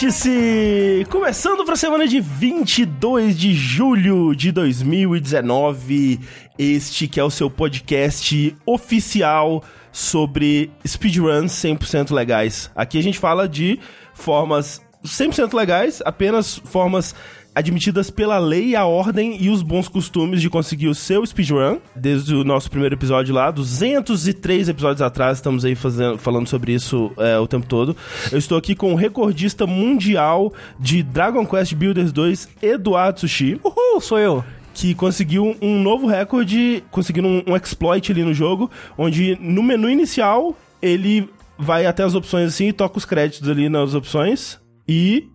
Vértice! Começando para a semana de 22 de julho de 2019, este que é o seu podcast oficial sobre speedruns 100% legais. Aqui a gente fala de formas 100% legais, apenas formas admitidas pela lei, a ordem e os bons costumes de conseguir o seu speedrun. Desde o nosso primeiro episódio lá, 203 episódios atrás, estamos aí fazendo, falando sobre isso é, o tempo todo. Eu estou aqui com o recordista mundial de Dragon Quest Builders 2, Eduardo Sushi. Uhul, sou eu que conseguiu um novo recorde, conseguindo um, um, exploit ali no jogo, onde no menu inicial ele vai até as opções assim e toca os créditos ali nas opções e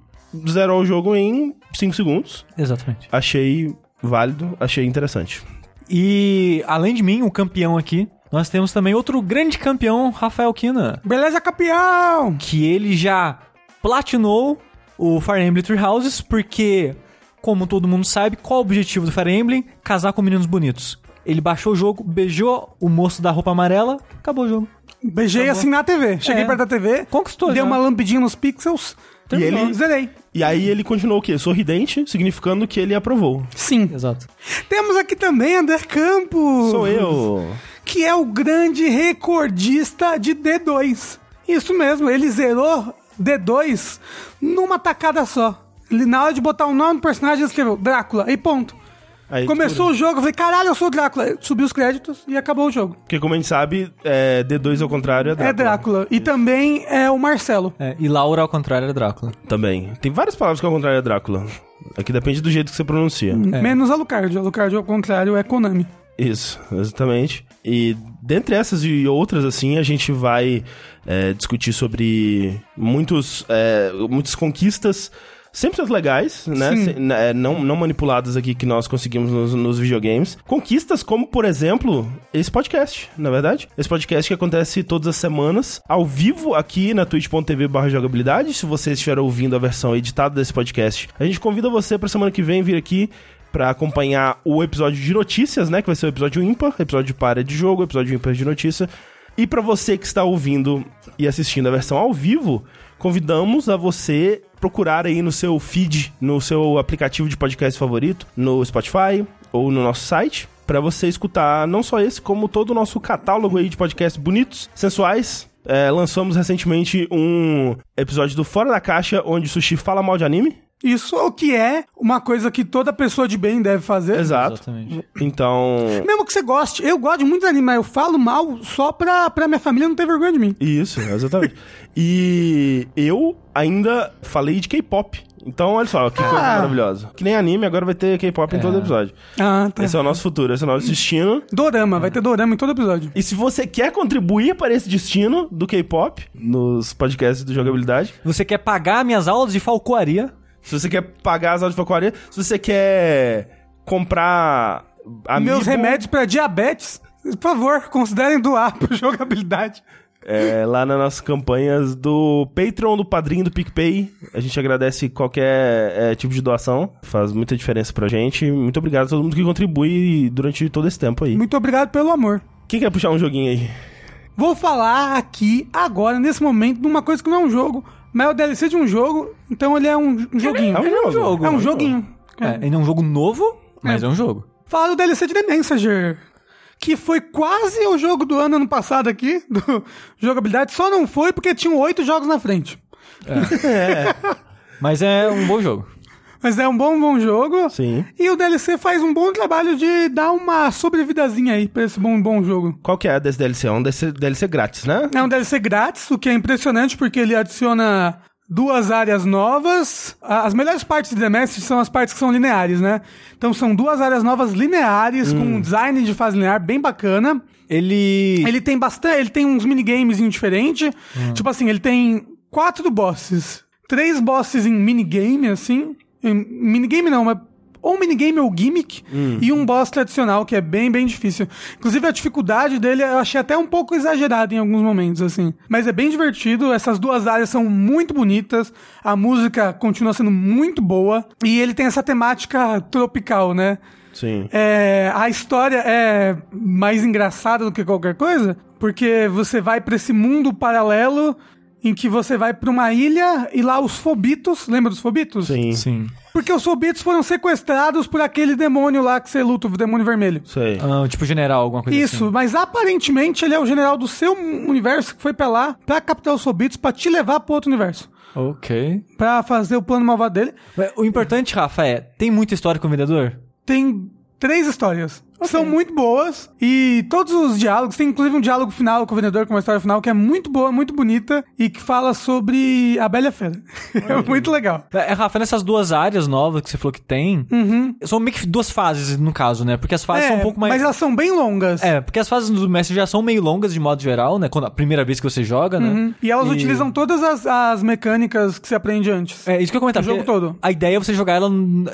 zerou o jogo em 5 segundos. Exatamente. Achei válido, achei interessante. E além de mim, o campeão aqui, nós temos também outro grande campeão, Rafael Kina. Beleza, campeão! Que ele já platinou o Fire Emblem Three Houses, porque, como todo mundo sabe, qual o objetivo do Fire Emblem? Casar com meninos bonitos. Ele baixou o jogo, beijou o moço da roupa amarela, acabou o jogo. Beijei acabou. assim na TV. Cheguei é. perto da TV. Conquistou, Deu já. uma lampidinha nos pixels. E ele zerei. E aí ele continuou o quê? Sorridente, significando que ele aprovou. Sim. Exato. Temos aqui também André Campos. Sou eu. Que é o grande recordista de D2. Isso mesmo, ele zerou D2 numa tacada só. Ele, na hora de botar o nome do personagem, ele escreveu Drácula e ponto. Aí, Começou o jogo, eu falei, caralho, eu sou o Drácula. Subiu os créditos e acabou o jogo. Porque, como a gente sabe, é, D2 ao contrário é Drácula. É Drácula. E também é o Marcelo. É, e Laura ao contrário é Drácula. Também. Tem várias palavras que ao contrário é Drácula. Aqui depende do jeito que você pronuncia. É. Menos Alucard. Alucard ao contrário é Konami. Isso, exatamente. E dentre essas e outras, assim, a gente vai é, discutir sobre muitos, é, muitas conquistas 100% legais, né? Né? não, não manipuladas aqui que nós conseguimos nos, nos, videogames. Conquistas como, por exemplo, esse podcast, na é verdade. Esse podcast que acontece todas as semanas, ao vivo aqui na twitch.tv jogabilidade. Se você estiver ouvindo a versão editada desse podcast, a gente convida você pra semana que vem vir aqui para acompanhar o episódio de notícias, né? Que vai ser o episódio ímpar, episódio para de jogo, episódio ímpar de notícia. E para você que está ouvindo e assistindo a versão ao vivo, convidamos a você procurar aí no seu feed, no seu aplicativo de podcast favorito, no Spotify ou no nosso site, para você escutar não só esse, como todo o nosso catálogo aí de podcasts bonitos, sensuais. É, lançamos recentemente um episódio do Fora da Caixa, onde o Sushi fala mal de anime. Isso é o que é uma coisa que toda pessoa de bem deve fazer. Exato. Exatamente. Então. Mesmo que você goste. Eu gosto de muitos animais. Eu falo mal só pra, pra minha família não ter vergonha de mim. Isso, exatamente. e eu ainda falei de K-pop. Então, olha só, que ah. coisa maravilhosa. Que nem anime, agora vai ter K-pop é. em todo episódio. Ah, tá. Esse é o nosso futuro, esse é o nosso destino. Dorama, vai ter dorama em todo episódio. E se você quer contribuir para esse destino do K-pop, nos podcasts do Jogabilidade... Você quer pagar minhas aulas de falcoaria se você quer pagar as aulas de falcoaria, se você quer comprar amiibo... Meus remédios para diabetes, por favor, considerem doar para jogabilidade. É, lá nas nossas campanhas do Patreon, do Padrinho, do PicPay. A gente agradece qualquer é, tipo de doação. Faz muita diferença pra gente. Muito obrigado a todo mundo que contribui durante todo esse tempo aí. Muito obrigado pelo amor. Quem quer puxar um joguinho aí? Vou falar aqui, agora, nesse momento, de uma coisa que não é um jogo, mas é o DLC de um jogo, então ele é um, um joguinho. É um, jogo. É um joguinho. É, ele é um jogo novo, mas é, é um jogo. Fala do DLC de The Messenger que foi quase o jogo do ano ano passado aqui, do jogabilidade, só não foi porque tinham oito jogos na frente. É. é. Mas é um bom jogo. Mas é um bom, bom jogo. Sim. E o DLC faz um bom trabalho de dar uma sobrevidazinha aí pra esse bom, bom jogo. Qual que é desse DLC? É um DLC, DLC grátis, né? É um DLC grátis, o que é impressionante porque ele adiciona duas áreas novas. As melhores partes de The Message são as partes que são lineares, né? Então são duas áreas novas lineares, hum. com um design de fase linear bem bacana. Ele. Ele tem bastante. Ele tem uns minigames diferentes. Hum. Tipo assim, ele tem quatro bosses. Três bosses em minigame, assim. Minigame não, mas ou um minigame ou gimmick hum. e um boss tradicional, que é bem, bem difícil. Inclusive, a dificuldade dele eu achei até um pouco exagerada em alguns momentos, assim. Mas é bem divertido, essas duas áreas são muito bonitas, a música continua sendo muito boa, e ele tem essa temática tropical, né? Sim. É, a história é mais engraçada do que qualquer coisa, porque você vai para esse mundo paralelo em que você vai pra uma ilha e lá os fobitos, lembra dos fobitos? Sim. Sim. Porque os fobitos foram sequestrados por aquele demônio lá que você luta, o demônio vermelho. Sei. Ah, tipo general, alguma coisa Isso, assim. mas aparentemente ele é o general do seu universo que foi pra lá pra captar os fobitos pra te levar pro outro universo. Ok. Pra fazer o plano malvado dele. O importante, Rafa, é, tem muita história com o vendedor? Tem três histórias. São muito boas. E todos os diálogos, tem inclusive um diálogo final com o vendedor, com uma história final que é muito boa, muito bonita e que fala sobre a Bela e Fera. é muito legal. É, Rafa, nessas duas áreas novas que você falou que tem, Uhum. são meio que duas fases, no caso, né? Porque as fases É, são um pouco mais... Mas elas são bem longas. É, porque as fases do mestre já são meio longas de modo geral, né? Quando a primeira vez que você joga, né? Uhum. E elas utilizam todas as, as mecânicas que você aprende antes. É, isso que eu ia comentar. O jogo todo. A ideia é você jogar ela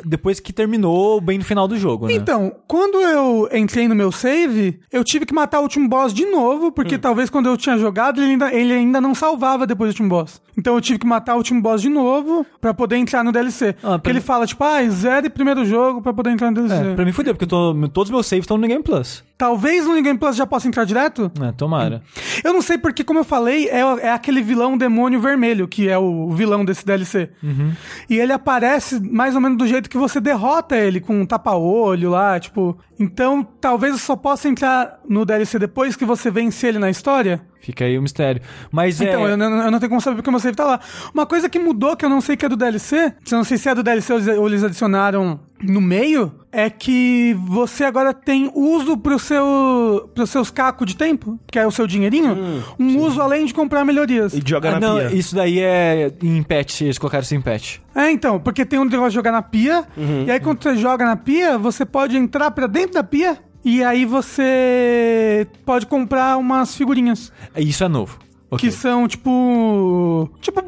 depois que terminou, bem no final do jogo, né? Então, quando eu entrei no meu save, eu tive que matar o último boss de novo, Hum. porque talvez quando eu tinha jogado, ele ainda, ele ainda não salvava depois do último boss. Então eu tive que matar o último boss de novo pra poder entrar no DLC. Ah, porque ele mim- fala, tipo, ah, zere primeiro jogo pra poder entrar no DLC. É, pra mim fudeu, porque tô, todos os meus saves estão no Game Plus. Talvez no Game Plus já possa entrar direto? É, tomara. Eu não sei porque, como eu falei, é, é aquele vilão demônio vermelho, que é o vilão desse DLC. Uhum. E ele aparece mais ou menos do jeito que você derrota ele, com um tapa-olho lá, tipo. Então, talvez eu só possa entrar no DLC depois que você vence ele na história. Fica aí o mistério. Mas Então, é. eu, não- eu não tenho como saber porque o meu save tá lá. Uma coisa que mudou, que eu não sei que é do DLC, eu não sei se é do DLC ou eles- adicionaram no meio, é que você agora tem uso pro seu, pros seus cacos de tempo, que é o seu dinheirinho, um uso além de comprar melhorias. E joga Ah, na não, pia. isso daí é em patch, eles colocaram isso em patch. É, então, porque tem um negócio de jogar na pia, e aí quando você joga na pia, você pode entrar pra dentro da pia, e aí você pode comprar umas figurinhas. Isso é novo. Ok. Que são, tipo. Tipo,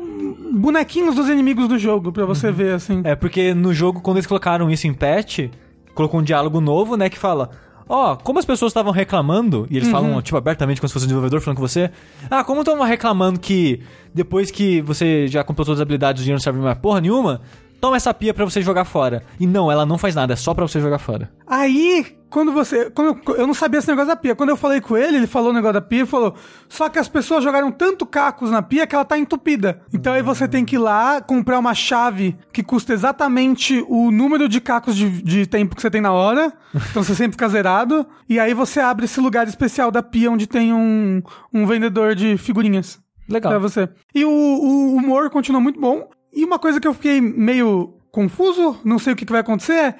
bonequinhos dos inimigos do jogo, pra você ver, assim. É, porque no jogo, quando eles colocaram isso em patch, colocou um diálogo novo, né, que fala... Ó, como as pessoas estavam reclamando, e eles falam, tipo, abertamente, como se fosse um desenvolvedor falando com você. Ah, como estavam reclamando que depois que você já comprou todas as habilidades, o dinheiro não serve mais porra nenhuma, toma essa pia pra você jogar fora. E não, ela não faz nada, é só pra você jogar fora. Aí, quando você. Quando eu, eu não sabia esse negócio da pia. Quando eu falei com ele, ele falou o negócio da pia e falou. Só que as pessoas jogaram tanto cacos na pia que ela tá entupida. Então aí você tem que ir lá comprar uma chave que custa exatamente o número de cacos de, de tempo que você tem na hora. Então você sempre fica zerado. E aí você abre esse lugar especial da pia onde tem um, um vendedor de figurinhas. Legal. Pra você. E o, o humor continua muito bom. E uma coisa que eu fiquei meio confuso, não sei o que, que vai acontecer, é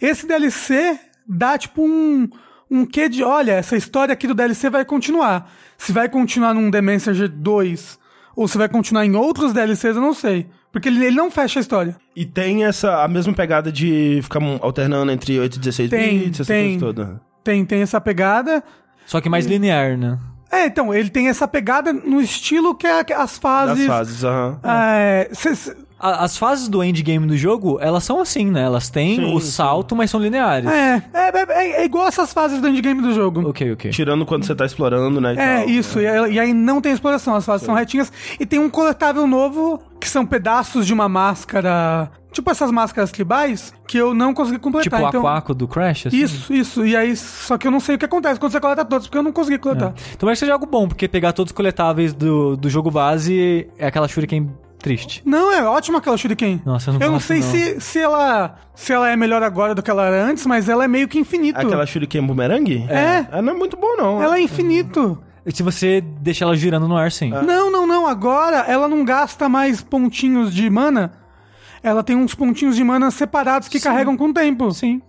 esse DLC dá tipo um, um quê de. Olha, essa história aqui do DLC vai continuar. Se vai continuar num The Messenger 2 ou se vai continuar em outros DLCs, eu não sei. Porque ele, ele não fecha a história. E tem essa, a mesma pegada de ficar alternando entre 8 e 16 Tem, bits, essa tem. coisa toda. Tem, tem essa pegada. Só que mais linear, né? É, então, ele tem essa pegada no estilo que é as fases. Das fases, aham. É, A- As fases do endgame do jogo, elas são assim, né? Elas têm Sim, o sim. salto, mas são lineares. é, é, é, é igual essas fases do endgame do jogo. Ok, ok. Tirando quando você tá explorando, né? e É, tal, isso. né? E, aí- e aí não tem exploração, as fases são retinhas. E tem um coletável novo, que são pedaços de uma máscara. Tipo essas máscaras tribais, que eu não consegui completar. Tipo o então, aquaco do Crash, assim? Isso, isso. E aí, só que eu não sei o que acontece quando você coleta todos, porque eu não consegui coletar. Então vai que seja algo bom, porque pegar todos os coletáveis do, do jogo base é aquela shuriken triste. Não, é ótimo aquela Shuriken. Nossa, eu não Eu não sei não. Se, se, ela, se ela é melhor agora do que ela era antes, mas ela é meio que infinito. Aquela Shuriken Boomerang? É. Ela não é muito bom, não. Ela é infinito. Se você deixar ela girando no ar, sim. Não, não, não. Agora ela não gasta mais pontinhos de mana. Ela tem uns pontinhos de mana separados que carregam com o tempo. Sim.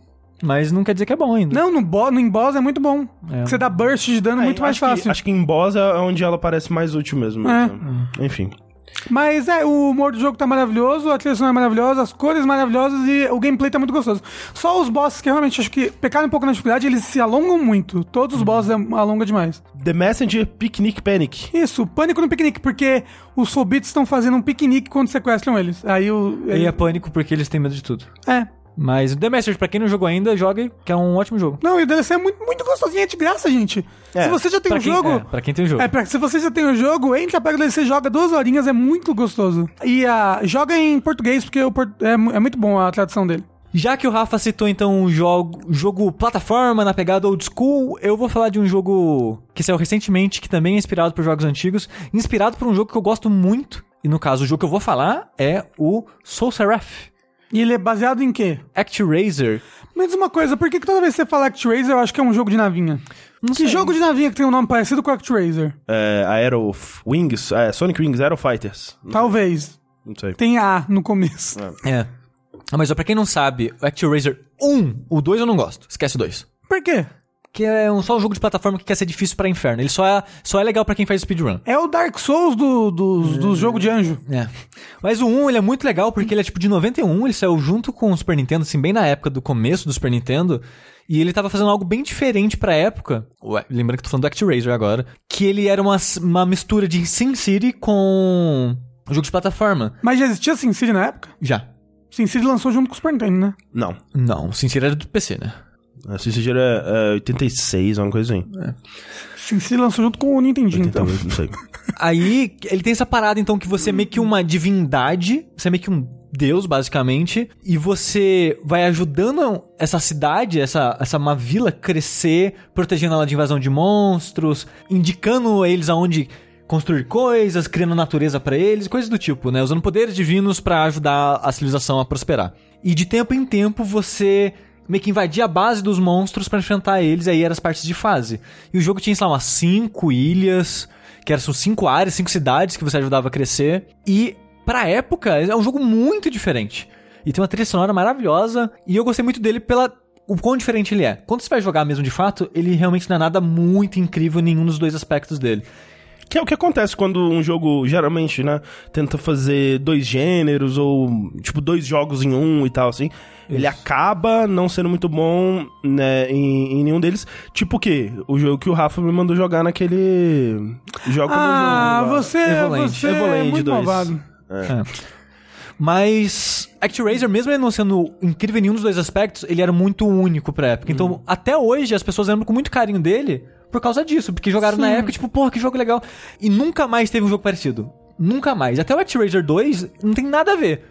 Mas não quer dizer que é bom ainda. Não, no, bo no em boss é muito bom. É. Você dá burst de dano É, muito mais acho que- fácil. acho que em boss é onde ela parece mais útil mesmo. É. Então, Enfim. Mas é, o humor do jogo tá maravilhoso, a trilha sonora é maravilhosa, as cores maravilhosas e o gameplay tá muito gostoso. Só os bosses que realmente acho que pecaram um pouco na dificuldade, eles se alongam muito. Todos os bosses é- alongam demais. The Messenger Picnic Panic. Isso, pânico no piquenique, porque os fobitos estão fazendo um piquenique quando sequestram eles. Aí o. E é pânico porque eles têm medo de tudo. É. Mas The Message, pra quem não jogou ainda, jogue, que é um ótimo jogo. Não, e o DLC é muito, muito gostosinho, é de graça, gente. É, Se você já tem o quem, jogo. é, pra quem tem o jogo. É, pra, se você já tem o jogo, entra, pega o DLC, joga duas horinhas, é muito gostoso. E ah, joga em português, porque o é, é muito bom a tradução dele. Já que o Rafa citou então o jogo, jogo plataforma na pegada old school, eu vou falar de um jogo que saiu recentemente, que também é inspirado por jogos antigos, inspirado por um jogo que eu gosto muito, e no caso o jogo que eu vou falar é o Soul Seraph. E ele é baseado em quê? ActRaiser. Diz uma coisa, por que, que toda vez que você fala ActRaiser, eu acho que é um jogo de navinha? Não que sei. jogo de navinha que tem um nome parecido com ActRaiser? É, Aero Wings, é, Sonic Wings Aero Fighters. Talvez. Não sei. Tem A no começo. É. Ah, Mas ó, pra quem não sabe, o ActRaiser 1, o 2 eu não gosto. Esquece o 2. Por quê? Que é um, só um jogo de plataforma que quer ser difícil pra inferno. Ele só é, só é legal pra quem faz speedrun. É o Dark Souls do, dos do jogo de anjo. É. Mas o 1, ele é muito legal porque ele é tipo de 91, ele saiu junto com o Super Nintendo, assim, bem na época do começo do Super Nintendo. E ele tava fazendo algo bem diferente pra época. Ué, lembrando que eu tô falando do ActRaiser agora. Que ele era uma, uma mistura de SimCity com um jogo de plataforma. Mas já existia SimCity na época? Já. SimCity lançou junto com o Super Nintendo, né? Não. Não, SimCity era do PC, né? A SimCity era é, 86, uma coisa assim. SimCity lançou junto com o Nintendinho, então. 88, não sei. Aí ele tem essa parada, então, que você é meio que uma divindade, você é meio que um deus, basicamente, e você vai ajudando essa cidade, essa, essa uma vila crescer, protegendo ela de invasão de monstros, indicando a eles aonde construir coisas, criando natureza pra eles, coisas do tipo, né? Usando poderes divinos pra ajudar a civilização a prosperar. E de tempo em tempo você meio que invadia a base dos monstros pra enfrentar eles, aí eram as partes de fase. E o jogo tinha, sei lá, umas cinco ilhas, que eram cinco áreas, cinco cidades que você ajudava a crescer. E pra época, é um jogo muito diferente. E tem uma trilha sonora maravilhosa, e eu gostei muito dele pela o quão diferente ele é. Quando você vai jogar mesmo de fato, ele realmente não é nada muito incrível em nenhum dos dois aspectos dele. Que é o que acontece quando um jogo, geralmente, né, tenta fazer dois gêneros ou, tipo, dois jogos em um e tal, assim. Ele acaba não sendo muito bom, né, em, em nenhum deles. Tipo o quê? O jogo que o Rafa me mandou jogar naquele... Jogo Ah, no jogo lá. você, Evolente. você é muito 2. malvado. Mas ActRaiser, mesmo ele não sendo incrível em nenhum dos dois aspectos, ele era muito único pra época. Então, até hoje, as pessoas lembram com muito carinho dele por causa disso. Porque jogaram na Sim. época, tipo, porra, que jogo legal. E nunca mais teve um jogo parecido. Nunca mais. Até o ActRaiser 2 não tem nada a ver.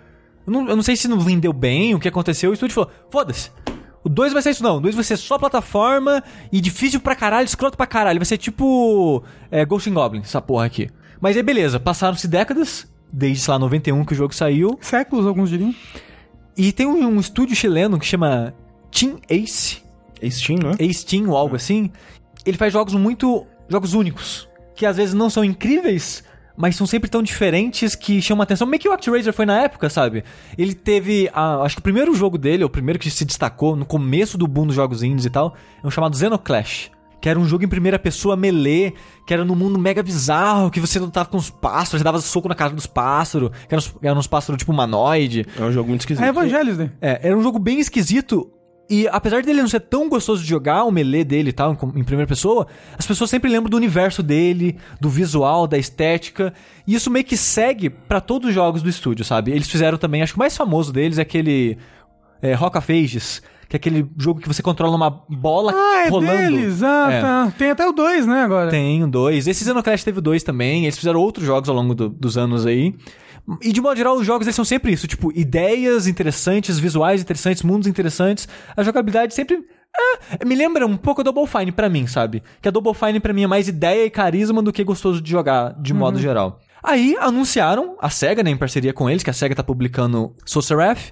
Eu não, eu não sei se não vendeu bem, o que aconteceu. O estúdio falou, foda-se. O 2 vai ser isso não. O 2 vai ser só plataforma e difícil pra caralho, escroto pra caralho. Vai ser tipo é, Ghost Goblin, essa porra aqui. Mas aí beleza, passaram-se décadas, desde, sei lá, 91 que o jogo saiu. Séculos, alguns diriam. E tem um, um estúdio chileno que chama Team Ace, É Steam, não é? Ace Team ou algo assim. Ele faz jogos muito. jogos únicos. Que às vezes não são incríveis, mas são sempre tão diferentes que chamam a atenção. Meio que o ActRaiser foi na época, sabe? Ele teve. a- acho que o primeiro jogo dele, o primeiro que se destacou no começo do boom dos jogos indies e tal, é um chamado Xenoclash. Que era um jogo em primeira pessoa melee, que era num mundo mega bizarro, que você lutava com os pássaros, você dava soco na cara dos pássaros, que eram uns, eram uns pássaros tipo humanoide. É um jogo muito esquisito. É Evangelis, né? É, era um jogo bem esquisito. E apesar dele não ser tão gostoso de jogar, o melee dele e tal, em, primeira pessoa, as pessoas sempre lembram do universo dele, do visual, da estética. E isso meio que segue pra todos os jogos do estúdio, sabe? Eles fizeram também, acho que o mais famoso deles é aquele é, Rock of Ages, que é aquele jogo que você controla uma bola Ah, é rolando. deles. Ah, É. tá. Tem até o 2, né, agora. Tem um dois. Esse Xenoclash teve dois também. Eles fizeram outros jogos ao longo do- dos anos aí. E de modo geral, os jogos eles são sempre isso, tipo, ideias interessantes, visuais interessantes, mundos interessantes. A jogabilidade sempre. é, me lembra um pouco a Double Fine pra mim, sabe? Que a Double Fine pra mim é mais ideia e carisma do que gostoso de jogar, de modo geral. Aí anunciaram, a SEGA, né, em parceria com eles, que a SEGA tá publicando Soul Seraph.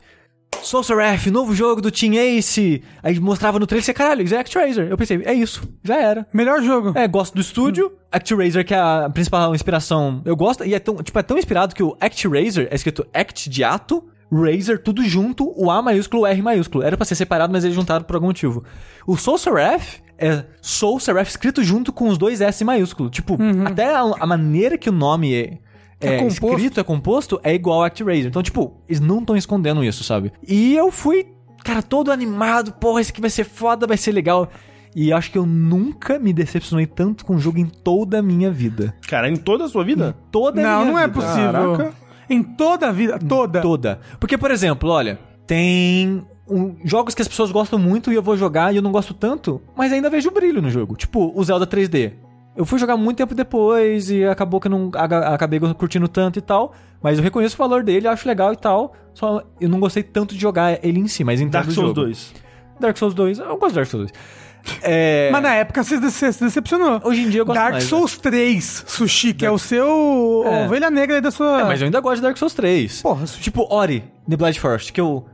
Soul Seraph, novo jogo do Team Ace. Aí mostrava no trailer, você, caralho, isso é Actraiser. Eu pensei, é isso, já era. Melhor jogo. É, gosto do estúdio. ActRaiser, que é a principal inspiração, eu gosto. E é tão, tipo, é tão inspirado que o ActRaiser é escrito Act de ato, Razer, tudo junto, o A maiúsculo, o R maiúsculo. Era pra ser separado, mas eles juntaram por algum motivo. O Soul Seraph é Soul Seraph escrito junto com os dois S maiúsculo. Tipo, até a, a maneira que o nome é, É é, composto. escrito, é composto, é igual ao ActRaiser. Então, tipo, eles não estão escondendo isso, sabe? E eu fui, cara, todo animado. Porra, esse aqui vai ser foda, vai ser legal. E acho que eu nunca me decepcionei tanto com um jogo em toda a minha vida. Cara, em toda a sua vida? Toda a Não, minha não é vida. possível. Caraca. Em toda a vida, toda. Toda. Porque, por exemplo, olha, tem um- jogos que as pessoas gostam muito e eu vou jogar e eu não gosto tanto, mas ainda vejo brilho no jogo. Tipo, o Zelda 3D. Eu fui jogar muito tempo depois e acabou que eu não acabei curtindo tanto e tal. Mas eu reconheço o valor dele, acho legal e tal. Só eu não gostei tanto de jogar ele em si, mas entendo Dark Souls jogo. 2. Dark Souls 2, eu gosto de Dark Souls 2. É, Mas na época você se decepcionou. Hoje em dia eu gosto Dark mais, né? Souls 3, Sushi, que é o seu É. ovelha negra aí da sua... É, mas eu ainda gosto de Dark Souls 3. Porra, Sushi. Tipo, Ori, The Blind Forest, que eu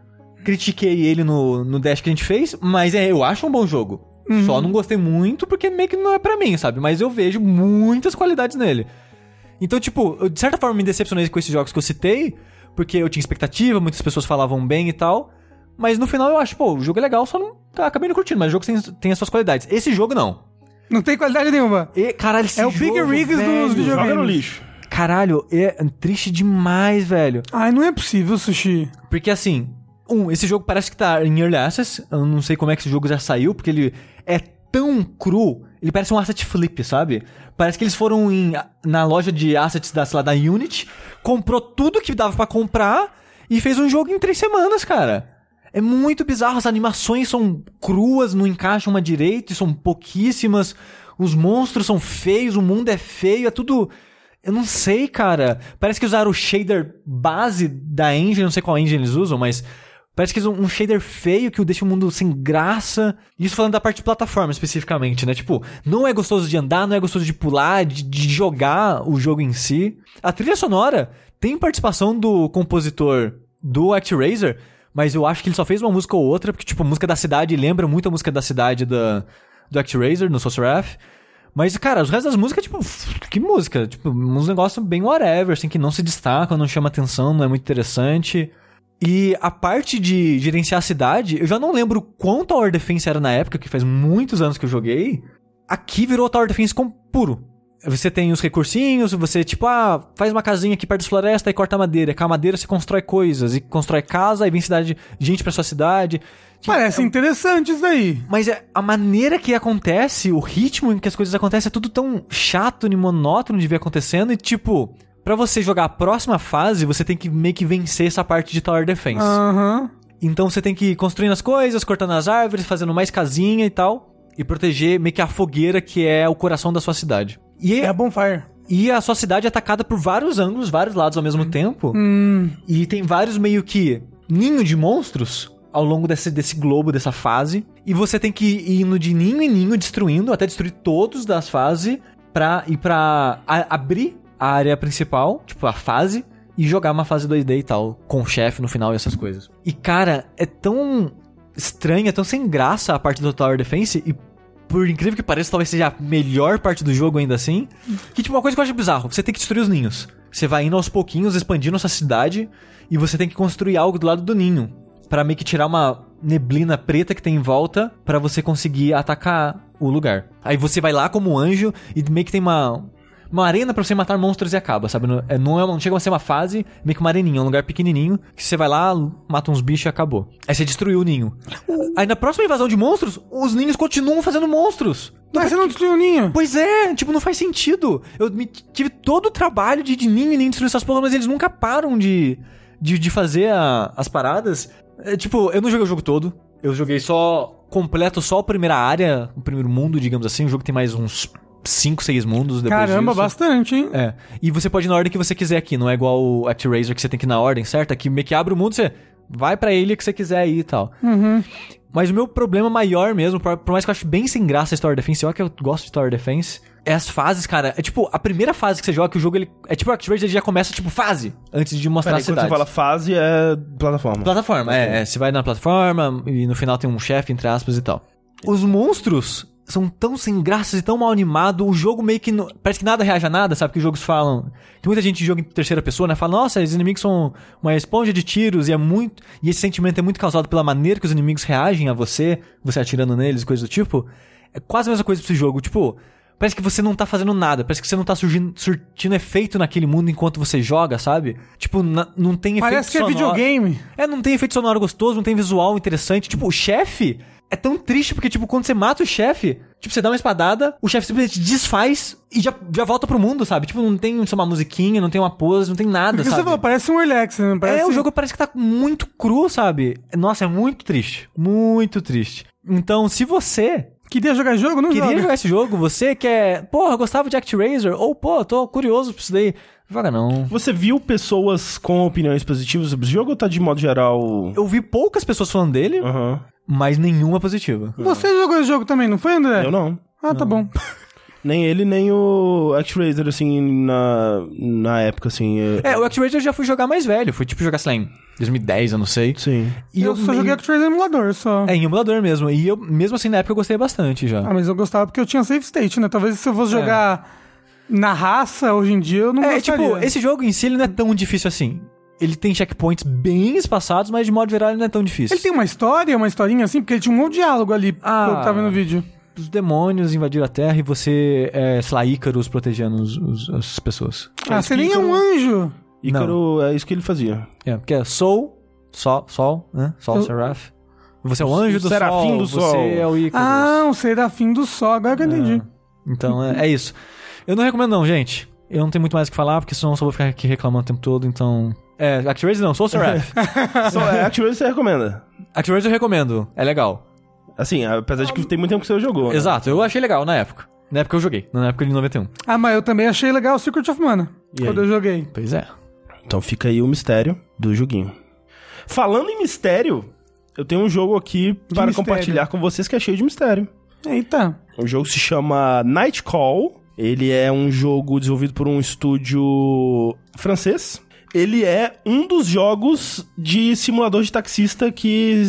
critiquei ele no, no dash que a gente fez, mas é, eu acho um bom jogo. Só não gostei muito porque meio que não é pra mim, sabe? Mas eu vejo muitas qualidades nele. Então, tipo, eu de certa forma me decepcionei com esses jogos que eu citei, porque eu tinha expectativa, muitas pessoas falavam bem e tal. Mas no final eu acho, pô, o jogo é legal, só não. Tá, acabei não curtindo, mas o jogo tem, tem as suas qualidades. Esse jogo não. Não tem qualidade nenhuma. E, caralho, esse É o jogo, Big Rigs dos videogames. Joga no lixo. Caralho, é triste demais, velho. Ai, não é possível, Sushi. Porque assim, um, esse jogo parece que tá em Early Access. Eu não sei como é que esse jogo já saiu, porque ele é tão cru. Ele parece um asset flip, sabe? Parece que eles foram em- na loja de assets da, sei lá, da Unity, comprou tudo que dava pra comprar e fez um jogo em três semanas, cara. É muito bizarro, as animações são cruas, não encaixam uma direito, são pouquíssimas. Os monstros são feios, o mundo é feio, é tudo. Eu não sei, cara. Parece que usaram o shader base da engine, não sei qual engine eles usam, mas parece que usam um shader feio que deixa o mundo sem graça. Isso falando da parte de plataforma especificamente, né? Tipo, não é gostoso de andar, não é gostoso de pular, de, de jogar o jogo em si. A trilha sonora tem participação do compositor do ActRaiser, mas eu acho que ele só fez uma música ou outra, porque, tipo, a música da cidade lembra muito a música da cidade da, do ActRaiser, no Sorcereth. Mas, cara, os restos das músicas, tipo, que música? Tipo, uns negócios bem whatever, assim, que não se destacam, não chama atenção, não é muito interessante. E a parte de gerenciar a cidade, eu já não lembro quão Tower Defense era na época, que faz muitos anos que eu joguei. Aqui virou Tower Defense com puro. Você tem os recursinhos, você, tipo, ah, faz uma casinha aqui perto da floresta e corta madeira. Com a madeira você constrói coisas, e constrói casa, e vem cidade, gente pra sua cidade. Tipo, Parece interessante isso daí. mas é, a maneira que acontece, o ritmo em que as coisas acontecem é tudo tão chato e monótono de ver acontecendo. E tipo, pra você jogar a próxima fase, você tem que meio que vencer essa parte de Tower Defense. Aham. Então você tem que ir construindo as coisas, cortando as árvores, fazendo mais casinha e tal. E proteger meio que a fogueira que é o coração da sua cidade. E, É a Bonfire. e a sua cidade é atacada por vários ângulos, vários lados ao mesmo tempo. E tem vários meio que ninho de monstros ao longo desse, desse globo, dessa fase. E você tem que ir indo de ninho em ninho, destruindo, até destruir todos das fases, pra ir pra a- abrir a área principal, tipo a fase, e jogar uma fase 2D e tal, com o chefe no final e essas coisas. E cara, é tão estranho, é tão sem graça a parte do Tower Defense, e por incrível que pareça, talvez seja a melhor parte do jogo ainda assim. Que tipo, uma coisa que eu acho bizarro, você tem que destruir os ninhos. Você vai indo aos pouquinhos, expandindo essa cidade, e você tem que construir algo do lado do ninho. Pra meio que tirar uma neblina preta que tem em volta, pra você conseguir atacar o lugar. Aí você vai lá como anjo, e meio que tem uma... Uma arena pra você matar monstros e acaba, sabe? Não, é, não, é, não chega a ser uma fase, meio que uma areninha, um lugar pequenininho, que você vai lá, mata uns bichos e acabou. Aí você destruiu o ninho. Aí na próxima invasão de monstros, os ninhos continuam fazendo monstros. Mas você não destruiu o ninho. Pois é, tipo, não faz sentido. Eu tive todo o trabalho de, de ninho e ninho destruir essas porras, mas eles nunca param de, de, de fazer a- as paradas. É, tipo, eu não joguei o jogo todo. Eu joguei só. completo só a primeira área, o primeiro mundo, digamos assim. O jogo tem mais uns 5, 6 mundos depois Caramba, disso. bastante, hein? É. E você pode ir na ordem que você quiser aqui, não é igual o ActRaiser que você tem que ir na ordem, certo? Aqui meio que abre o mundo, você vai pra ilha que você quiser ir e tal. Mas o meu problema maior mesmo, por, mais que eu acho bem sem graça a Tower Defense, olha que eu gosto de Tower Defense, é as fases, cara. É tipo, a primeira fase que você joga, que o jogo ele. É tipo o ActRaiser ele já começa, tipo, fase, antes de mostrar Peraí, a quando cidade. você fala fase, é plataforma. Plataforma, é, é. Você vai na plataforma e no final tem um chefe, entre aspas, e tal. Os monstros são tão sem graças e tão mal animados, o jogo meio que. não- parece que nada reage a nada, sabe? Que os jogos falam. Tem muita gente que joga em terceira pessoa, né? Fala, nossa, os inimigos são uma esponja de tiros e é muito. E esse sentimento é muito causado pela maneira que os inimigos reagem a você, você atirando neles, coisas do tipo. É quase a mesma coisa pra esse jogo. Tipo, Parece que você não tá fazendo nada, parece que você não tá surgindo, surtindo efeito naquele mundo enquanto você joga, sabe? Tipo, na- não tem efeito Parece que é sonoro. videogame. É, não tem efeito sonoro gostoso, não tem visual interessante. Tipo, o chefe é tão triste porque, tipo, quando você mata o chefe, tipo, você dá uma espadada, o chefe simplesmente desfaz e já, já volta pro mundo, sabe? Tipo, não tem só uma musiquinha, não tem uma pose, não tem nada, Porque sabe? você falou, parece um access, né? Parece... É, o jogo parece que tá muito cru, sabe? Nossa, é muito triste. Muito triste. Então, se você Queria jogar jogo? Não Queria joga. jogar esse jogo, você quer. Porra, gostava de ActRaiser, ou pô, tô curioso pra isso daí. Joga não. Você viu pessoas com opiniões positivas sobre o jogo ou tá de modo geral. Eu vi poucas pessoas falando dele, Aham. Mas nenhuma positiva. Você jogou esse jogo também, não foi, André? Eu não. Ah, tá bom. Nem ele, nem o ActRaiser, assim, na, na época, assim. É, o ActRaiser eu já fui jogar mais velho. Fui tipo jogar, sei lá, em 2010, eu não sei. Sim. E eu, só meio- joguei Actraiser no emulador, só. É, em emulador mesmo. E eu, mesmo assim, na época eu gostei bastante já. Ah, mas eu gostava porque eu tinha save state, né? Talvez se eu fosse jogar na raça, hoje em dia, eu não É, gostaria. tipo, esse jogo em si ele não é tão difícil assim. Ele tem checkpoints bem espaçados, mas de modo geral ele não é tão difícil. Ele tem uma história, uma historinha assim, porque ele tinha um monte de diálogo ali, Ah. pelo que tava no vídeo. Os demônios invadiram a Terra e você é, sei lá, Ícaros protegendo os- os- as pessoas. Ah, você que nem é um Ícaro- anjo. Ícaro, é isso que ele fazia. É, porque é Sol, Sol, Sol, né? Sol, Eu- Seraph. Você é o anjo O do serafim Sol. do Você Sol. é o Ícaros. Ah, o serafim do sol, agora que eu entendi. Então é, é isso. Eu não recomendo não, gente. Eu não tenho muito mais o que falar, porque senão eu só vou ficar aqui reclamando o tempo todo, então... É, ActRaiser não, Soul Seraph. Só, é, ActRaiser você recomenda. ActRaiser eu recomendo, é legal. Assim, apesar de que tem muito tempo que você jogou. né? Exato, eu achei legal na época. Na época eu joguei, na época de 91. Ah, mas eu também achei legal o Secret of Mana. E quando aí? eu joguei. Pois é. Então fica aí o mistério do joguinho. Falando em mistério, eu tenho um jogo aqui para mistério. compartilhar com vocês que é cheio de mistério. Eita. O jogo se chama Night Call. Ele é um jogo desenvolvido por um estúdio francês. Ele é um dos jogos de simulador de taxista que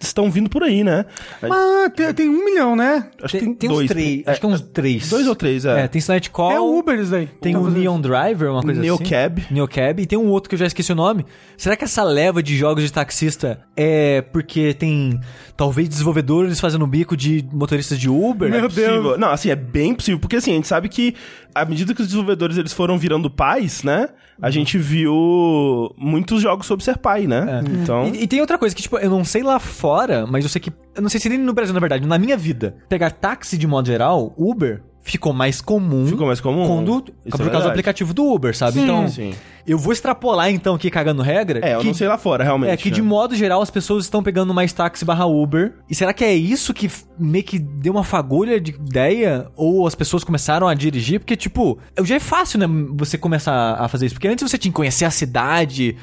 estão vindo por aí, né? Ah, tem, tem um milhão, né? Acho que Tem, tem, tem dois. uns três, É, acho que uns três. Dois ou três, é. É, tem Night Call, É o Uber isso daí. tem o Talvez. Neon Driver, uma coisa assim. Neocab. Neocab. E tem um outro que eu já esqueci o nome. Será que essa leva de jogos de taxista é porque tem, talvez, desenvolvedores fazendo bico de motoristas de Uber? Meu É possível. Deus. Não, assim, é bem possível. Porque, assim, a gente sabe que, à medida que os desenvolvedores eles foram virando pais, né? A gente viu muitos jogos sobre ser pai, né? Então... E, e tem outra coisa que, tipo, eu não sei lá fora, mas eu sei que. Eu não sei se nem no Brasil, na verdade, na minha vida. Pegar táxi de modo geral, Uber, ficou mais comum. Ficou mais comum? Quando, Isso é por causa do verdade. aplicativo do Uber, sabe? Sim. então, Sim. Eu vou extrapolar então aqui cagando regra. É, eu que, não sei lá fora, realmente. É que de né? modo geral as pessoas estão pegando mais táxi barra Uber. E será que é isso que meio que deu uma fagulha de ideia? Ou as pessoas começaram a dirigir? Porque, tipo, já é fácil, né? Você começar a fazer isso. Porque antes você tinha que conhecer a cidade.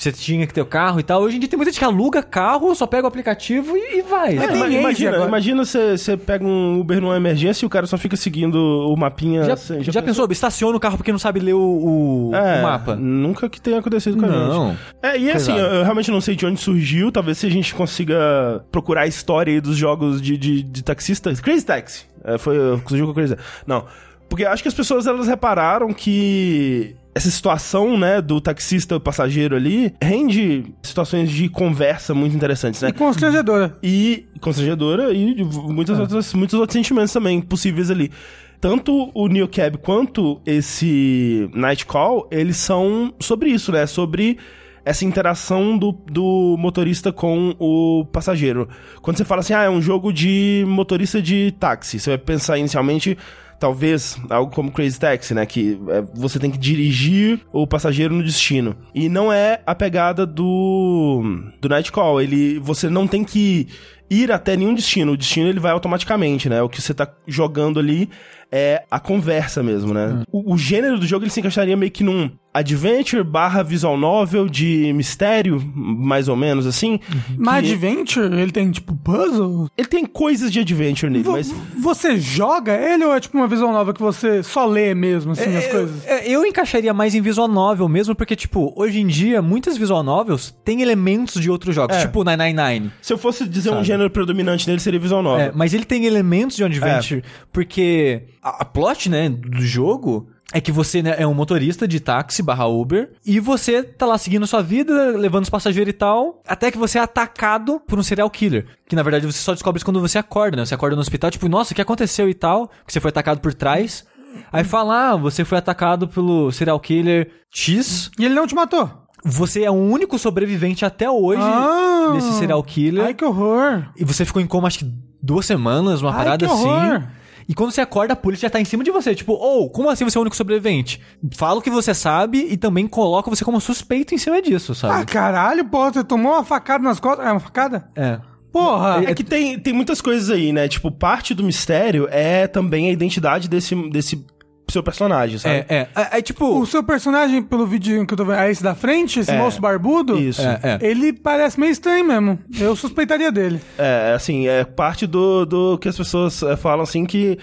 Você tinha que ter o carro e tal. Hoje em dia tem muita gente que aluga carro, só pega o aplicativo e, e vai. É, tem imagina, agora. imagina você você pega um Uber numa emergência e o cara só fica seguindo o mapinha. Já, assim, já, pensou? Estaciona o carro porque não sabe ler o, o- É, o mapa. Nunca que tenha acontecido com a Não. gente. É, e assim, eu, eu realmente não sei de onde surgiu. Talvez se a gente consiga procurar a história aí dos jogos de, de, de taxistas. Crazy Taxi. É, foi surgiu com Crazy Não. Porque acho que as pessoas elas repararam que essa situação, né, do taxista e passageiro ali rende situações de conversa muito interessantes, né? E constrangedora. e constrangedora e muitas outras, muitos outros sentimentos também possíveis ali. Tanto o Neo Cab quanto esse Night Call, eles são sobre isso, né? Sobre essa interação do, do motorista com o passageiro. Quando você fala assim, ah, é um jogo de motorista de táxi, você vai pensar inicialmente talvez algo como Crazy Taxi, né? Que é, você tem que dirigir o passageiro no destino. E não é a pegada do, do Night Call. Ele, você não tem que ir até nenhum destino. O destino ele vai automaticamente, né? O que você tá jogando ali é a conversa mesmo, né? O, o gênero do jogo ele se encaixaria meio que num adventure barra visual novel de mistério, mais ou menos assim. Mas Que- Adventure, ele tem tipo puzzle? Ele tem coisas de adventure nele, Vo- mas Você joga ele ou é tipo uma visual nova que você só lê mesmo, assim, as É, coisas? é, Eu encaixaria mais em visual novel mesmo, porque, tipo, hoje em dia, muitas visual novels têm elementos de outros jogos, É. tipo 999. se eu fosse dizer um Sabe. gênero predominante nele seria visual novel. É, mas ele tem elementos de um É. adventure, porque a, a plot, né, do jogo é que você né, é um motorista de táxi barra Uber e você tá lá seguindo sua vida, levando os passageiros e tal, até que você é atacado por um serial killer. Que na verdade você só descobre isso quando você acorda, né? Você acorda no hospital, tipo, nossa, o que aconteceu e tal? Que você foi atacado por trás. Aí fala, ah, você foi atacado pelo serial killer X. E ele não te matou? Você é o único sobrevivente até hoje Ah. desse serial killer. Ai, que horror. E você ficou em coma acho que duas semanas, uma Ai, parada que horror. assim. E quando você acorda, a polícia já tá em cima de você. Tipo, ou, como assim você é o único sobrevivente? Fala o que você sabe e também coloca você como suspeito em cima disso, Ah, sabe? caralho, pô, você tomou uma facada nas costas. É uma facada? É. Porra! É que tem, tem muitas coisas aí, né? Tipo, parte do mistério é também a identidade desse, desse seu personagem, sabe? É, é. É, é tipo. O seu personagem, pelo vídeo que eu tô vendo, é esse da frente, esse É. moço barbudo? Isso. É, é. Ele parece meio estranho mesmo. Eu suspeitaria dele. É, assim, é parte do, do que as pessoas é, falam assim que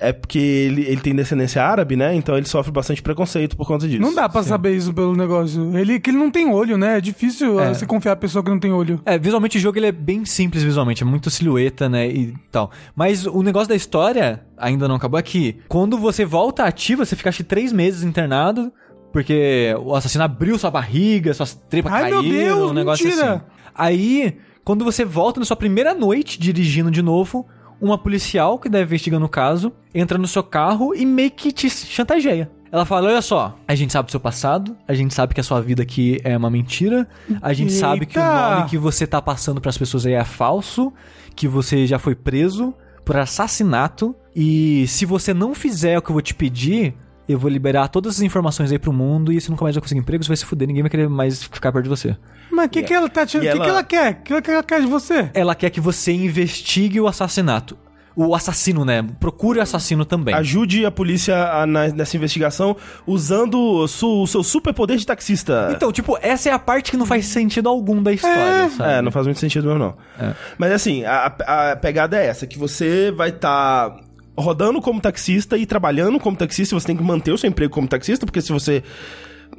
é porque ele, ele tem descendência árabe, né? Então ele sofre bastante preconceito por conta disso. Não dá pra saber isso pelo negócio. Ele que ele não tem olho, né? É difícil É. você confiar a pessoa que não tem olho. É, visualmente o jogo ele é bem simples visualmente, é muito silhueta, né, e tal. Mas o negócio da história ainda não acabou aqui. Quando você volta ativa, você fica acho que três meses internado, porque o assassino abriu sua barriga, suas tripas Ai, meu caíram, Deus, um negócio mentira. assim. Aí, quando você volta na sua primeira noite dirigindo de novo, uma policial que deve investigando o caso entra no seu carro e meio que te chantageia. Ela fala: Olha só, a gente sabe do seu passado, a gente sabe que a sua vida aqui é uma mentira, a gente sabe que o Eita! nome que você tá passando pras pessoas aí é falso, que você já foi preso por assassinato, e se você não fizer o que eu vou te pedir, eu vou liberar todas as informações aí pro mundo e você nunca mais vai conseguir emprego, você vai se fuder, ninguém vai querer mais ficar perto de você. Mas o que, que ela tá O que, ela- que ela quer? O que, ela quer de você? Ela quer que você investigue o assassinato. O assassino, né? Procure o assassino também. Ajude a polícia a- na- nessa investigação usando o, su- o seu superpoder de taxista. Então, tipo, essa é a parte que não faz sentido algum da história, sabe? É, não faz muito sentido mesmo, não. Mas assim, a, a pegada é essa, que você vai estar rodando como taxista e trabalhando como taxista, você tem que manter o seu emprego como taxista, porque se você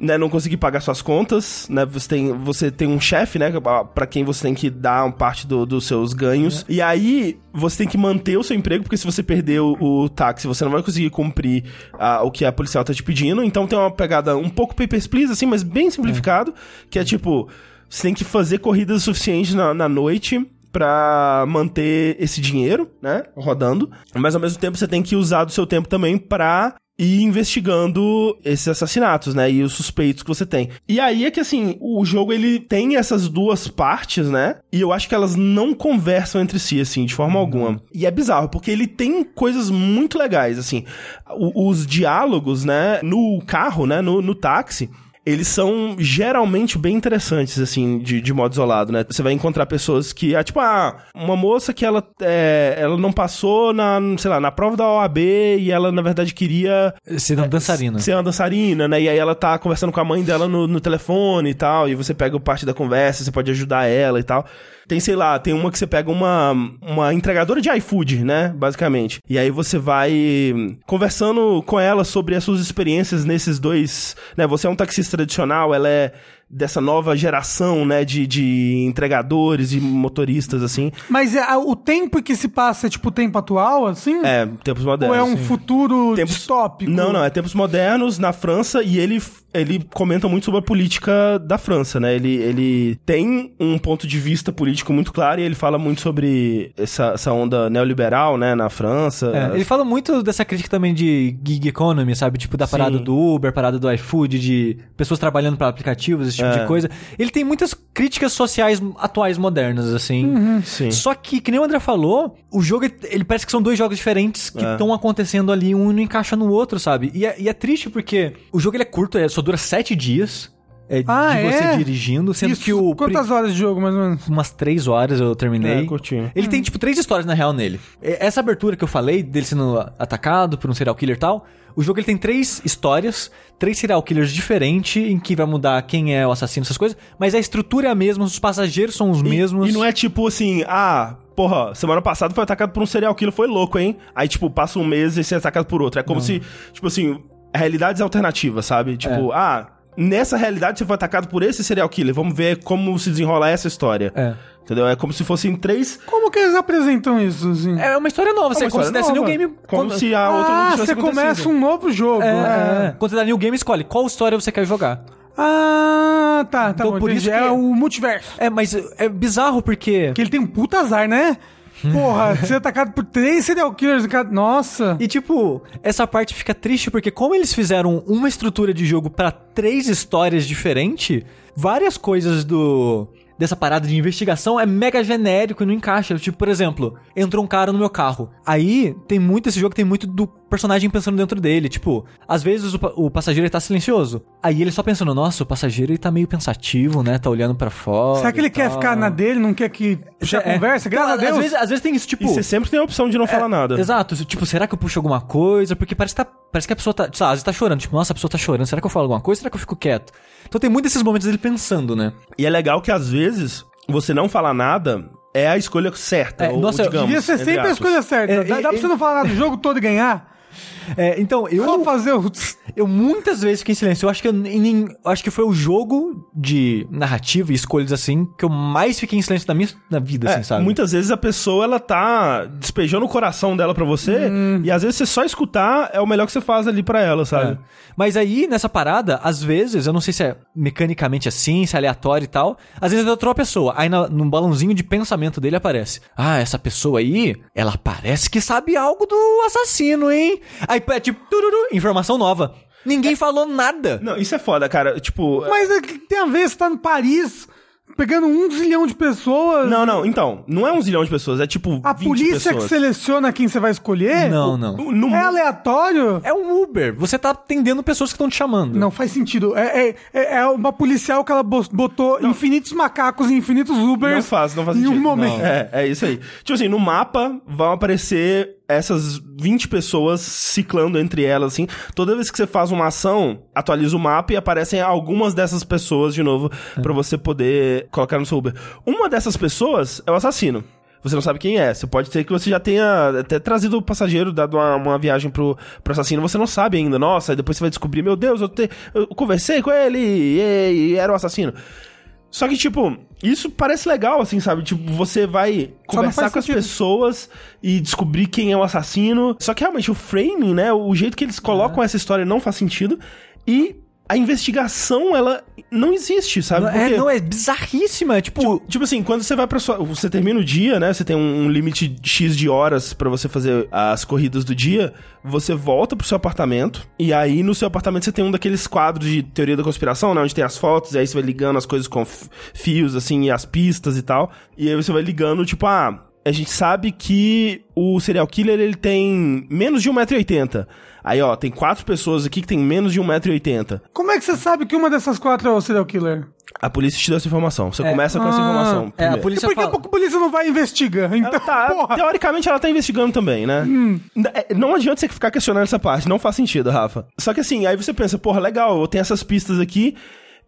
né, não conseguir pagar suas contas, né, você tem, você tem um chefe, né, pra quem você tem que dar uma parte do- dos seus ganhos, e aí você tem que manter o seu emprego, porque se você perder o, o táxi, você não vai conseguir cumprir o que a policial tá te pedindo, então tem uma pegada um pouco Papers, Please, assim, mas bem simplificado, que é tipo, você tem que fazer corridas suficientes na, na noite pra manter esse dinheiro, né, rodando. Mas ao mesmo tempo você tem que usar do seu tempo também pra ir investigando esses assassinatos, né, e os suspeitos que você tem. E aí é que assim, o jogo ele tem essas duas partes, né? E eu acho que elas não conversam entre si assim, de forma alguma. E é bizarro, porque ele tem coisas muito legais, assim. O- os diálogos, né, no carro, né, no, no táxi, eles são geralmente bem interessantes, assim, de, de modo isolado, né? Você vai encontrar pessoas que, ah, tipo, ah, uma moça que ela, é, ela não passou na, sei lá, na prova da OAB e ela, na verdade, queria Ser um dançarino. ser uma dançarina, né? E aí ela tá conversando com a mãe dela no, no telefone e tal, e você pega parte da conversa, você pode ajudar ela e tal. Tem, sei lá, tem uma que você pega uma, uma entregadora de iFood, né? Basicamente. E aí você vai conversando com ela sobre as suas experiências nesses dois. Né? Você é um taxista tradicional, ela é dessa nova geração, né? De, de entregadores e motoristas, assim. Mas é, o tempo que se passa é tipo o tempo atual, assim? É, tempos Ou modernos. é um sim. futuro Tempos- distópico? Não, não, é tempos modernos na França e ele, ele comenta muito sobre a política da França, né? Ele, ele tem um ponto de vista político muito claro e ele fala muito sobre essa, essa onda neoliberal, né, na França. É, ele fala muito dessa crítica também de gig economy, sabe? Tipo, da parada Sim. do Uber, parada do iFood, de pessoas trabalhando para aplicativos, esse tipo É. de coisa. Ele tem muitas críticas sociais atuais modernas, assim. Sim. Só que, que nem o André falou, o jogo, ele parece que são dois jogos diferentes que É. estão acontecendo ali, um não encaixa no outro, sabe? E é, e é triste porque o jogo ele é curto, é, só dura sete dias é, Ah, de você é? dirigindo, sendo Isso, que o... Quantas horas de jogo, mais ou menos? umas três horas eu terminei. É, curtinho. Ele tem, tipo, três histórias na real nele. Essa abertura que eu falei, dele sendo atacado por um serial killer e tal, o jogo ele tem três histórias, três serial killers diferentes, em que vai mudar quem é o assassino, essas coisas, mas a estrutura é a mesma, os passageiros são os E- mesmos. E não é tipo assim, ah, porra, semana passada foi atacado por um serial killer, foi louco, hein? Aí, tipo, passa um mês e você é atacado por outro. É como se, tipo assim, realidades alternativas, sabe? Tipo, ah, nessa realidade você foi atacado por esse serial killer, vamos ver como se desenrola essa história. É. Entendeu? É como se fossem três. Como que eles apresentam isso, assim? É uma história nova, você uma como se desse new game. Como quando- se a outra não ah, tivesse você começa um novo jogo. É, É. é. Quando você dá new game, escolhe qual história você quer jogar. Ah, tá, tá Então, bom. por isso que- É o multiverso. É, mas é bizarro porque. Que ele tem um puta azar, né? Porra, ser atacado por três serial killers. cara- Nossa. E tipo, essa parte fica triste porque como eles fizeram uma estrutura de jogo pra três histórias diferentes, várias coisas do dessa parada de investigação é mega genérico e não encaixa. Tipo, por exemplo, entrou um cara no meu carro. Aí tem muito, esse jogo tem muito do personagem pensando dentro dele. Tipo, às vezes o, o passageiro ele tá silencioso. Aí ele só pensando, nossa, o passageiro ele tá meio pensativo, né? Tá olhando pra fora. Será que ele quer tal. ficar na dele, não quer que puxe a É. conversa? Graças Não, a Deus. Às vezes, às vezes tem isso, tipo. E você sempre tem a opção de não falar nada. Exato, tipo, será que eu puxo alguma coisa? Porque parece que, tá, parece que a pessoa tá, sei lá, às vezes tá chorando, tipo, nossa, a pessoa tá chorando, será que eu falo alguma coisa? Será que eu fico quieto? Então tem muito desses momentos dele pensando, né? E é legal que às vezes você não falar nada é a escolha certa. É, ou, nossa, digamos, Devia ser sempre a escolha certa. É, dá, é, dá pra é- você não falar nada do jogo todo e ganhar? É, então, eu, Só fazer o... eu muitas vezes fiquei em silêncio. Eu acho que eu, eu acho que foi o jogo de narrativa e escolhas assim que eu mais fiquei em silêncio na minha na vida, É, assim, sabe? muitas vezes a pessoa ela tá despejando o coração dela pra você e às vezes você só escutar é o melhor que você faz ali pra ela, sabe? É. Mas aí, nessa parada, às vezes, eu não sei se é mecanicamente assim, se é aleatório e tal, às vezes entrou a pessoa, aí na, num balãozinho de pensamento dele aparece, ah, essa pessoa aí, ela parece que sabe algo do assassino, hein? Aí é tipo, tururu, informação nova. Ninguém falou nada. Não, isso é foda, cara. Tipo, Mas o que tem a ver? Você tá no Paris, pegando um zilhão de pessoas... não, não, então, não é um zilhão de pessoas, é tipo A 20 polícia que pessoas. seleciona quem você vai escolher? Não, não. No- no- É aleatório? É um Uber. Você tá atendendo pessoas que estão te chamando. Não faz sentido. É, é, é- é uma policial que ela bo- botou infinitos macacos e infinitos Ubers. Não faz, não faz Em sentido. um momento. É, é isso aí. Tipo assim, no mapa vão aparecer essas 20 pessoas ciclando entre elas, assim. Toda vez que você faz uma ação, atualiza o mapa e aparecem algumas dessas pessoas de novo pra você poder colocar no seu Uber. Uma dessas pessoas é o assassino. Você não sabe quem é. Você pode ter que você já tenha até trazido o passageiro, dado uma, uma viagem pro, pro assassino. Você não sabe ainda. Nossa, depois você vai descobrir, meu Deus, eu, te- eu conversei com ele e, e era o assassino. Só que, tipo, isso parece legal, assim, sabe? Tipo, você vai conversar com as pessoas e descobrir quem é o assassino. Só que realmente o framing, né? O jeito que eles colocam essa história não faz sentido. E a investigação, ela não existe, sabe? Não, é, Porque- não, é bizarríssima. É tipo, Tipo assim, quando você vai pra sua. Você termina o dia, né? Você tem um, um limite X de horas pra você fazer as corridas do dia. Você volta pro seu apartamento. E aí, no seu apartamento, você tem um daqueles quadros de teoria da conspiração, né? Onde tem as fotos, e aí você vai ligando as coisas com fios, assim, e as pistas e tal. E aí você vai ligando, tipo, ah. A gente sabe que o serial killer ele tem menos de 1,80m. Aí, ó, tem quatro pessoas aqui que tem menos de 1,80m. Como é que você sabe que uma dessas quatro é o serial killer? A polícia te deu essa informação. Você começa com essa Ah, informação. é, a primeiro. E polícia por que fala... a polícia não vai investigar? Então, Ela tá, porra. teoricamente ela tá investigando também, né? É, Não adianta você ficar questionando essa parte, não faz sentido, Rafa. Só que assim, aí você pensa, porra, legal, eu tenho essas pistas aqui,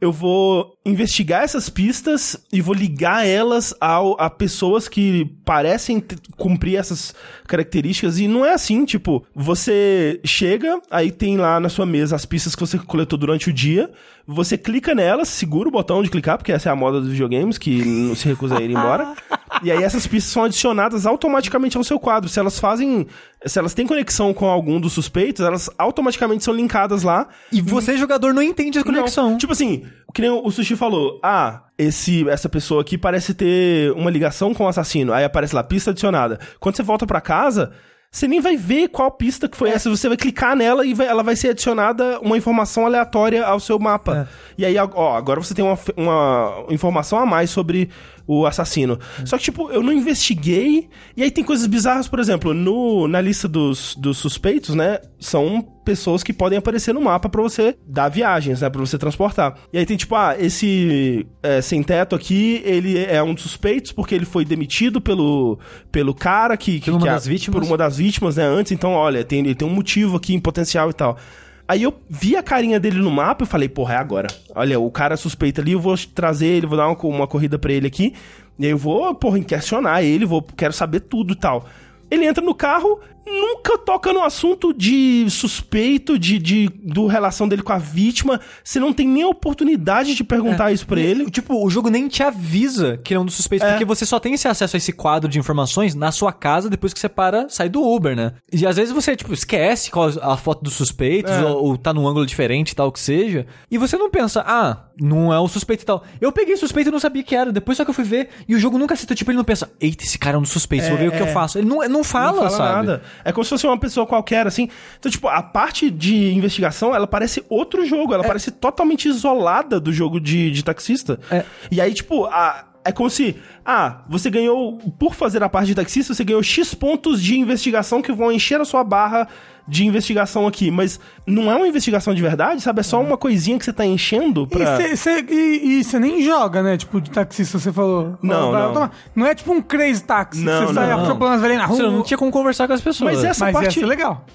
eu vou investigar essas pistas e vou ligar elas ao, a pessoas que parecem cumprir essas características. E não é assim, tipo, você chega, aí tem lá na sua mesa as pistas que você coletou durante o dia, você clica nelas, segura o botão de clicar, porque essa é a moda dos videogames, que não se recusa a ir embora. e aí essas pistas são adicionadas automaticamente ao seu quadro. Se elas fazem. Se elas têm conexão com algum dos suspeitos, elas automaticamente são linkadas lá. E você, jogador, não entende a conexão. Não, tipo assim, que nem o Sushi falou. Ah, esse, essa pessoa aqui parece ter uma ligação com o assassino. Aí aparece lá, pista adicionada. Quando você volta pra casa, você nem vai ver qual pista que foi essa. Você vai clicar nela e vai- ela vai ser adicionada uma informação aleatória ao seu mapa. E aí, ó, agora você tem uma, uma informação a mais sobre o assassino. Só que, tipo, eu não investiguei. E aí tem coisas bizarras, por exemplo, no, na lista dos, dos suspeitos, né? São pessoas que podem aparecer no mapa pra você dar viagens, né? Pra você transportar. E aí tem, tipo, ah, esse é, sem teto aqui, ele é um dos suspeitos porque ele foi demitido pelo, pelo cara que... que Por uma que a- das vítimas. Por uma das vítimas, né? Antes, então, olha, tem, ele tem um motivo aqui em potencial e tal. Aí eu vi a carinha dele no mapa e falei, porra, é agora. Olha, o cara suspeita ali, eu vou trazer ele, vou dar uma, uma corrida pra ele aqui. E aí eu vou, porra, questionar ele, vou, quero saber tudo e tal. Ele entra no carro, nunca toca no assunto de suspeito, de, de do relação dele com a vítima. Você não tem nem a oportunidade de perguntar isso pra ele. Tipo, o jogo nem te avisa que ele é um dos suspeitos, É. porque você só tem esse acesso a esse quadro de informações na sua casa depois que você para, sai do Uber, né? E às vezes você, tipo, esquece qual a foto dos suspeitos, É. ou, ou tá num ângulo diferente tal, o que seja, e você não pensa, ah, não é o suspeito e tal. Eu peguei suspeito e não sabia que era, depois só que eu fui ver, e o jogo nunca cita, tipo, ele não pensa, eita, esse cara é um dos suspeitos, vou ver o que eu é. faço. Ele não, não fala, não fala sabe? nada. É como se fosse uma pessoa qualquer, assim. Então, tipo, a parte de investigação, ela parece outro jogo. Ela parece totalmente isolada do jogo de, de taxista. É. E aí, tipo, a, É como se, ah, você ganhou, por fazer a parte de taxista, você ganhou X pontos de investigação que vão encher a sua barra de investigação aqui, mas não é uma investigação de verdade, sabe? É só uma coisinha que você tá enchendo pra... E você nem joga, né? Tipo, de taxista, você falou. Não, não. Não é tipo um crazy taxi. que Não, você sai não, não. atropelando as velhinhas na rua. Você não tinha como conversar com as pessoas. Mas essa Mas parte... ser legal.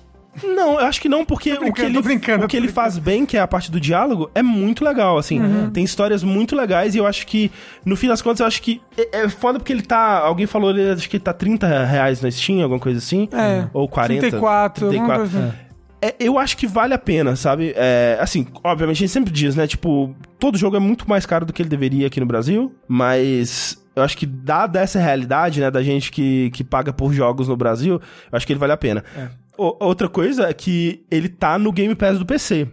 Não, eu acho que não, porque o que ele, o que ele faz bem, que é a parte do diálogo, é muito legal, assim. Uhum. Tem histórias muito legais e eu acho que, no fim das contas, eu acho que é, é foda porque ele tá... Alguém falou, ele acho que ele tá 30 reais na Steam, alguma coisa assim. É. Ou 40. 34, alguma 34. coisa assim. É, eu acho que vale a pena, sabe? É, assim, obviamente a gente sempre diz, né? Tipo, todo jogo é muito mais caro do que ele deveria aqui no Brasil, mas eu acho que dada essa realidade, né, da gente que, que paga por jogos no Brasil, eu acho que ele vale a pena. O- outra coisa é que ele tá no Game Pass do PC.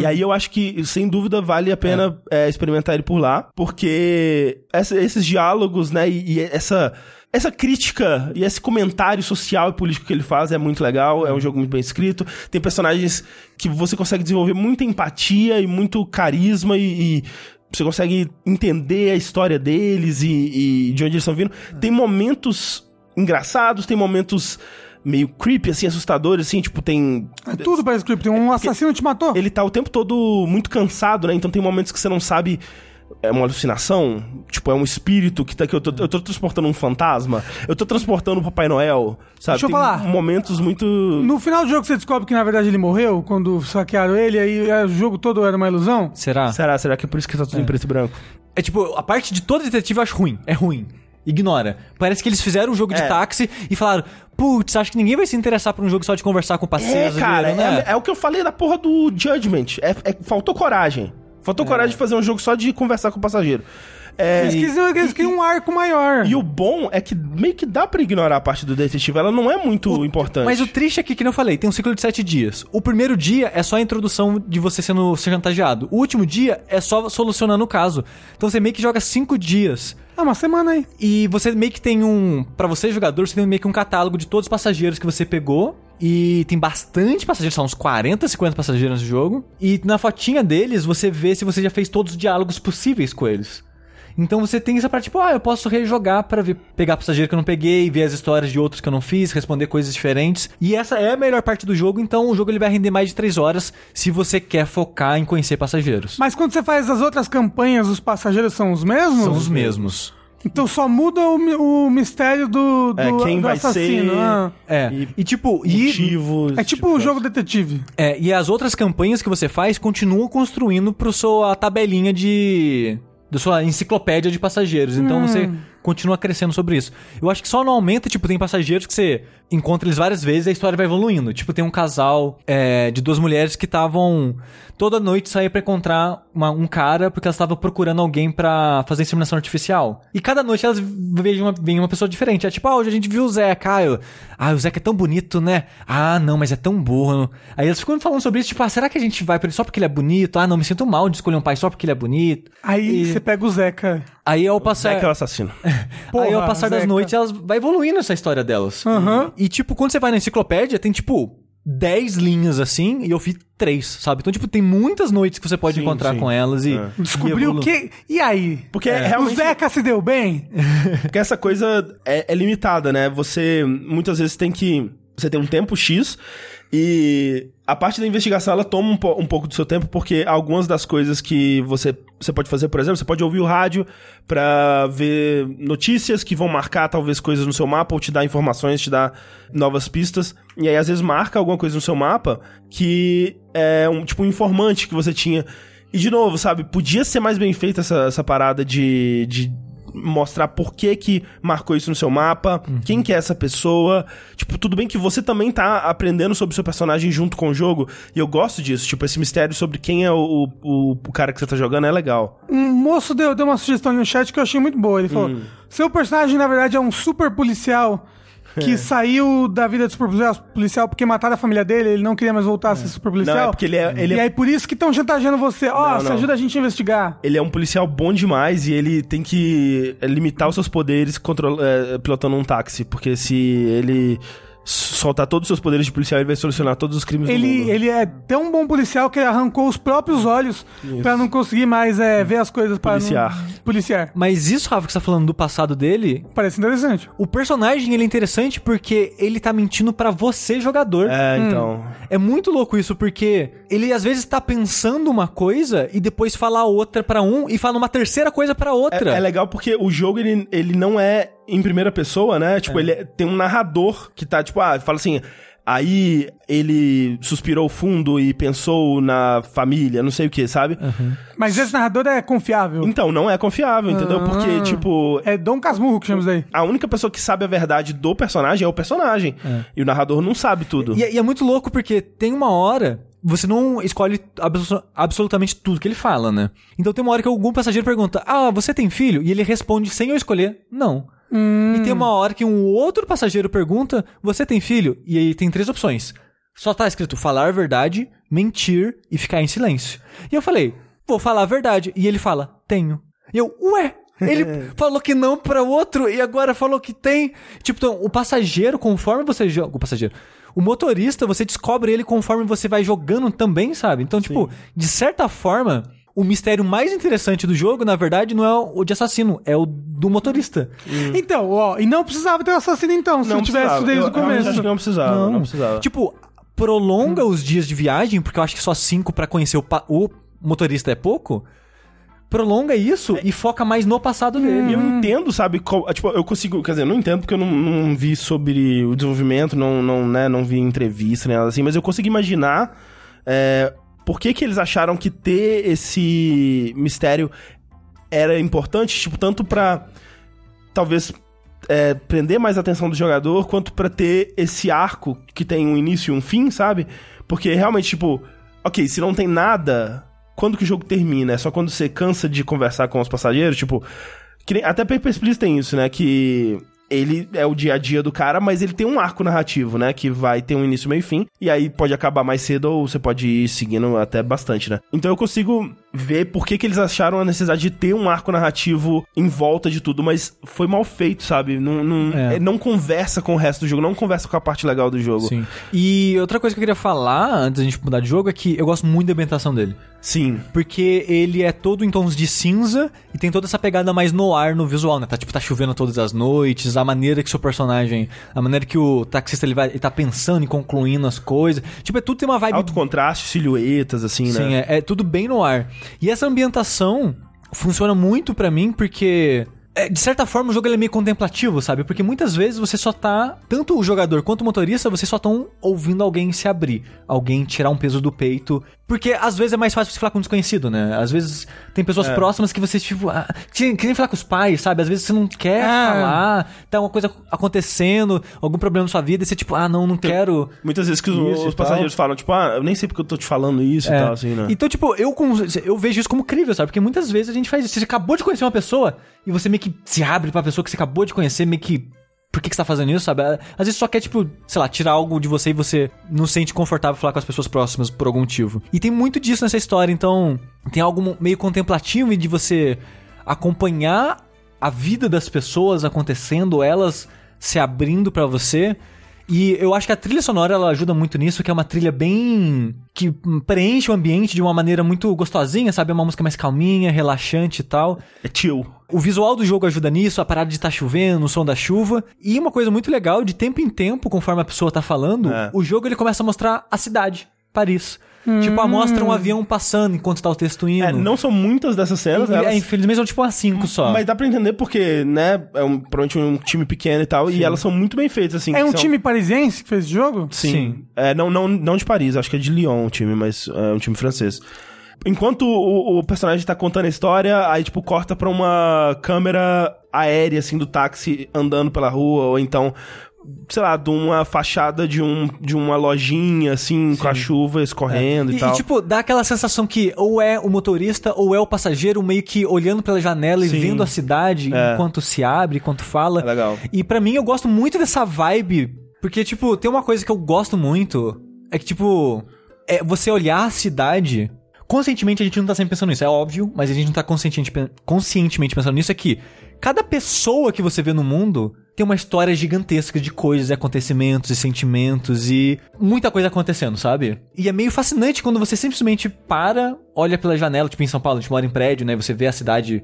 E aí eu acho que, sem dúvida, vale a pena é, experimentar ele por lá, porque essa- esses diálogos, né, e, e essa, essa crítica e esse comentário social e político que ele faz é muito legal, é um jogo muito bem escrito, tem personagens que você consegue desenvolver muita empatia e muito carisma e... e você consegue entender a história deles e, e de onde eles estão vindo. Tem momentos engraçados, tem momentos meio creepy, assim, assustadores, assim, tipo, tem É tudo para script. Um assassino te matou. ele tá o tempo todo muito cansado, né? Então tem momentos que você não sabe. É uma alucinação? Tipo, é um espírito que tá aqui. Eu tô, eu tô transportando um fantasma? Eu tô transportando o Papai Noel? Sabe? Deixa eu tem falar. momentos muito. No final do jogo você descobre que na verdade ele morreu quando saquearam ele, aí é, o jogo todo era uma ilusão. Será? Será? Será que é por isso que tá tudo em preto e branco? É tipo, a parte de todo detetive eu acho ruim. É ruim. Ignora. Parece que eles fizeram um jogo de É. táxi e falaram: Putz, acho que ninguém vai se interessar por um jogo só de conversar com É, parceiros. cara, né? é, é o que eu falei da porra do Judgment. É, é- faltou coragem. Faltou coragem de fazer um jogo só de conversar com o passageiro. É, Eles queriam, eles queriam um arco maior. e o bom é que meio que dá pra ignorar a parte do detetive. Ela não é muito importante. Mas o triste aqui, que nem eu falei, tem um ciclo de sete dias. O primeiro dia é só a introdução de você sendo chantageado. O último dia é só solucionando o caso. Então você meio que joga cinco dias. Ah, uma semana aí. E você meio que tem um. Pra você, jogador, você tem meio que um catálogo de todos os passageiros que você pegou. E tem bastante passageiros, são uns 40, 50 passageiros no jogo. E na fotinha deles, você vê se você já fez todos os diálogos possíveis com eles. Então você tem essa parte, tipo, ah, eu posso rejogar pra ver, pegar passageiro que eu não peguei, ver as histórias de outros que eu não fiz, responder coisas diferentes. E essa é a melhor parte do jogo, então o jogo ele vai render mais de 3 horas se você quer focar em conhecer passageiros. Mas quando você faz as outras campanhas, os passageiros são os mesmos? São os mesmos. Então só muda o, o mistério do, do, É, quem do vai assassino. ser- ah. É. E- E, tipo, e, Motivos, É tipo o coisa. jogo detetive. É, e as outras campanhas que você faz continuam construindo pro sua tabelinha de. Da sua enciclopédia de passageiros. Então você continua crescendo sobre isso. Eu acho que só não aumenta, tipo, tem passageiros que você encontra eles várias vezes e a história vai evoluindo. Tipo, tem um casal é, de duas mulheres que estavam toda noite sair pra encontrar uma- um cara porque elas estavam procurando alguém pra fazer inseminação artificial. E cada noite elas veem uma, veem uma pessoa diferente. É tipo, ah, hoje a gente viu o Zeca. Ah, eu- ah, o Zeca é tão bonito, né? Ah, não, mas é tão burro. Aí elas ficam falando sobre isso, tipo, ah, será que a gente vai pra ele só porque ele é bonito? Ah, não, me sinto mal de escolher um pai só porque ele é bonito. Aí E- você pega o Zeca. Aí ao passar. Zeca é o assassino. aí ao Porra, passar das Zeca. noites, elas vai evoluindo essa história delas. Aham. E, tipo, quando você vai na enciclopédia, tem, tipo, 10 linhas assim, e eu fiz 3, sabe? Então, tipo, tem muitas noites que você pode Sim, encontrar sim. com elas e. É. Descobriu o que. E aí? Porque O realmente. Zeca se deu bem? Porque essa coisa é, é limitada, né? Você muitas vezes tem que. Você tem um tempo X e a parte da investigação ela toma um, po- um pouco do seu tempo, porque algumas das coisas que você, você pode fazer, por exemplo, você pode ouvir o rádio pra ver notícias que vão marcar talvez coisas no seu mapa ou te dar informações, te dar novas pistas. E aí às vezes marca alguma coisa no seu mapa que é um tipo um informante que você tinha. E de novo, sabe, podia ser mais bem feita essa, essa parada de, de mostrar por que que marcou isso no seu mapa, quem que é essa pessoa. Tipo, tudo bem que você também tá aprendendo sobre o seu personagem junto com o jogo, e eu gosto disso. Tipo, esse mistério sobre quem é o, o, o cara que você tá jogando é legal. Um moço deu, deu uma sugestão ali no chat que eu achei muito boa. Ele falou: Hum. seu personagem, na verdade, é um super policial. Que saiu da vida de super policial, porque mataram a família dele, ele não queria mais voltar a ser super policial. Não, é porque ele é- ele e é- aí por isso que estão chantageando você. Ó, Não, você ajuda a gente a investigar. Ele é um policial bom demais e ele tem que é, limitar os seus poderes control, é, pilotando um táxi, porque se ele soltar todos os seus poderes de policial, ele vai solucionar todos os crimes do Ele, mundo. ele é tão bom policial que ele arrancou os próprios olhos pra não conseguir mais é, ver as coisas para Policiar. policiar. Mas isso, Rafa, que você tá falando do passado dele, Parece interessante. o personagem ele é interessante porque ele tá mentindo pra você, jogador. É, então. É muito louco isso, porque ele às vezes tá pensando uma coisa e depois fala outra pra um e fala uma terceira coisa pra outra. É, é legal porque o jogo, ele, ele não é em primeira pessoa, né? Tipo, ele é- tem um narrador que tá, tipo, ah, fala assim... Aí ele suspirou fundo e pensou na família, não sei o que, sabe? Mas esse narrador é confiável. Então, não é confiável, entendeu? Porque, Ah. tipo, É Dom Casmurro que chama isso aí. a única pessoa que sabe a verdade do personagem é o personagem. E o narrador não sabe tudo. E, é- e é muito louco porque tem uma hora. Você não escolhe abso- absolutamente tudo que ele fala, né? Então tem uma hora que algum passageiro pergunta: Ah, você tem filho? E ele responde sem eu escolher: Não. E tem uma hora que um outro passageiro pergunta: Você tem filho? E aí tem três opções. Só tá escrito falar a verdade, mentir e ficar em silêncio. E eu falei: Vou falar a verdade. E ele fala: Tenho. E eu, ué? Ele falou que não pra outro e agora falou que tem. Tipo, então, o passageiro, conforme você joga. O passageiro. O motorista, você descobre ele conforme você vai jogando também, sabe? Então, tipo, de certa forma, o mistério mais interessante do jogo, na verdade, não é o de assassino, é o do motorista. Então, ó, e não precisava ter um assassino então, se não eu tivesse precisava. desde Eu o começo. acho que não precisava, não, precisava. Tipo, prolonga os dias de viagem, porque eu acho que só cinco pra conhecer o, o motorista é pouco. Prolonga isso e foca mais no passado E dele. eu entendo, sabe? qual- tipo, eu consigo. Quer dizer, eu não entendo porque eu não, não vi sobre o desenvolvimento, não, não, né, não vi entrevista nem nada assim, mas eu consigo imaginar é, por que, que eles acharam que ter esse mistério era importante, tipo, tanto pra talvez é, prender mais a atenção do jogador, quanto pra ter esse arco que tem um início e um fim, sabe? Porque realmente, tipo, ok, se não tem nada, quando que o jogo termina? É só quando você cansa de conversar com os passageiros? Tipo, nem- até Papers, Please tem isso, né? Que ele é o dia a dia do cara, mas ele tem um arco narrativo, né? Que vai ter um início, meio e fim. E aí pode acabar mais cedo ou você pode ir seguindo até bastante, né? Então eu consigo ver por que, que eles acharam a necessidade de ter um arco narrativo em volta de tudo, mas foi mal feito, sabe? Não, não, É. é, não conversa com o resto do jogo, não conversa com a parte legal do jogo. Sim. E outra coisa que eu queria falar, antes da gente mudar de jogo, é que eu gosto muito da ambientação dele. Sim. Porque ele é todo em tons de cinza e tem toda essa pegada mais no ar no visual, né? Tá tipo, tá chovendo todas as noites, a maneira que seu personagem. A maneira que o taxista ele, vai, ele tá pensando e concluindo as coisas. Tipo, é tudo tem uma vibe. Alto contraste, silhuetas, assim, Sim, né? é, é tudo bem no ar. E essa ambientação funciona muito pra mim porque. É, de certa forma, o jogo é meio contemplativo, sabe? Porque muitas vezes você só tá. Tanto o jogador quanto o motorista, vocês só estão ouvindo alguém se abrir. Alguém tirar um peso do peito. Porque às vezes é mais fácil você falar com um desconhecido, né? Às vezes tem pessoas É. próximas que você, tipo. Ah, que, que nem falar com os pais, sabe? Às vezes você não quer Ah. falar, tá uma coisa acontecendo, algum problema na sua vida, e você, tipo, ah, não, não quero. Muitas vezes que os, e os passageiros falam, tipo, ah, eu nem sei porque eu tô te falando isso e É. tal, assim, né? Então, tipo, eu, eu vejo isso como crível, sabe? Porque muitas vezes a gente faz isso. Você acabou de conhecer uma pessoa e você meio que se abre pra pessoa que você acabou de conhecer, meio que. Por que, que você tá fazendo isso, sabe? Às vezes só quer, tipo, sei lá, tirar algo de você e você não se sente confortável falar com as pessoas próximas por algum motivo. E tem muito disso nessa história, então tem algo meio contemplativo de você acompanhar a vida das pessoas acontecendo, elas se abrindo pra você. E eu acho que a trilha sonora ela ajuda muito nisso, que é uma trilha bem. que preenche o ambiente de uma maneira muito gostosinha, sabe? É uma música mais calminha, relaxante e tal. É chill. O visual do jogo ajuda nisso, a parada de estar chovendo, o som da chuva. E uma coisa muito legal, de tempo em tempo, conforme a pessoa tá falando, É. o jogo ele começa a mostrar a cidade, Paris. Tipo, a mostra um avião passando enquanto tá o texto indo. É, não são muitas dessas cenas, E, elas... é, infelizmente são tipo umas cinco só. Mas dá pra entender porque, né, é um, provavelmente um time pequeno e tal, e elas são muito bem feitas, assim. É um são- time parisiense que fez esse jogo? Sim. Sim. É, não, não, não de Paris, acho que é de Lyon o time, mas é um time francês. Enquanto o, o personagem tá contando a história, aí, tipo, corta pra uma câmera aérea, assim, do táxi andando pela rua, ou então, sei lá, de uma fachada de, um, de uma lojinha, assim, com a chuva escorrendo e, E, tal. e, tipo, dá aquela sensação que ou é o motorista ou é o passageiro meio que olhando pela janela Sim. e vendo a cidade É. enquanto se abre, enquanto fala. É legal. E pra mim eu gosto muito dessa vibe, porque tipo, tem uma coisa que eu gosto muito, é que tipo, é você olhar a cidade conscientemente a gente não tá sempre pensando nisso, é óbvio, mas a gente não tá conscientemente, conscientemente pensando nisso, é que cada pessoa que você vê no mundo tem uma história gigantesca de coisas, e acontecimentos e sentimentos e muita coisa acontecendo, sabe? E é meio fascinante quando você simplesmente para, olha pela janela, tipo em São Paulo, a gente mora em prédio, né? Você vê a cidade,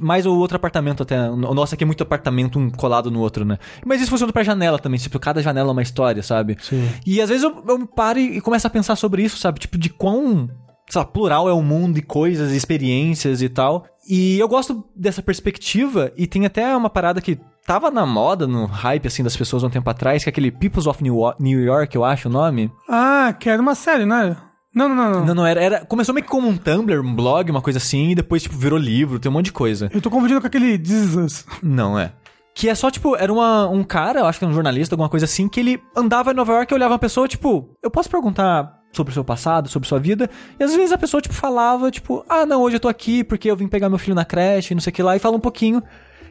mais o outro apartamento até. O nosso aqui é muito apartamento um colado no outro, né? Mas isso funciona pra janela também, tipo, cada janela é uma história, sabe? Sim. E às vezes eu, eu paro e, e começo a pensar sobre isso, sabe? Tipo, de quão sei lá, plural é o mundo e coisas, experiências e tal. E eu gosto dessa perspectiva e tem até uma parada que tava na moda, no hype, assim, das pessoas um tempo atrás, que é aquele Peoples of New York, eu acho o nome. Ah, que era uma série, né? Não, não, não, não. Não, não, era, era. Começou meio que como um Tumblr, um blog, uma coisa assim, e depois, tipo, virou livro, tem um monte de coisa. Eu tô confundindo com aquele This Is Us. Não, é. Que é só, tipo, era uma, um cara, eu acho que era um jornalista, alguma coisa assim, que ele andava em Nova York e olhava uma pessoa, tipo, eu posso perguntar sobre o seu passado, sobre sua vida. E às vezes a pessoa, tipo, falava, tipo, ah, não, hoje eu tô aqui porque eu vim pegar meu filho na creche, não sei o que lá, e fala um pouquinho.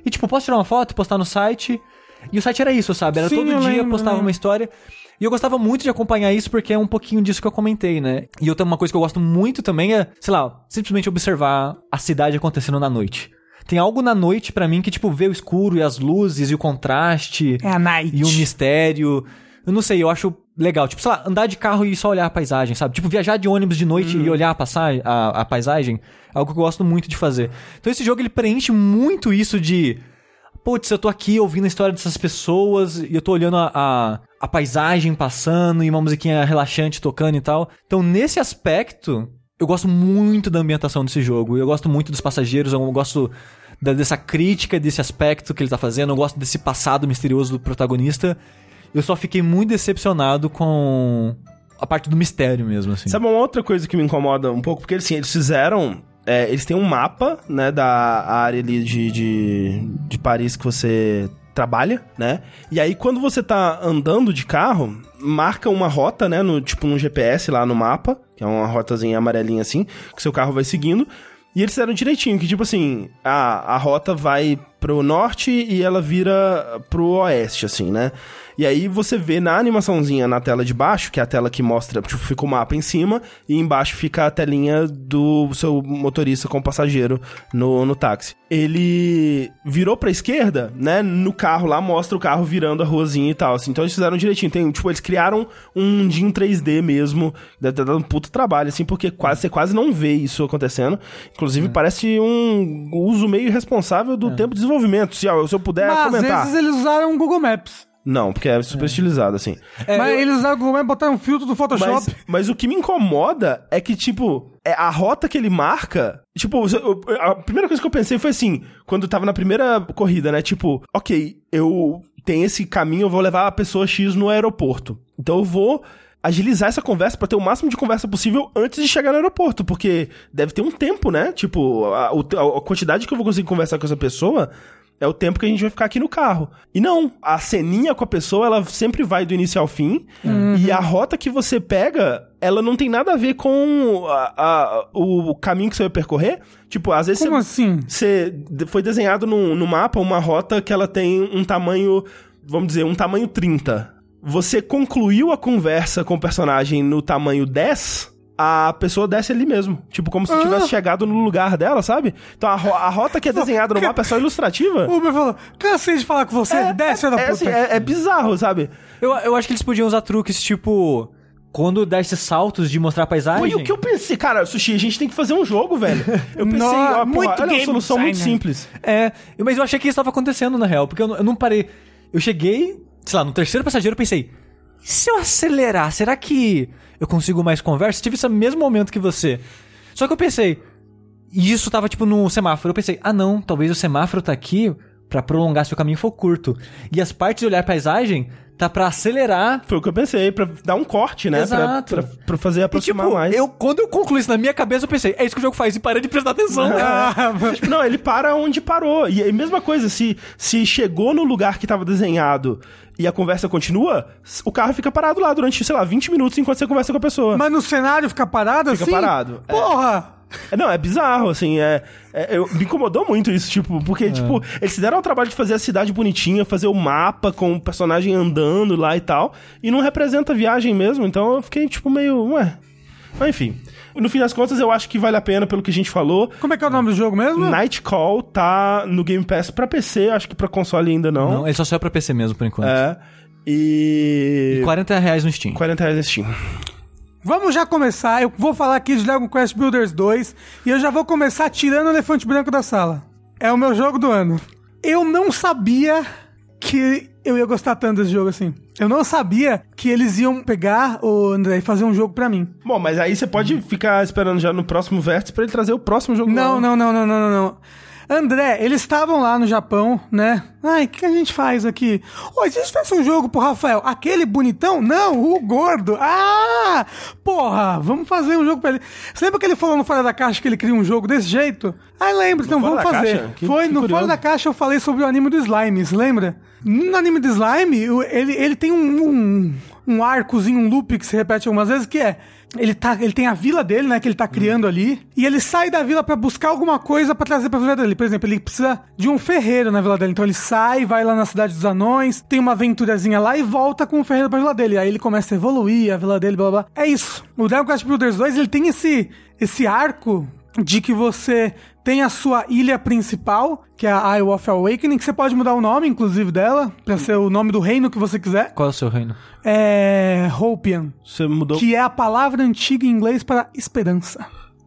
E, tipo, posso tirar uma foto, postar no site? E o site era isso, sabe? Era Sim, todo dia lembro, postava uma história. E eu gostava muito de acompanhar isso porque é um pouquinho disso que eu comentei, né? E eu tenho uma coisa que eu gosto muito também é, sei lá, simplesmente observar a cidade acontecendo na noite. Tem algo na noite pra mim que, tipo, vê o escuro e as luzes e o contraste. É a Night. E o mistério. Eu não sei, eu acho legal. Tipo, sei lá, andar de carro e só olhar a paisagem, sabe? Tipo, viajar de ônibus de noite e olhar a, passagem, a, a paisagem. É algo que eu gosto muito de fazer. Então esse jogo, ele preenche muito isso de... Putz, eu tô aqui ouvindo a história dessas pessoas e eu tô olhando a, a, a paisagem passando e uma musiquinha relaxante tocando e tal. Então, nesse aspecto, eu gosto muito da ambientação desse jogo. Eu gosto muito dos passageiros, eu gosto da- dessa crítica, desse aspecto que ele tá fazendo, eu gosto desse passado misterioso do protagonista. Eu só fiquei muito decepcionado com a parte do mistério mesmo, assim. Sabe uma outra coisa que me incomoda um pouco? Porque assim, eles fizeram. é, eles têm um mapa, né, da área ali de, de, de Paris que você trabalha, né? E aí, quando você tá andando de carro, marca uma rota, né? No, tipo, no GPS lá no mapa, que é uma rotazinha amarelinha assim, que seu carro vai seguindo. E eles fizeram direitinho, que tipo assim, a, a rota vai pro norte e ela vira pro oeste, assim, né? E aí você vê na animaçãozinha na tela de baixo, que é a tela que mostra, tipo, fica o mapa em cima, e embaixo fica a telinha do seu motorista com o passageiro no, no táxi. Ele virou pra esquerda, né? No carro lá mostra o carro virando a ruazinha e tal, assim. Então eles fizeram direitinho. Tem, tipo, eles criaram um mundinho 3D mesmo. Deve ter dado um puto trabalho, assim, porque quase, você quase não vê isso acontecendo. Inclusive, parece um uso meio irresponsável do tempo de desenvolvimento. Se, ó, se eu puder Mas às comentar. vezes eles usaram o Google Maps. Não, porque é super estilizado, assim. Mas eles usaram o Google Maps, botaram um filtro do Photoshop. Mas, mas o que me incomoda é que, tipo, é a rota que ele marca. Tipo, eu- eu- a primeira coisa que eu pensei foi assim, quando eu tava na primeira corrida, né? Tipo, ok, eu tenho esse caminho, eu vou levar a pessoa X no aeroporto. Então eu vou agilizar essa conversa pra ter o máximo de conversa possível antes de chegar no aeroporto, porque deve ter um tempo, né? Tipo, a, o- a quantidade que eu vou conseguir conversar com essa pessoa é o tempo que a gente vai ficar aqui no carro. E não, a ceninha com a pessoa, ela sempre vai do início ao fim. E a rota que você pega, ela não tem nada a ver com a- a- o caminho que você vai percorrer. Tipo, às vezes Como você, assim? você foi desenhado no, no mapa uma rota que ela tem um tamanho, vamos dizer, um tamanho 30. Você concluiu a conversa com o personagem no tamanho 10, a pessoa desce ali mesmo. Tipo, como se Ah. tivesse chegado no lugar dela, sabe? Então a, ro- a rota que é desenhada no mapa é só ilustrativa. O Uber falou, cansei de falar com você, desce, filho da é, puta. assim, é, é bizarro, sabe? Eu, eu acho que eles podiam usar truques tipo. Quando dá esses saltos de mostrar a paisagem. Foi o que eu pensei, cara, Sushi, a gente tem que fazer um jogo, velho. Eu pensei, ó, porra, muito olha uma game solução muito designer. simples. É, mas eu achei que isso estava acontecendo na real, porque eu não, eu não parei. Eu cheguei, sei lá, no terceiro passageiro eu pensei, e se eu acelerar, será que eu consigo mais conversa? Tive esse mesmo momento que você. Só que eu pensei, e isso tava tipo no semáforo, eu pensei, ah não, talvez o semáforo tá aqui pra prolongar se o caminho for curto. E as partes de olhar paisagem tá pra acelerar. Foi o que eu pensei, pra dar um corte, né? Pra, Exato. pra, pra fazer E, aproximar tipo, mais. eu, quando eu concluí isso na minha cabeça, eu pensei, é isso que o jogo faz, e parei de prestar atenção. Ah, Tipo, não, ele para onde parou. E a mesma coisa, se, se chegou no lugar que tava desenhado e a conversa continua, o carro fica parado lá durante, sei lá, 20 minutos enquanto você conversa com a pessoa. mas no cenário fica parado Fica assim? parado, é. Porra! É, Não, é bizarro, assim, é, é- eu- me incomodou muito isso, tipo, porque, tipo, eles se deram o trabalho de fazer a cidade bonitinha, fazer o mapa com o personagem andando lá e tal, e não representa a viagem mesmo, então eu fiquei, tipo, meio, ué... Mas enfim. No fim das contas, eu acho que vale a pena pelo que a gente falou. Como é que é o nome do jogo mesmo? Night Call tá no Game Pass pra PC, acho que pra console ainda não. Não, ele só saiu pra PC mesmo, por enquanto. É. E. 40 reais no Steam. 40 reais no Steam. Vamos já começar. Eu vou falar aqui de Dragon Quest Builders 2 e eu já vou começar tirando o elefante branco da sala. É o meu jogo do ano. Eu não sabia que eu ia gostar tanto desse jogo assim. Eu não sabia que eles iam pegar o André e fazer um jogo pra mim. Bom, mas aí você pode ficar esperando já no próximo vértice pra ele trazer o próximo jogo. do Não, não, não, não, não, não, não. André, eles estavam lá no Japão, né? Ai, o que a gente faz aqui? Ô, a gente fez um jogo pro Rafael. Aquele bonitão? Não, o gordo. Ah! Porra, vamos fazer um jogo pra ele. Você lembra que ele falou no Fora da Caixa que ele queria um jogo desse jeito? Ai, lembro, então vamos fazer. Que- Foi que no curioso. Fora da Caixa eu falei sobre o anime do Slime, você lembra? No anime do Slime, ele, ele tem um, um, um arcozinho, um loop que se repete algumas vezes, que é... Ele, tá, ele tem a vila dele, né, que ele tá criando ali, e ele sai da vila pra buscar alguma coisa pra trazer pra vila dele. Por exemplo, ele precisa de um ferreiro na vila dele. Então ele sai, vai lá na cidade dos anões, tem uma aventurazinha lá e volta com o ferreiro pra vila dele. Aí ele começa a evoluir, a vila dele, blá blá. blá. É isso. O Dragon Quest Builders 2, ele tem esse, esse arco de que você tem a sua ilha principal, que é a Isle of Awakening, que você pode mudar o nome, inclusive, dela, pra ser o nome do reino que você quiser. Qual é o seu reino? É... Hopian. Você mudou. Que é a palavra antiga em inglês para esperança.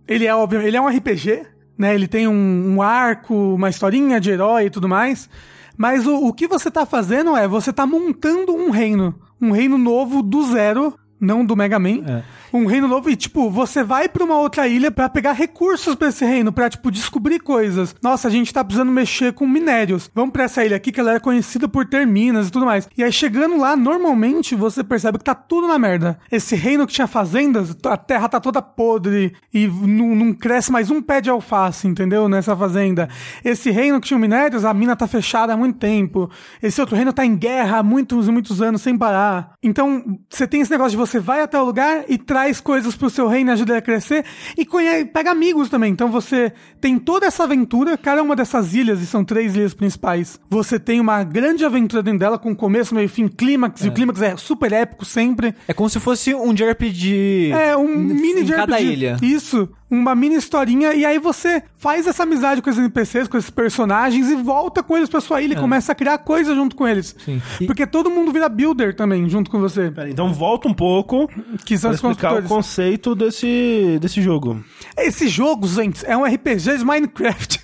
Ele é, óbvio, ele é um RPG, né? Ele tem um, um arco, uma historinha de herói e tudo mais. Mas o, o que você tá fazendo é, você tá montando um reino. Um reino novo do zero, não do Mega Man. É. Um reino novo e, tipo, você vai pra uma outra ilha pra pegar recursos pra esse reino, pra, tipo, descobrir coisas. Nossa, a gente tá precisando mexer com minérios. Vamos pra essa ilha aqui que ela é conhecida por ter minas e tudo mais. E aí, chegando lá, normalmente, você percebe que tá tudo na merda. Esse reino que tinha fazendas, a terra tá toda podre e não, não cresce mais um pé de alface, entendeu? Nessa fazenda. Esse reino que tinha minérios, a mina tá fechada há muito tempo. Esse outro reino tá em guerra há muitos e muitos anos sem parar. Então, você tem esse negócio de você vai até o lugar e traz coisas pro seu reino e ajuda ele a crescer e conhe- pega amigos também. Então você tem toda essa aventura, cada uma dessas ilhas, e são três ilhas principais. Você tem uma grande aventura dentro dela, com começo, meio e fim, clímax, e o clímax é super épico sempre. É como se fosse um JRPG. É, um mini em de cada ilha. Isso. Uma mini historinha, e aí você faz essa amizade com esses NPCs, com esses personagens, e volta com eles pra sua ilha e começa a criar coisa junto com eles. É. Sim. E- Porque todo mundo vira builder também, junto com você. Pera, então volta um pouco Que são pra explicar o conceito desse, desse jogo. Esse jogo, gente, é um RPG de Minecraft.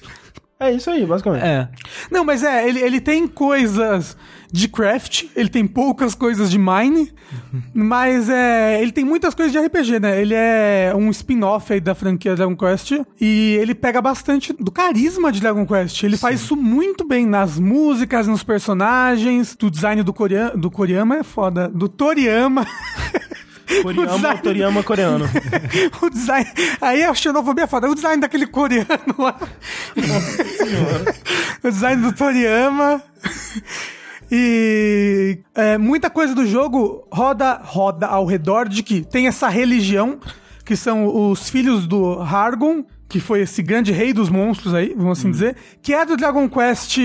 É isso aí, basicamente. É. Não, mas é, ele, ele tem coisas de craft, ele tem poucas coisas de mine, mas é, ele tem muitas coisas de RPG, né? Ele é um spin-off aí da franquia Dragon Quest e ele pega bastante do carisma de Dragon Quest. Ele faz isso muito bem nas músicas, nos personagens, do design do, Korea, do Koriyama é foda, do Toriyama. O Toriyama, design- Toriyama coreano. o design. Aí a xenofobia é foda. O design daquele coreano lá. o design do Toriyama. E é, muita coisa do jogo roda, roda ao redor de que tem essa religião, que são os filhos do Hargon, que foi esse grande rei dos monstros aí, vamos assim dizer, que é do Dragon Quest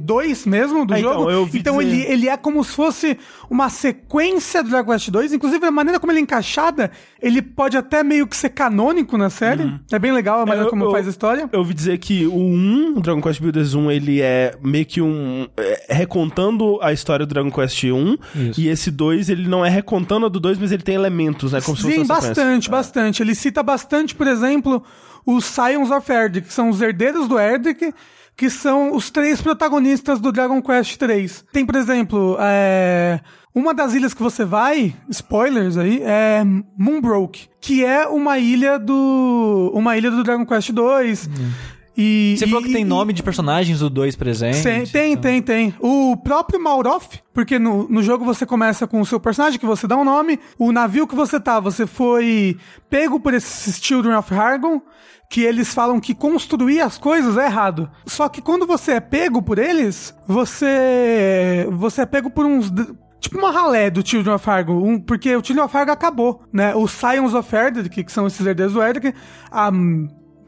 2 mesmo, do Ah, então, jogo. eu ouvi então dizer. ele, ele é como se fosse uma sequência do Dragon Quest 2. Inclusive, a maneira como ele é encaixada, ele pode até meio que ser canônico na série. É bem legal a maneira Uhum. eu- como eu- faz a história. Eu ouvi dizer que o 1, o Dragon Quest Builders 1, ele é meio que um. é, recontando a história do Dragon Quest 1. Isso. E esse 2, ele não é recontando a do 2, mas ele tem elementos, né? Como se fosse Sim, uma sequência. bastante, bastante. Ele cita bastante, por exemplo, os Scions of Erdrick, que são os herdeiros do Erdrick, que são os três protagonistas do Dragon Quest 3. Tem, por exemplo, é, uma das ilhas que você vai, spoilers aí, é Moonbroke, que é uma ilha do uma ilha do Dragon Quest 2. E, Você falou que e- tem e- nome de personagens do 2 presente. Tem, tem, tem, tem. O próprio Mauroff, porque no, no jogo você começa com o seu personagem, que você dá um nome. O navio que você tá, você foi pego por esses Children of Hargon, que eles falam que construir as coisas é errado. Só que quando você é pego por eles, você. Você é pego por uns. Tipo uma ralé do Children of Hargon, um, porque o Children of Hargon acabou, né? Os Scions of Erdrick, que são esses herdeiros do Erdrick, há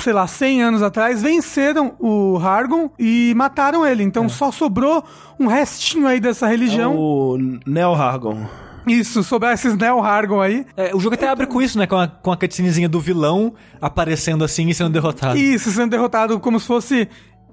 sei lá, 100 anos atrás, venceram o Hargon e mataram ele. Então só sobrou um restinho aí dessa É religião. o Neo Hargon. Isso, sobre esses Neo Hargon aí. É, o jogo até abre com isso, né? Com a, com a cutscenezinha do vilão aparecendo assim e sendo derrotado. Isso, sendo derrotado como se fosse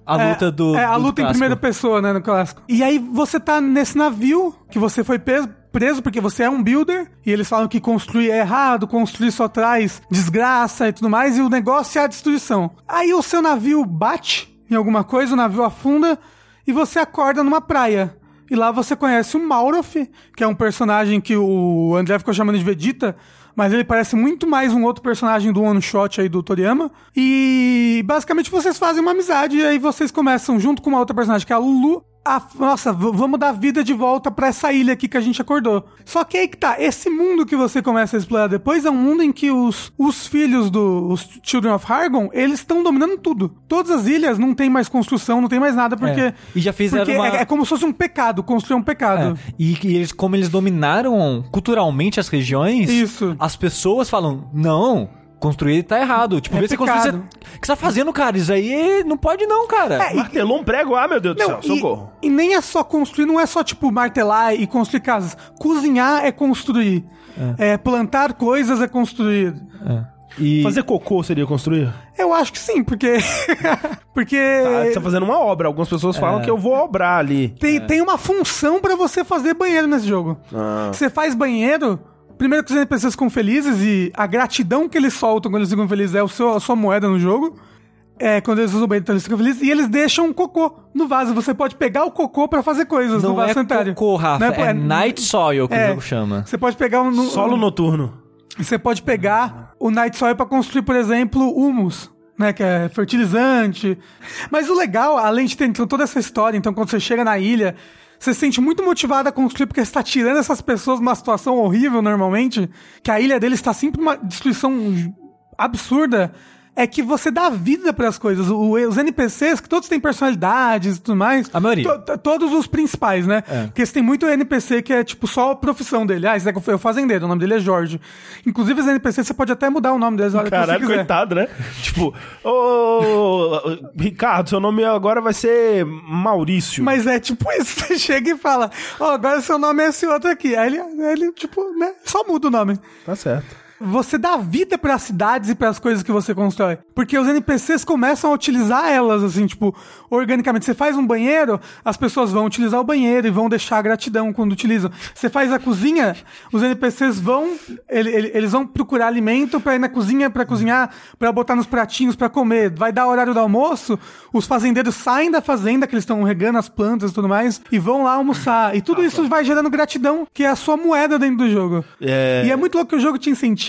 A luta é, do. É, a do luta em clássico. primeira pessoa, né, no clássico. E aí você tá nesse navio que você foi preso, preso porque você é um builder e eles falam que construir é errado, construir só traz desgraça e tudo mais, e o negócio é a destruição. Aí o seu navio bate em alguma coisa, o navio afunda e você acorda numa praia. E lá você conhece o Maurof, que é um personagem que o André ficou chamando de Vegeta, mas ele parece muito mais um outro personagem do one shot aí do Toriyama. E basicamente vocês fazem uma amizade e aí vocês começam junto com uma outra personagem que é a Lulu. A, nossa, vamos dar vida de volta pra essa ilha aqui que a gente acordou. Só que aí que tá, esse mundo que você começa a explorar depois é um mundo em que os, os filhos dos Children of Hargon, eles estão dominando tudo. Todas as ilhas não tem mais construção, não tem mais nada, porque... É. E já fizeram porque uma- é, é como se fosse um pecado, construir um pecado. É, E, e eles, como eles dominaram culturalmente as regiões, Isso. as pessoas falam, não, construir tá errado. Tipo, É vê se pecado. construir. O que você tá fazendo, cara? Isso aí não pode, não, cara. É, Martelou um prego? Ah, meu Deus do Não, céu, e, socorro. e nem é só construir, não é só tipo martelar e construir casas. Cozinhar é construir. É, plantar coisas é construir. E Fazer cocô seria construir? Eu acho que sim, porque. porque. Ah, você tá fazendo uma obra. Algumas pessoas falam que eu vou obrar ali. Tem, tem uma função pra você fazer banheiro nesse jogo. Ah. Você faz banheiro. Primeiro que os NPCs ficam felizes e a gratidão que eles soltam quando eles ficam felizes é o seu, a sua moeda no jogo. É, quando eles usam então eles ficam felizes. E eles deixam um cocô no vaso. Você pode pegar o cocô pra fazer coisas no não vaso é sanitário. cocô, Rafa, Não é, Night Soil que é. o jogo chama. Você pode pegar um. Solo noturno. Você pode pegar o Night Soil pra construir, por exemplo, humus, né? Que é fertilizante. Mas o legal, além de ter então, toda essa história, então quando você chega na ilha, você se sente muito motivado a construir porque você tá tirando essas pessoas de uma situação horrível normalmente, que a ilha deles está sempre uma destruição absurda. É que você dá vida pras coisas. O- os NPCs, que todos têm personalidades e tudo mais. A maioria. to- to- todos os principais, né? Porque você tem muito NPC que é, tipo, só a profissão dele. Ah, esse é o fazendeiro, o nome dele é Jorge. Inclusive, os NPCs, você pode até mudar o nome deles. Caralho, coitado, né? tipo, ô, Ricardo, seu nome agora vai ser Maurício. Mas é tipo isso, você chega e fala, ó, agora seu nome é esse outro aqui. Aí ele, ele, tipo, né, só muda o nome. Tá certo. Você dá vida pras cidades e pras coisas que você constrói. Porque os NPCs começam a utilizar elas, assim, tipo, organicamente. Você faz um banheiro, as pessoas vão utilizar o banheiro e vão deixar a gratidão quando utilizam. Você faz a cozinha, os NPCs vão, ele- ele- eles vão procurar alimento pra ir na cozinha, pra cozinhar, pra botar nos pratinhos pra comer. Vai dar horário do almoço, os fazendeiros saem da fazenda, que eles estão regando as plantas e tudo mais, e vão lá almoçar. E tudo isso vai gerando gratidão, que é a sua moeda dentro do jogo. É... E é muito louco que o jogo te incentiva.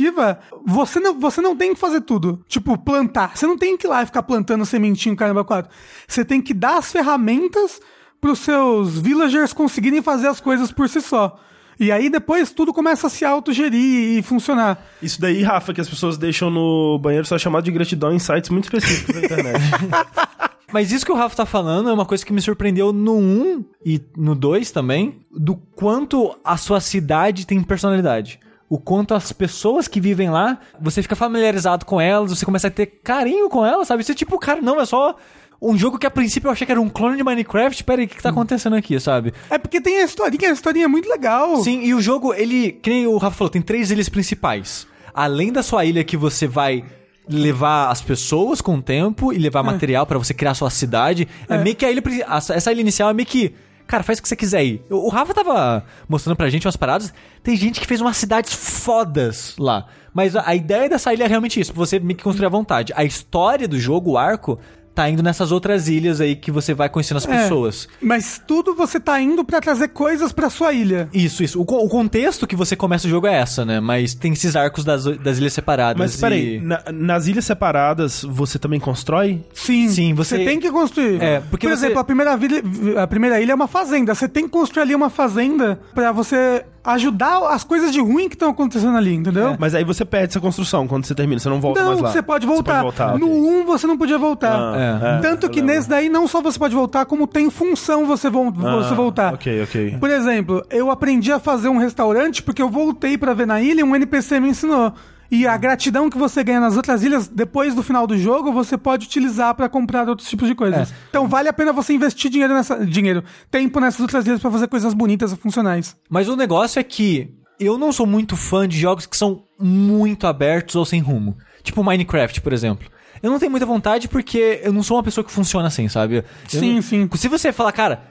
Você não, você não tem que fazer tudo. Tipo, plantar. Você não tem que ir lá e ficar plantando sementinho, caramba, quatro. Você tem que dar as ferramentas pros seus villagers conseguirem fazer as coisas por si só. E aí depois tudo começa a se autogerir e funcionar. Isso daí, Rafa, que as pessoas deixam no banheiro só é chamado de gratidão em sites muito específicos da internet. Mas isso que o Rafa tá falando é uma coisa que me surpreendeu no 1 e no 2 também, do quanto a sua cidade tem personalidade. O quanto as pessoas que vivem lá, você fica familiarizado com elas, você começa a ter carinho com elas, sabe? Você tipo, cara, não, é só um jogo que a princípio eu achei que era um clone de Minecraft. Pera aí, o que, que tá acontecendo aqui, sabe? É porque tem a historinha, a historinha é muito legal. Sim, e o jogo, ele, que nem o Rafa falou, tem três ilhas principais. Além da sua ilha que você vai levar as pessoas com o tempo e levar material pra você criar sua cidade, é, meio que a ilha, essa ilha inicial é meio que Cara, faz o que você quiser aí. O Rafa tava mostrando pra gente umas paradas. Tem gente que fez umas cidades fodas lá. Mas a, a ideia dessa ilha é realmente isso, você meio que construir à vontade. A história do jogo, o arco, tá indo nessas outras ilhas aí que você vai conhecendo as É, pessoas. Mas tudo você tá indo pra trazer coisas pra sua ilha. Isso, isso. O, o contexto que você começa o jogo é essa, né? Mas tem esses arcos das, das ilhas separadas. Mas peraí, e- na- nas ilhas separadas você também constrói? Sim, Sim, você- tem que construir. É, porque Por você- exemplo, a primeira, vilha, a primeira ilha é uma fazenda. Você tem que construir ali uma fazenda pra você ajudar as coisas de ruim que estão acontecendo ali, entendeu? Mas aí você perde essa construção quando você termina, você não volta Não, mais lá. você pode voltar. voltar, no ok. 1 você não podia voltar. Ah, é. Tanto eu que lembro. nesse daí não só você pode voltar, como tem função você, vo Ah, você voltar. Ok, ok. Por exemplo, eu aprendi a fazer um restaurante porque eu voltei pra ver na ilha e um NPC me ensinou. E a gratidão que você ganha nas outras ilhas, depois do final do jogo, você pode utilizar pra comprar outros tipos de coisas. É. Então vale a pena você investir dinheiro nessa. Dinheiro, tempo nessas outras ilhas pra fazer coisas bonitas e funcionais. Mas o negócio é que eu não sou muito fã de jogos que são muito abertos ou sem rumo. Tipo Minecraft, por exemplo. Eu não tenho muita vontade porque eu não sou uma pessoa que funciona assim, sabe? Eu Sim, não- sim. Se você falar, cara,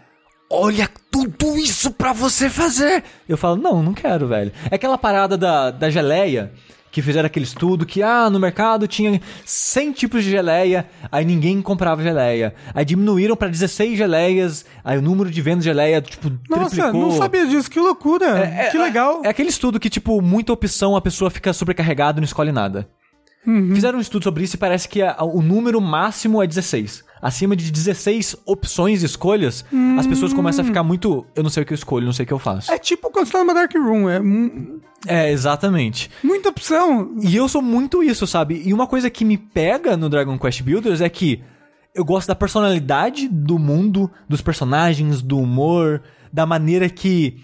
olha tudo isso pra você fazer, eu falo, não, não quero, velho. É aquela parada da, da geleia. Que fizeram aquele estudo que, ah, no mercado tinha 100 tipos de geleia, aí ninguém comprava geleia. Aí diminuíram pra 16 geleias, aí o número de vendas de geleia, tipo, Nossa, triplicou. não sabia disso, que loucura. que legal. É aquele estudo que, tipo, muita opção, a pessoa fica sobrecarregada e não escolhe nada. Uhum. Fizeram um estudo sobre isso e parece que a- o número máximo é 16. Acima de 16 opções e escolhas, as pessoas começam a ficar muito. Eu não sei o que eu escolho, não sei o que eu faço. É tipo quando você tá numa Dark Room, é É, exatamente. muita opção. E eu sou muito isso, sabe? E uma coisa que me pega no Dragon Quest Builders é que eu gosto da personalidade do mundo, dos personagens, do humor, da maneira que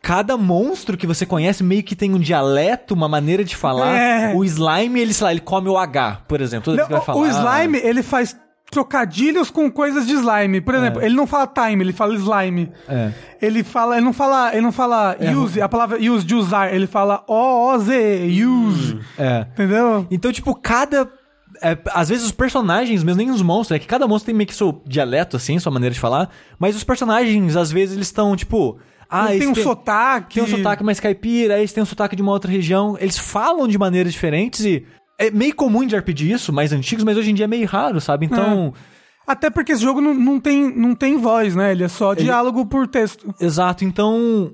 cada monstro que você conhece meio que tem um dialeto, uma maneira de falar. É. O slime, ele, sei lá, ele come o H, por exemplo. Que vai falar. o slime, ele faz trocadilhos com coisas de slime. Por exemplo, ele não fala time, ele fala slime. É. Ele fala, ele não fala, ele não fala use, a palavra use de usar, ele fala O O Z, use. É. Entendeu? Então, tipo, cada. é, às vezes os personagens, mesmo nem os monstros, é que cada monstro tem meio que seu dialeto, assim, sua maneira de falar. Mas os personagens, às vezes, eles estão, tipo. Ah, tem um sotaque. Tem um sotaque mais caipira, esse tem um sotaque de uma outra região. Eles falam de maneiras diferentes e. É meio comum de RPG isso, mais antigos, mas hoje em dia é meio raro, sabe? Então. Até porque esse jogo não, não, tem, não tem voz, né? Ele é só diálogo por texto. Exato, então.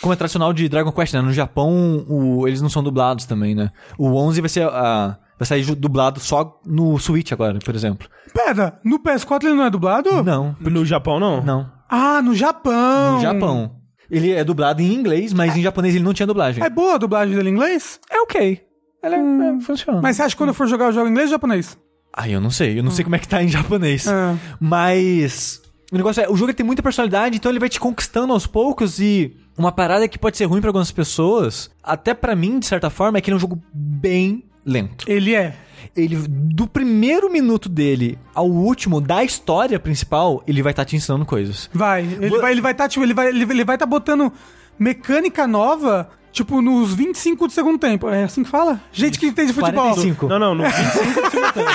Como é tradicional de Dragon Quest, né? No Japão, o- eles não são dublados também, né? O 11 vai ser. ah, vai sair dublado só no Switch agora, por exemplo. Pera, no PS4 ele não é dublado? Não, No Japão, não? não. Ah, no Japão. No Japão. Ele é dublado em inglês, mas em japonês ele não tinha dublagem. É boa a dublagem dele em inglês? É ok. Ela é, é, funciona. Mas você acha que quando eu for jogar eu jogo em inglês ou japonês? Ah, eu não sei. Eu não sei como é que tá em japonês. É. Mas. O negócio é, o jogo tem muita personalidade, então ele vai te conquistando aos poucos e. Uma parada que pode ser ruim pra algumas pessoas, até pra mim, de certa forma, é que ele é um jogo bem lento. Ele é. Ele, do primeiro minuto dele ao último da história principal, ele vai estar te ensinando coisas. Vai. Ele Vou- vai, ele vai tá, tipo, ele vai, ele, ele vai tá botando mecânica nova, tipo, nos 25 do segundo tempo. É assim que fala? Gente que entende de futebol. 45. Não, não, no 25 do segundo tempo.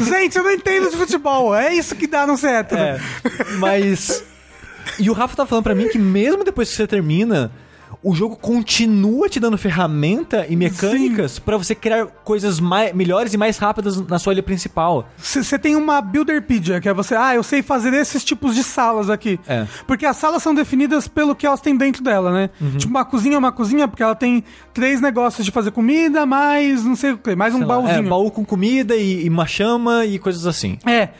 Gente, eu não entendo de futebol. É isso que dá no certo. É, mas. E o Rafa tá falando pra mim que mesmo depois que você termina, o jogo continua te dando ferramenta e mecânicas pra você criar coisas mai- melhores e mais rápidas na sua ilha principal. Você tem uma Builderpedia, que é você, ah, eu sei fazer esses tipos de salas aqui. É. Porque as salas são definidas pelo que elas têm dentro dela, né? Uhum. Tipo, uma cozinha é uma cozinha, porque ela tem três negócios de fazer comida, mais não sei o que, mais um Sei lá, baúzinho. É, baú com comida e, e uma chama e coisas assim. É.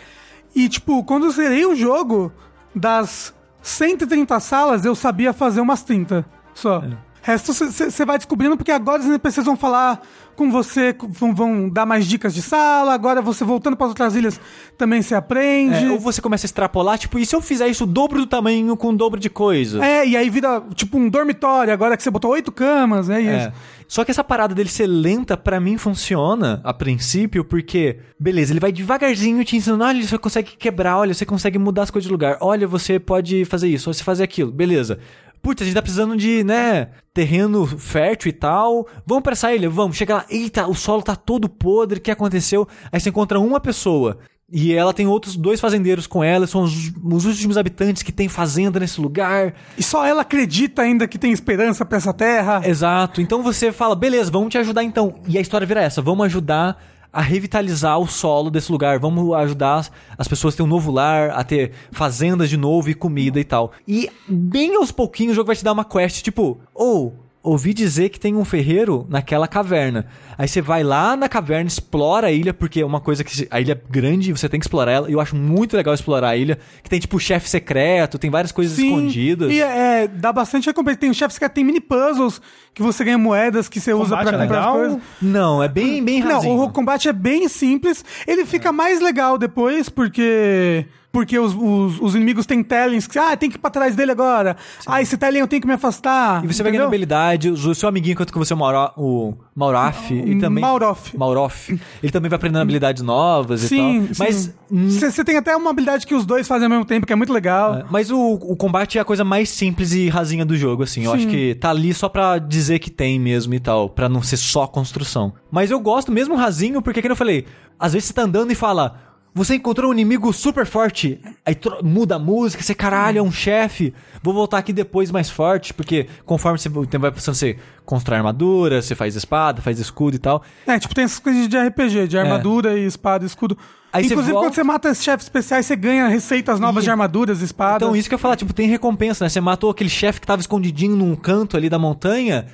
E, tipo, quando eu zerei o jogo, das 130 salas, eu sabia fazer umas 30 só. É. Resto você vai descobrindo, porque agora os NPCs vão falar com você, vão, vão dar mais dicas de sala, agora você voltando para as outras ilhas também se aprende. É, ou você começa a extrapolar, tipo, e se eu fizer isso o dobro do tamanho com o dobro de coisa? É, e aí vira tipo um dormitório, agora que você botou oito camas, né? É. isso. Só que essa parada dele ser lenta, pra mim, funciona a princípio, porque, beleza, ele vai devagarzinho te ensinando, olha, você consegue quebrar, olha, você consegue mudar as coisas de lugar, olha, você pode fazer isso, você fazer aquilo, beleza. Putz, a gente tá precisando de, né, terreno fértil e tal. Vamos pra essa ilha, vamos. Chega lá, eita, o solo tá todo podre, o que aconteceu? Aí você encontra uma pessoa. E ela tem outros dois fazendeiros com ela, são os, os últimos habitantes que tem fazenda nesse lugar. E só ela acredita ainda que tem esperança pra essa terra. Exato. Então você fala, beleza, vamos te ajudar então. E a história vira essa: vamos ajudar a revitalizar o solo desse lugar. Vamos ajudar as- as pessoas a ter um novo lar, a ter fazendas de novo e comida e tal. E bem aos pouquinhos o jogo vai te dar uma quest, tipo, ou. Ouvi dizer que tem um ferreiro naquela caverna. Aí você vai lá na caverna, explora a ilha, porque é uma coisa que se- a ilha é grande, você tem que explorar ela. E eu acho muito legal explorar a ilha, que tem tipo chefe secreto, tem várias coisas escondidas. E é, dá bastante recompensa. Tem chefes que tem mini puzzles que você ganha moedas que você usa pra é comprar as coisas. Não, é bem, bem rasinho. Não, o combate é bem simples. Ele fica mais legal depois, porque porque os, os, os inimigos têm talents que, ah, tem que ir pra trás dele agora. Ah, esse talent eu tenho que me afastar. E você vai ganhando habilidade, o seu amiguinho, enquanto que você é o, Mauro, o Mauraf, e também... Mauroff. Mauroff. Ele também vai aprendendo habilidades novas Sim, e tal. Mas, hum, Você tem até uma habilidade que os dois fazem ao mesmo tempo, que é muito legal. mas o, o combate é a coisa mais simples e rasinha do jogo, assim. Eu Sim. acho que tá ali só pra dizer que tem mesmo e tal, pra não ser só construção. Mas eu gosto mesmo rasinho, porque, como eu falei, às vezes você tá andando e fala... Você encontrou um inimigo super forte, aí muda a música, você caralho, é um chefe. Vou voltar aqui depois mais forte, porque conforme você, o tempo vai passando, você constrói armadura, você faz espada, faz escudo e tal. É, tipo, tem essas coisas de RPG, de armadura e espada e escudo. É. Aí você Inclusive, volta- quando você mata esses chefes especiais, você ganha receitas novas E- de armaduras, espadas. Então, isso que eu ia falar, tipo, tem recompensa, né? Você matou aquele chefe que tava escondidinho num canto ali da montanha,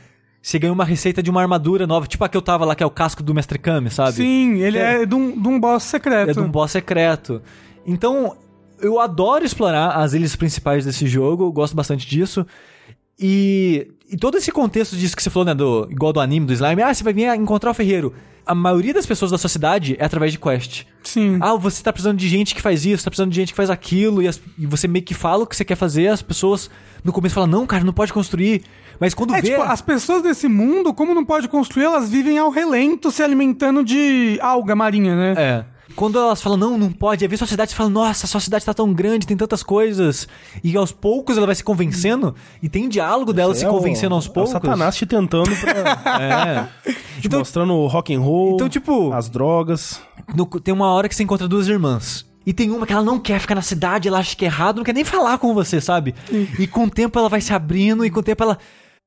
você ganhou uma receita de uma armadura nova, tipo a que eu tava lá, que é o casco do Mestre Kami, sabe? Sim, ele É. é, de, um, de um boss secreto. É de um boss secreto. Então, eu adoro explorar as ilhas principais desse jogo, gosto bastante disso. E, e todo esse contexto disso que você falou, né, do, igual do anime, do slime, ah, você vai vir encontrar o ferreiro. A maioria das pessoas da sua cidade é através de quest. Sim. Ah, você tá precisando de gente que faz isso, tá precisando de gente que faz aquilo, e, as- e você meio que fala o que você quer fazer, as pessoas no começo falam, não, cara, não pode construir. Mas quando É, vê. tipo, as pessoas desse mundo, como não pode construir, elas vivem ao relento se alimentando de alga marinha, né? É. Quando elas falam, não, não pode, aí vem sua cidade e fala, nossa, sua cidade tá tão grande, tem tantas coisas. E aos poucos ela vai se convencendo, e tem diálogo dela se É o- convencendo aos é o poucos. Satanás te tentando pra. É. te Então- mostrando o rock and roll. Então, tipo- As drogas. No- tem uma hora que você encontra duas irmãs. E tem uma que ela não quer ficar na cidade, ela acha que é errado, não quer nem falar com você, sabe? E com o tempo ela vai se abrindo, e com o tempo ela.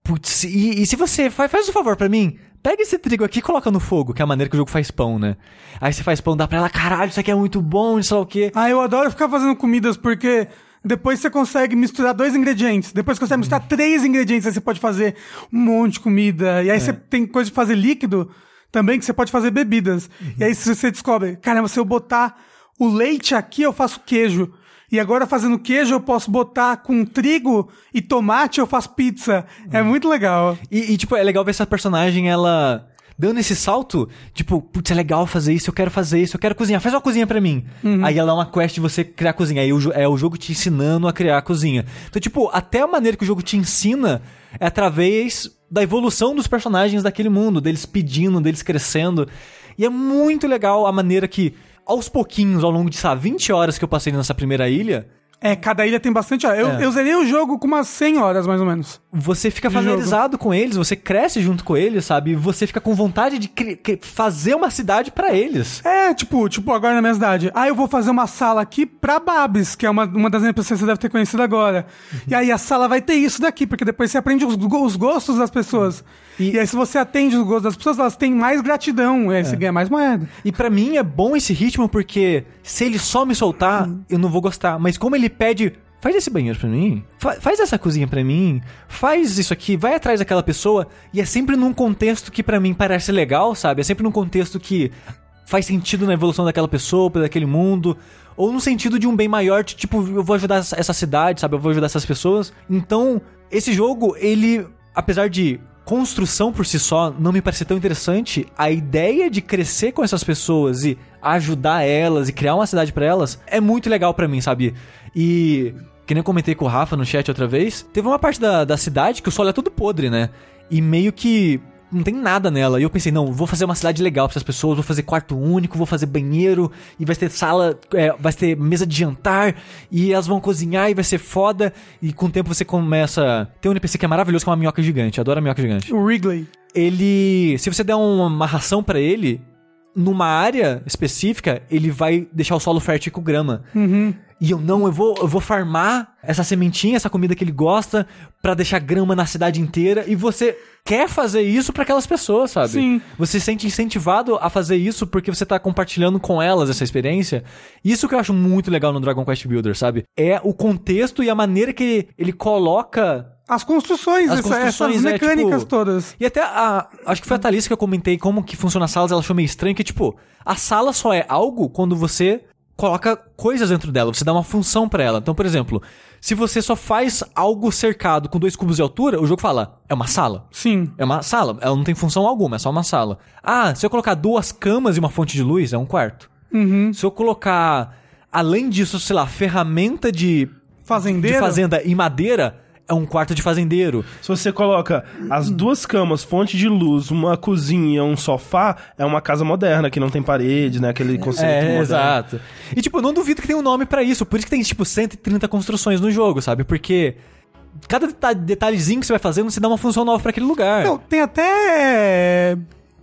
Putz, e, e se você. Faz, faz um favor pra mim. Pega esse trigo aqui e coloca no fogo, que é a maneira que o jogo faz pão, né? Aí você faz pão, dá pra ela, caralho, isso aqui é muito bom, sei lá o quê. Ah, eu adoro ficar fazendo comidas porque depois você consegue misturar dois ingredientes. Depois você consegue misturar três ingredientes, aí você pode fazer um monte de comida. E aí você tem coisa de fazer líquido também, que você pode fazer bebidas. E aí você descobre, caramba, se eu botar o leite aqui, eu faço queijo. E agora fazendo queijo, eu posso botar com trigo e tomate, eu faço pizza. É muito legal. E, e, tipo, é legal ver essa personagem, ela dando esse salto, tipo, putz, é legal fazer isso, eu quero fazer isso, eu quero cozinhar, faz uma cozinha pra mim. Aí ela é uma quest de você criar a cozinha, aí o, é o jogo te ensinando a criar a cozinha. Então, tipo, até a maneira que o jogo te ensina é através da evolução dos personagens daquele mundo, deles pedindo, deles crescendo. E é muito legal a maneira que, aos pouquinhos, ao longo de, sabe, 20 horas que eu passei nessa primeira ilha, É, cada ilha tem bastante hora. Eu, É. eu zerei o jogo com umas 100 horas, mais ou menos. você fica familiarizado com eles, você cresce junto com eles, sabe? E você fica com vontade de fazer uma cidade pra eles. É, tipo, tipo, agora na minha cidade. Ah, eu vou fazer uma sala aqui pra Babs, que é uma, uma das NPCs que você deve ter conhecido agora. E aí a sala vai ter isso daqui, porque depois você aprende os, os gostos das pessoas. E... aí, se você atende os gostos das pessoas, elas têm mais gratidão. E aí você ganha mais moeda. E pra mim é bom esse ritmo porque se ele só me soltar, eu não vou gostar. Mas como ele pede, faz esse banheiro pra mim, fa- faz essa cozinha pra mim, faz isso aqui, vai atrás daquela pessoa, e é sempre num contexto que pra mim parece legal, sabe? É sempre num contexto que faz sentido na evolução daquela pessoa, daquele mundo. Ou no sentido de um bem maior, tipo, eu vou ajudar essa cidade, sabe? Eu vou ajudar essas pessoas. Então, esse jogo, ele, apesar de construção por si só não me parecer tão interessante, a ideia de crescer com essas pessoas e ajudar elas e criar uma cidade pra elas é muito legal pra mim, sabe? E que nem eu comentei com o Rafa no chat outra vez, teve uma parte da, da cidade que o solo é todo podre, né? E meio que não tem nada nela. E eu pensei, não, vou fazer uma cidade legal pra essas pessoas, vou fazer quarto único, vou fazer banheiro, e vai ter sala, é, vai ter mesa de jantar, e elas vão cozinhar e vai ser foda. E com o tempo você começa. Tem um NPC que é maravilhoso, que é uma minhoca gigante. Adoro a minhoca gigante. O Wrigley. Ele. Se você der uma, ração pra ele, numa área específica, ele vai deixar o solo fértil com grama. E eu não, eu vou, eu vou farmar essa sementinha, essa comida que ele gosta, pra deixar grama na cidade inteira. E você quer fazer isso pra aquelas pessoas, sabe? Sim. Você se sente incentivado a fazer isso porque você tá compartilhando com elas essa experiência. Isso que eu acho muito legal no Dragon Quest Builder, sabe? É o contexto e a maneira que ele coloca As construções, As essa- construções, essas é, mecânicas tipo, todas. e até a. Acho que foi a Thalissa que eu comentei como que funciona as salas, ela achou meio estranho, que, tipo, a sala só é algo quando você coloca coisas dentro dela, você dá uma função pra ela. Então, por exemplo, se você só faz algo cercado com dois cubos de altura, o jogo fala, é uma sala. Sim. É uma sala, ela não tem função alguma, é só uma sala. Ah, se eu colocar duas camas e uma fonte de luz, é um quarto. Se eu colocar Além disso, sei lá, ferramenta de, de Fazendeiro. fazenda em madeira é um quarto de fazendeiro. Se você coloca as duas camas, fonte de luz, uma cozinha, um sofá, é uma casa moderna, que não tem parede, né? Aquele conceito É, moderno. exato. E, tipo, eu não duvido que tem um nome pra isso. Por isso que tem, tipo, 130 construções no jogo, sabe? Porque cada deta- detalhezinho que você vai fazendo, você dá uma função nova pra aquele lugar. Não, tem até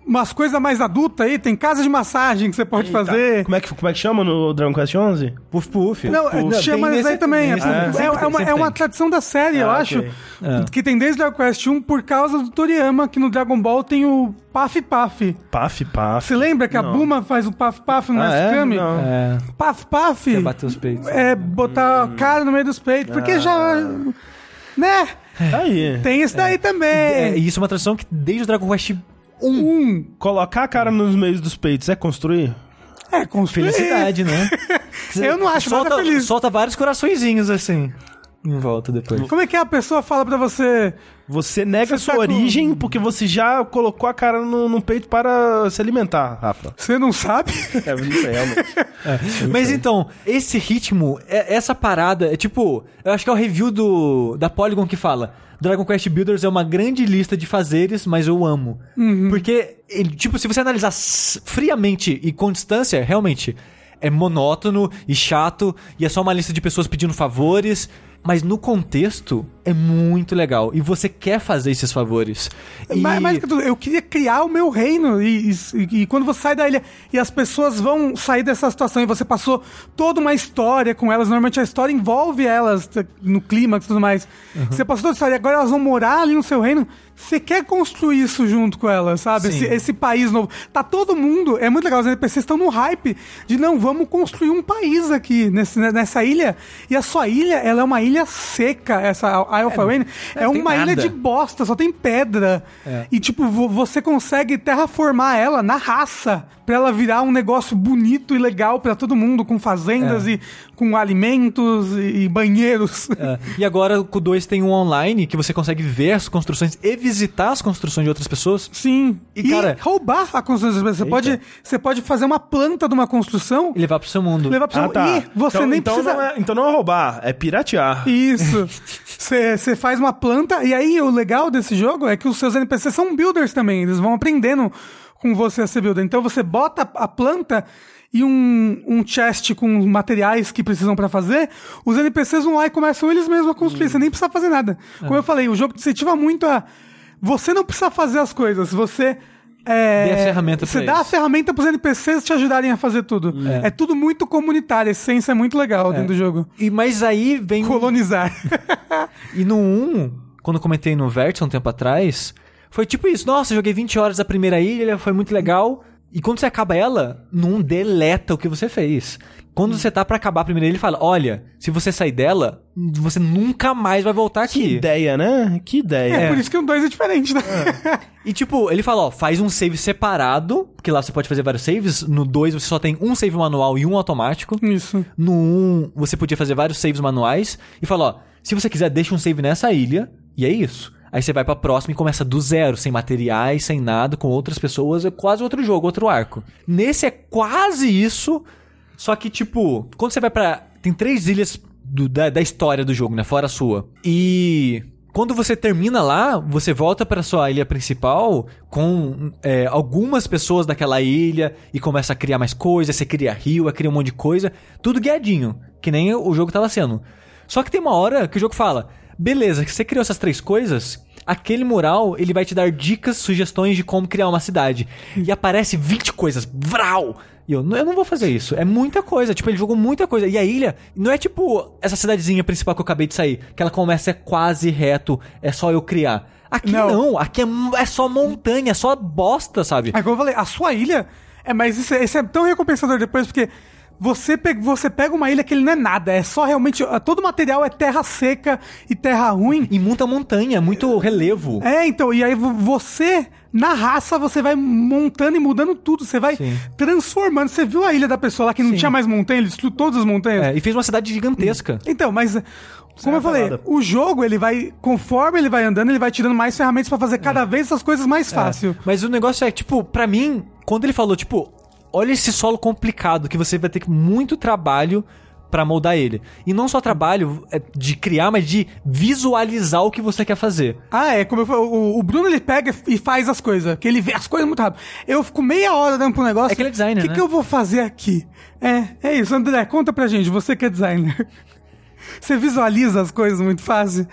umas coisas mais adultas aí, tem casa de massagem que você pode Eita. fazer. Como é, que, como é que chama no Dragon Quest 11? Puf, puf. Não, Puf. chama isso aí também. É, nesse- é- é tem, uma, é uma tradição da série, eu Ah, acho. ok. É. Que tem desde Dragon Quest 1 por causa do Toriyama, que no Dragon Ball tem o Paf Paf. Paf, paf. Você lembra que a Não. Buma faz o Paf Paf no Ah, Master é? Não. É, Paf Paf quer bater os peitos. é botar a cara no meio dos peitos, porque Ah. já. Né? Tá aí. Tem isso daí também. É, e isso é uma tradição que desde o Dragon Quest 1. Um. Colocar a cara nos meios dos peitos é construir? É, construir. Felicidade, né? Eu não acho solta, nada feliz. Solta vários coraçõezinhos assim. Em volta depois. Como é que a pessoa fala pra você? Você nega Você sua tá com- origem porque você já colocou a cara no, no peito para se alimentar, Rafa. Você não sabe? É, não sei, realmente. Mas então, esse ritmo, é- essa parada, é tipo, eu acho que é o review do da Polygon que fala. Dragon Quest Builders é uma grande lista de fazeres, mas eu amo. Porque, ele, tipo, se você analisar friamente e com distância, realmente é monótono e chato e é só uma lista de pessoas pedindo favores. Mas no contexto é muito legal. E você quer fazer esses favores. E... Mas, tudo, eu queria criar o meu reino. E, e- e quando você sai da ilha e as pessoas vão sair dessa situação e você passou toda uma história com elas, normalmente a história envolve elas no clímax e tudo mais. Uhum. Você passou toda a história e agora elas vão morar ali no seu reino. Você quer construir isso junto com elas, sabe? Esse, esse país novo. Tá todo mundo. É muito legal. Os NPCs estão no hype de não, vamos construir um país aqui nesse, nessa ilha. E a sua ilha, ela é uma ilha seca, essa Isle of. É, não tem uma ilha de bosta, só tem pedra. É. E, tipo, vo- você consegue terraformar ela na raça pra ela virar um negócio bonito e legal pra todo mundo, com fazendas É. e com alimentos e, banheiros. É. E agora com o 2 tem um online que você consegue ver as construções e visitar as construções de outras pessoas. Sim. E, E, cara- roubar a construção das pessoas. Você Eita. pode, você pode fazer uma planta de uma construção E levar pro seu mundo. levar pra Ah, tá. E você então, nem então precisa. Não é, então não é roubar, é piratear. Isso. Você faz uma planta, e aí o legal desse jogo é que os seus NPCs são builders também. Eles vão aprendendo com você a ser builder. Então você bota a planta e um, um chest com materiais que precisam pra fazer, os NPCs vão lá e começam eles mesmos a construir. Você nem precisa fazer nada. Como eu falei, o jogo te incentiva muito a. Você não precisa fazer as coisas, você. É, Dê a ferramenta Você dá a eles. ferramenta pros NPCs te ajudarem a fazer tudo. É, tudo muito comunitário, a essência é muito legal dentro do jogo. E, mas aí vem. Colonizar. E no 1, quando eu comentei no Vértice um tempo atrás, foi tipo isso. Nossa, joguei 20 horas da primeira ilha, foi muito legal. E quando você acaba ela, não deleta o que você fez. Quando você tá pra acabar a primeira ilha, ele fala: Olha, se você sair dela, você nunca mais vai voltar Que aqui. ideia, né? Que ideia. É, por isso que o 2 é diferente, né? E tipo, ele fala, ó, faz um save separado, porque lá você pode fazer vários saves. No 2 você só tem um save manual e um automático. Isso. No 1 você podia fazer vários saves manuais. E fala, ó, se você quiser, deixa um save nessa ilha. E é isso. Aí você vai pra próxima e começa do zero, sem materiais, sem nada, com outras pessoas. É quase outro jogo, outro arco. Nesse é quase isso. Só que, tipo, quando você vai pra. Tem três ilhas do- da, da história do jogo, né? Fora a sua. E. Quando você termina lá, você volta pra sua ilha principal com é, algumas pessoas daquela ilha e começa a criar mais coisas. Você cria rio, cria um monte de coisa. Tudo guiadinho, que nem o jogo tava sendo. Só que tem uma hora que o jogo fala: beleza, que você criou essas três coisas, aquele mural ele vai te dar dicas, sugestões de como criar uma cidade. E aparece 20 coisas. Vral! E eu, eu não vou fazer isso. É muita coisa. Tipo, ele jogou muita coisa. E a ilha não é tipo essa cidadezinha principal que eu acabei de sair, que ela começa quase reto, é só eu criar. Aqui Não. não, aqui é, é só montanha, é só bosta, sabe? Aí, como eu falei, a sua ilha. É, mas isso, é- isso é tão recompensador depois, porque você, pe- você pega uma ilha que ele não é nada. É só realmente. Todo o material é terra seca e terra ruim. E muita montanha, muito relevo. É, então, e aí vo- você, na raça, você vai montando e mudando tudo. Você vai Sim. transformando. Você viu a ilha da pessoa lá que não Sim. tinha mais montanha? Ele destruiu todas as montanhas? É, e fez uma cidade gigantesca. Então, mas. Como é eu falei, o jogo, ele vai. Conforme ele vai andando, ele vai tirando mais ferramentas pra fazer cada vez essas coisas mais fácil. Mas o negócio é, tipo, pra mim, quando ele falou, tipo, olha esse solo complicado que você vai ter muito trabalho pra moldar ele. E não só trabalho é, de criar, mas de visualizar o que você quer fazer. Ah, é, como eu falei, o, o Bruno ele pega e faz as coisas, que ele vê as coisas muito rápido. Eu fico meia hora dando pro negócio. É que ele é designer, O que, né? que eu vou fazer aqui? É, é isso. André, conta pra gente, você que é designer. Você visualiza as coisas muito fácil?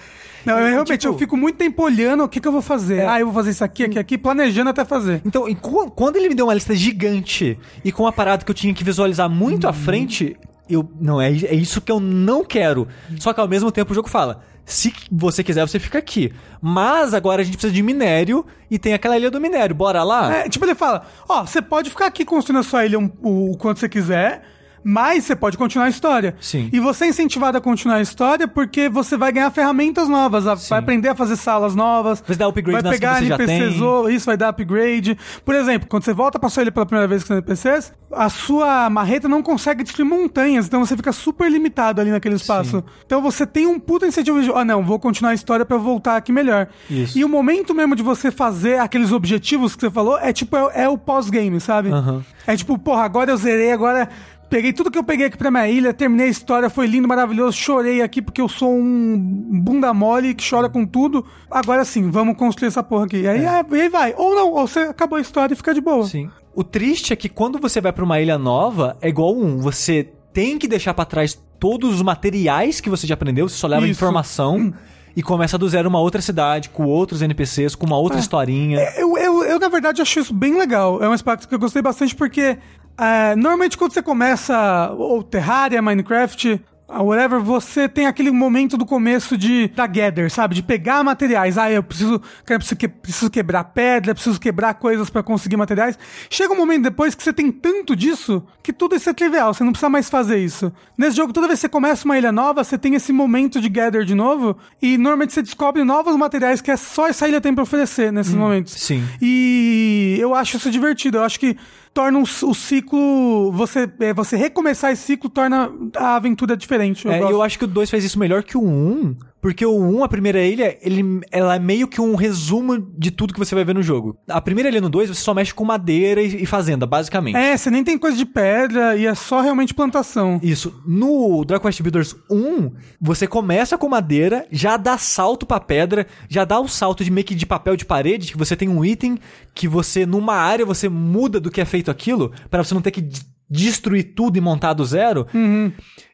Não, eu realmente, tipo- eu fico muito tempo olhando o que, que eu vou fazer. Ah, eu vou fazer isso aqui, aqui, aqui, planejando até fazer. Então, qu- quando ele me deu uma lista gigante e com uma parada que eu tinha que visualizar muito à frente, eu. Não, é, é isso que eu não quero. Só que ao mesmo tempo o jogo fala. Se você quiser, você fica aqui. Mas agora a gente precisa de minério e tem aquela ilha do minério. Bora lá? É, tipo, ele fala: Ó, você pode ficar aqui construindo a sua ilha um- o, o quanto você quiser. Mas você pode continuar a história. Sim. E você é incentivado a continuar a história porque você vai ganhar ferramentas novas, vai aprender a fazer salas novas. Vai dar upgrade vai que pegar já NPCs, ou- isso vai dar upgrade. Por exemplo, quando você volta pra sua ilha pela primeira vez com os NPCs, a sua marreta não consegue destruir montanhas, então você fica super limitado ali naquele espaço. Então você tem um puta incentivo de, ah não, vou continuar a história pra eu voltar aqui melhor. Isso. E o momento mesmo de você fazer aqueles objetivos que você falou é tipo, é, é o pós-game, sabe? Aham. É tipo, porra, agora eu zerei, agora peguei tudo que eu peguei aqui pra minha ilha, terminei a história, foi lindo, maravilhoso, chorei aqui porque eu sou um bunda mole que chora com tudo. Agora sim, vamos construir essa porra aqui. Aí, é, e aí vai. Ou não, ou você acabou a história e fica de boa. Sim. O triste é que quando você vai pra uma ilha nova, é igual um. Você tem que deixar pra trás todos os materiais que você já aprendeu, você só leva Isso. informação e começa do zero uma outra cidade, com outros NPCs, com uma outra historinha. Eu, eu, na verdade, acho isso bem legal. É um aspecto que eu gostei bastante porque, é, normalmente, quando você começa ou Terraria, Minecraft, whatever, você tem aquele momento do começo de da gather, sabe? De pegar materiais. Ah, eu preciso, cara, eu preciso, que- preciso quebrar pedra, preciso quebrar coisas pra conseguir materiais. Chega um momento depois que você tem tanto disso que tudo isso é trivial, você não precisa mais fazer isso. Nesse jogo, toda vez que você começa uma ilha nova, você tem esse momento de gather de novo e normalmente você descobre novos materiais que é só essa ilha tem pra oferecer nesses momentos. sim. E eu acho isso divertido. Eu acho que torna o, o ciclo. Você, é, você recomeçar esse ciclo torna a aventura diferente. Eu É, eu acho que o 2 fez isso melhor que o 1, um, porque o 1, um, a primeira ilha, ele, ela é meio que um resumo de tudo que você vai ver no jogo. A primeira ilha no 2, você só mexe com madeira e, e fazenda, basicamente. É, você nem tem coisa de pedra e é só realmente plantação. Isso. No Dragon Quest Builders 1, você começa com madeira, já dá salto pra pedra, já dá o salto de meio que de papel de parede, que você tem um item que você, numa área, você muda do que é feito aquilo, pra você não ter que destruir tudo e montar do zero.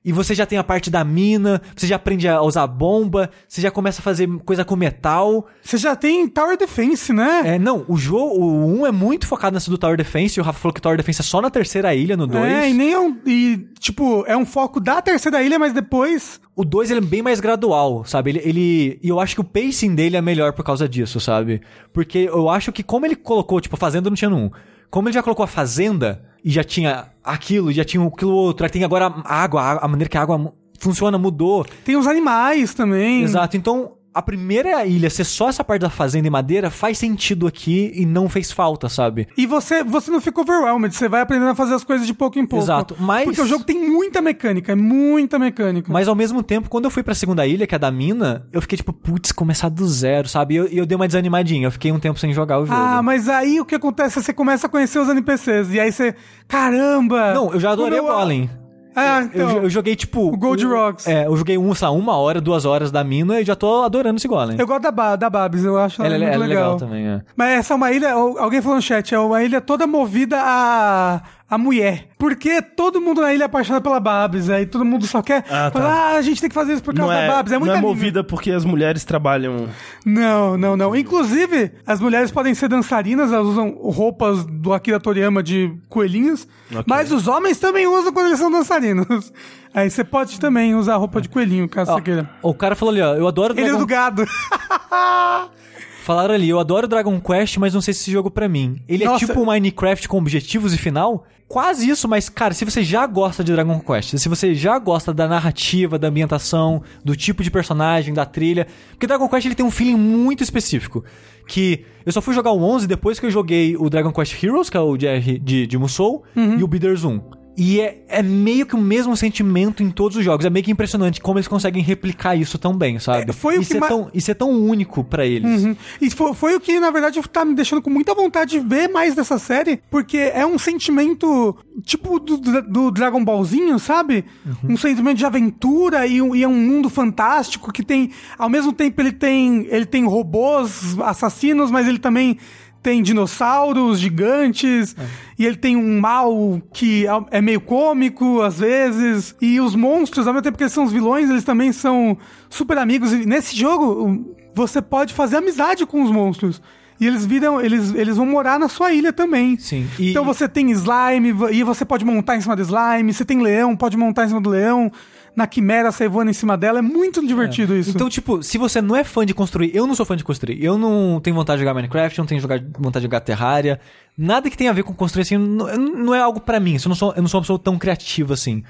E você já tem a parte da mina, você já aprende a usar bomba, você já começa a fazer coisa com metal. Você já tem Tower Defense, né? É, não, o jogo, o 1 é muito focado nessa do Tower Defense, e o Rafa falou que Tower Defense é só na terceira ilha, no 2. É, e nem é um. E, tipo, é um foco da terceira ilha, mas depois. O 2 ele é bem mais gradual, sabe? Ele, ele. E eu acho que o pacing dele é melhor por causa disso, sabe? Porque eu acho que como ele colocou, tipo, a Fazenda não tinha no 1. Como ele já colocou a Fazenda e já tinha aquilo, já tinha aquilo outro, aí tem agora a água, a maneira que a água funciona mudou. Tem os animais também. Exato. Então, a primeira ilha ser só essa parte da fazenda e madeira faz sentido aqui e não fez falta, sabe? E você, você não fica overwhelmed, você vai aprendendo a fazer as coisas de pouco em pouco. Exato, mas- Porque o jogo tem muita mecânica, é muita mecânica. Mas ao mesmo tempo, quando eu fui pra segunda ilha, que é a da mina, eu fiquei tipo, putz, começar do zero, sabe? E eu, eu dei uma desanimadinha. Eu fiquei um tempo sem jogar o jogo. Ah, mas aí o que acontece é que você começa a conhecer os NPCs. E aí você. Caramba! Não, eu já adorei o Golem. Ah, Eu, então. eu joguei tipo. O Gold um- Rocks. É, eu joguei um, sei uma hora, duas horas da mina e já tô adorando esse Golem. Eu gosto da, ba da Babs, eu acho ela, Ela, muito ela é legal. legal também, é. Mas essa é uma ilha, al- alguém falou no chat, é uma ilha toda movida a, a mulher. Porque todo mundo na ilha é apaixonado pela Babs, aí todo mundo só quer Ah, tá. falar, ah, a gente tem que fazer isso por causa Não da é, Babs. É não muita é movida porque as mulheres trabalham. Não, não, não. Inclusive, as mulheres podem ser dançarinas, elas usam roupas do Akira Toriyama de coelhinhos, Ok. mas os homens também usam quando eles são dançarinos. Aí você pode também usar roupa de coelhinho, caso Ó, você queira. o cara falou ali, ó, eu adoro Ele é do gado. Falaram ali, eu adoro Dragon Quest, mas não sei se esse jogo é pra mim. Ele Nossa. é tipo Minecraft com objetivos e final? Quase isso, mas, cara, se você já gosta de Dragon Quest, se você já gosta da narrativa, da ambientação, do tipo de personagem, da trilha... Porque Dragon Quest ele tem um feeling muito específico. Que eu só fui jogar o 11 depois que eu joguei o Dragon Quest Heroes, que é o de, de, de Musou, e o Builders 1. E é, é meio que o mesmo sentimento em todos os jogos. É meio que impressionante como eles conseguem replicar isso tão bem, sabe? É, foi o isso, que é ma- tão, isso é tão único pra eles. Uhum. E foi, foi o que, na verdade, tá me deixando com muita vontade de ver mais dessa série, porque é um sentimento tipo do, do Dragon Ballzinho, sabe? Um sentimento de aventura e, um- e é um mundo fantástico que tem, ao mesmo tempo, ele tem, ele tem robôs assassinos, mas ele também tem dinossauros gigantes, e ele tem um mal que é meio cômico às vezes, e os monstros, ao mesmo tempo que eles são os vilões, eles também são super amigos. E nesse jogo, você pode fazer amizade com os monstros. E eles viram, eles, eles vão morar na sua ilha também. Sim. E- Então você tem slime, e você pode montar em cima do slime, você tem leão, pode montar em cima do leão. Na quimera, você voando em cima dela. É muito divertido isso. Então, tipo, se você não é fã de construir, eu não sou fã de construir. Eu não tenho vontade de jogar Minecraft, não tenho jogar- vontade de jogar Terraria. Nada que tenha a ver com construir assim, não, não é algo pra mim. Eu não, sou, eu não sou uma pessoa tão criativa assim.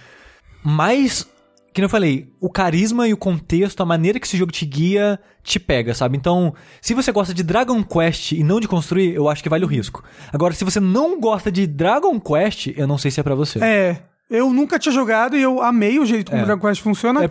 Mas, que eu falei, o carisma e o contexto, a maneira que esse jogo te guia, te pega, sabe? Então, se você gosta de Dragon Quest e não de construir, eu acho que vale o risco. Agora, se você não gosta de Dragon Quest, eu não sei se é pra você. É, eu nunca tinha jogado e eu amei o jeito como É. o Dragon Quest funciona. É.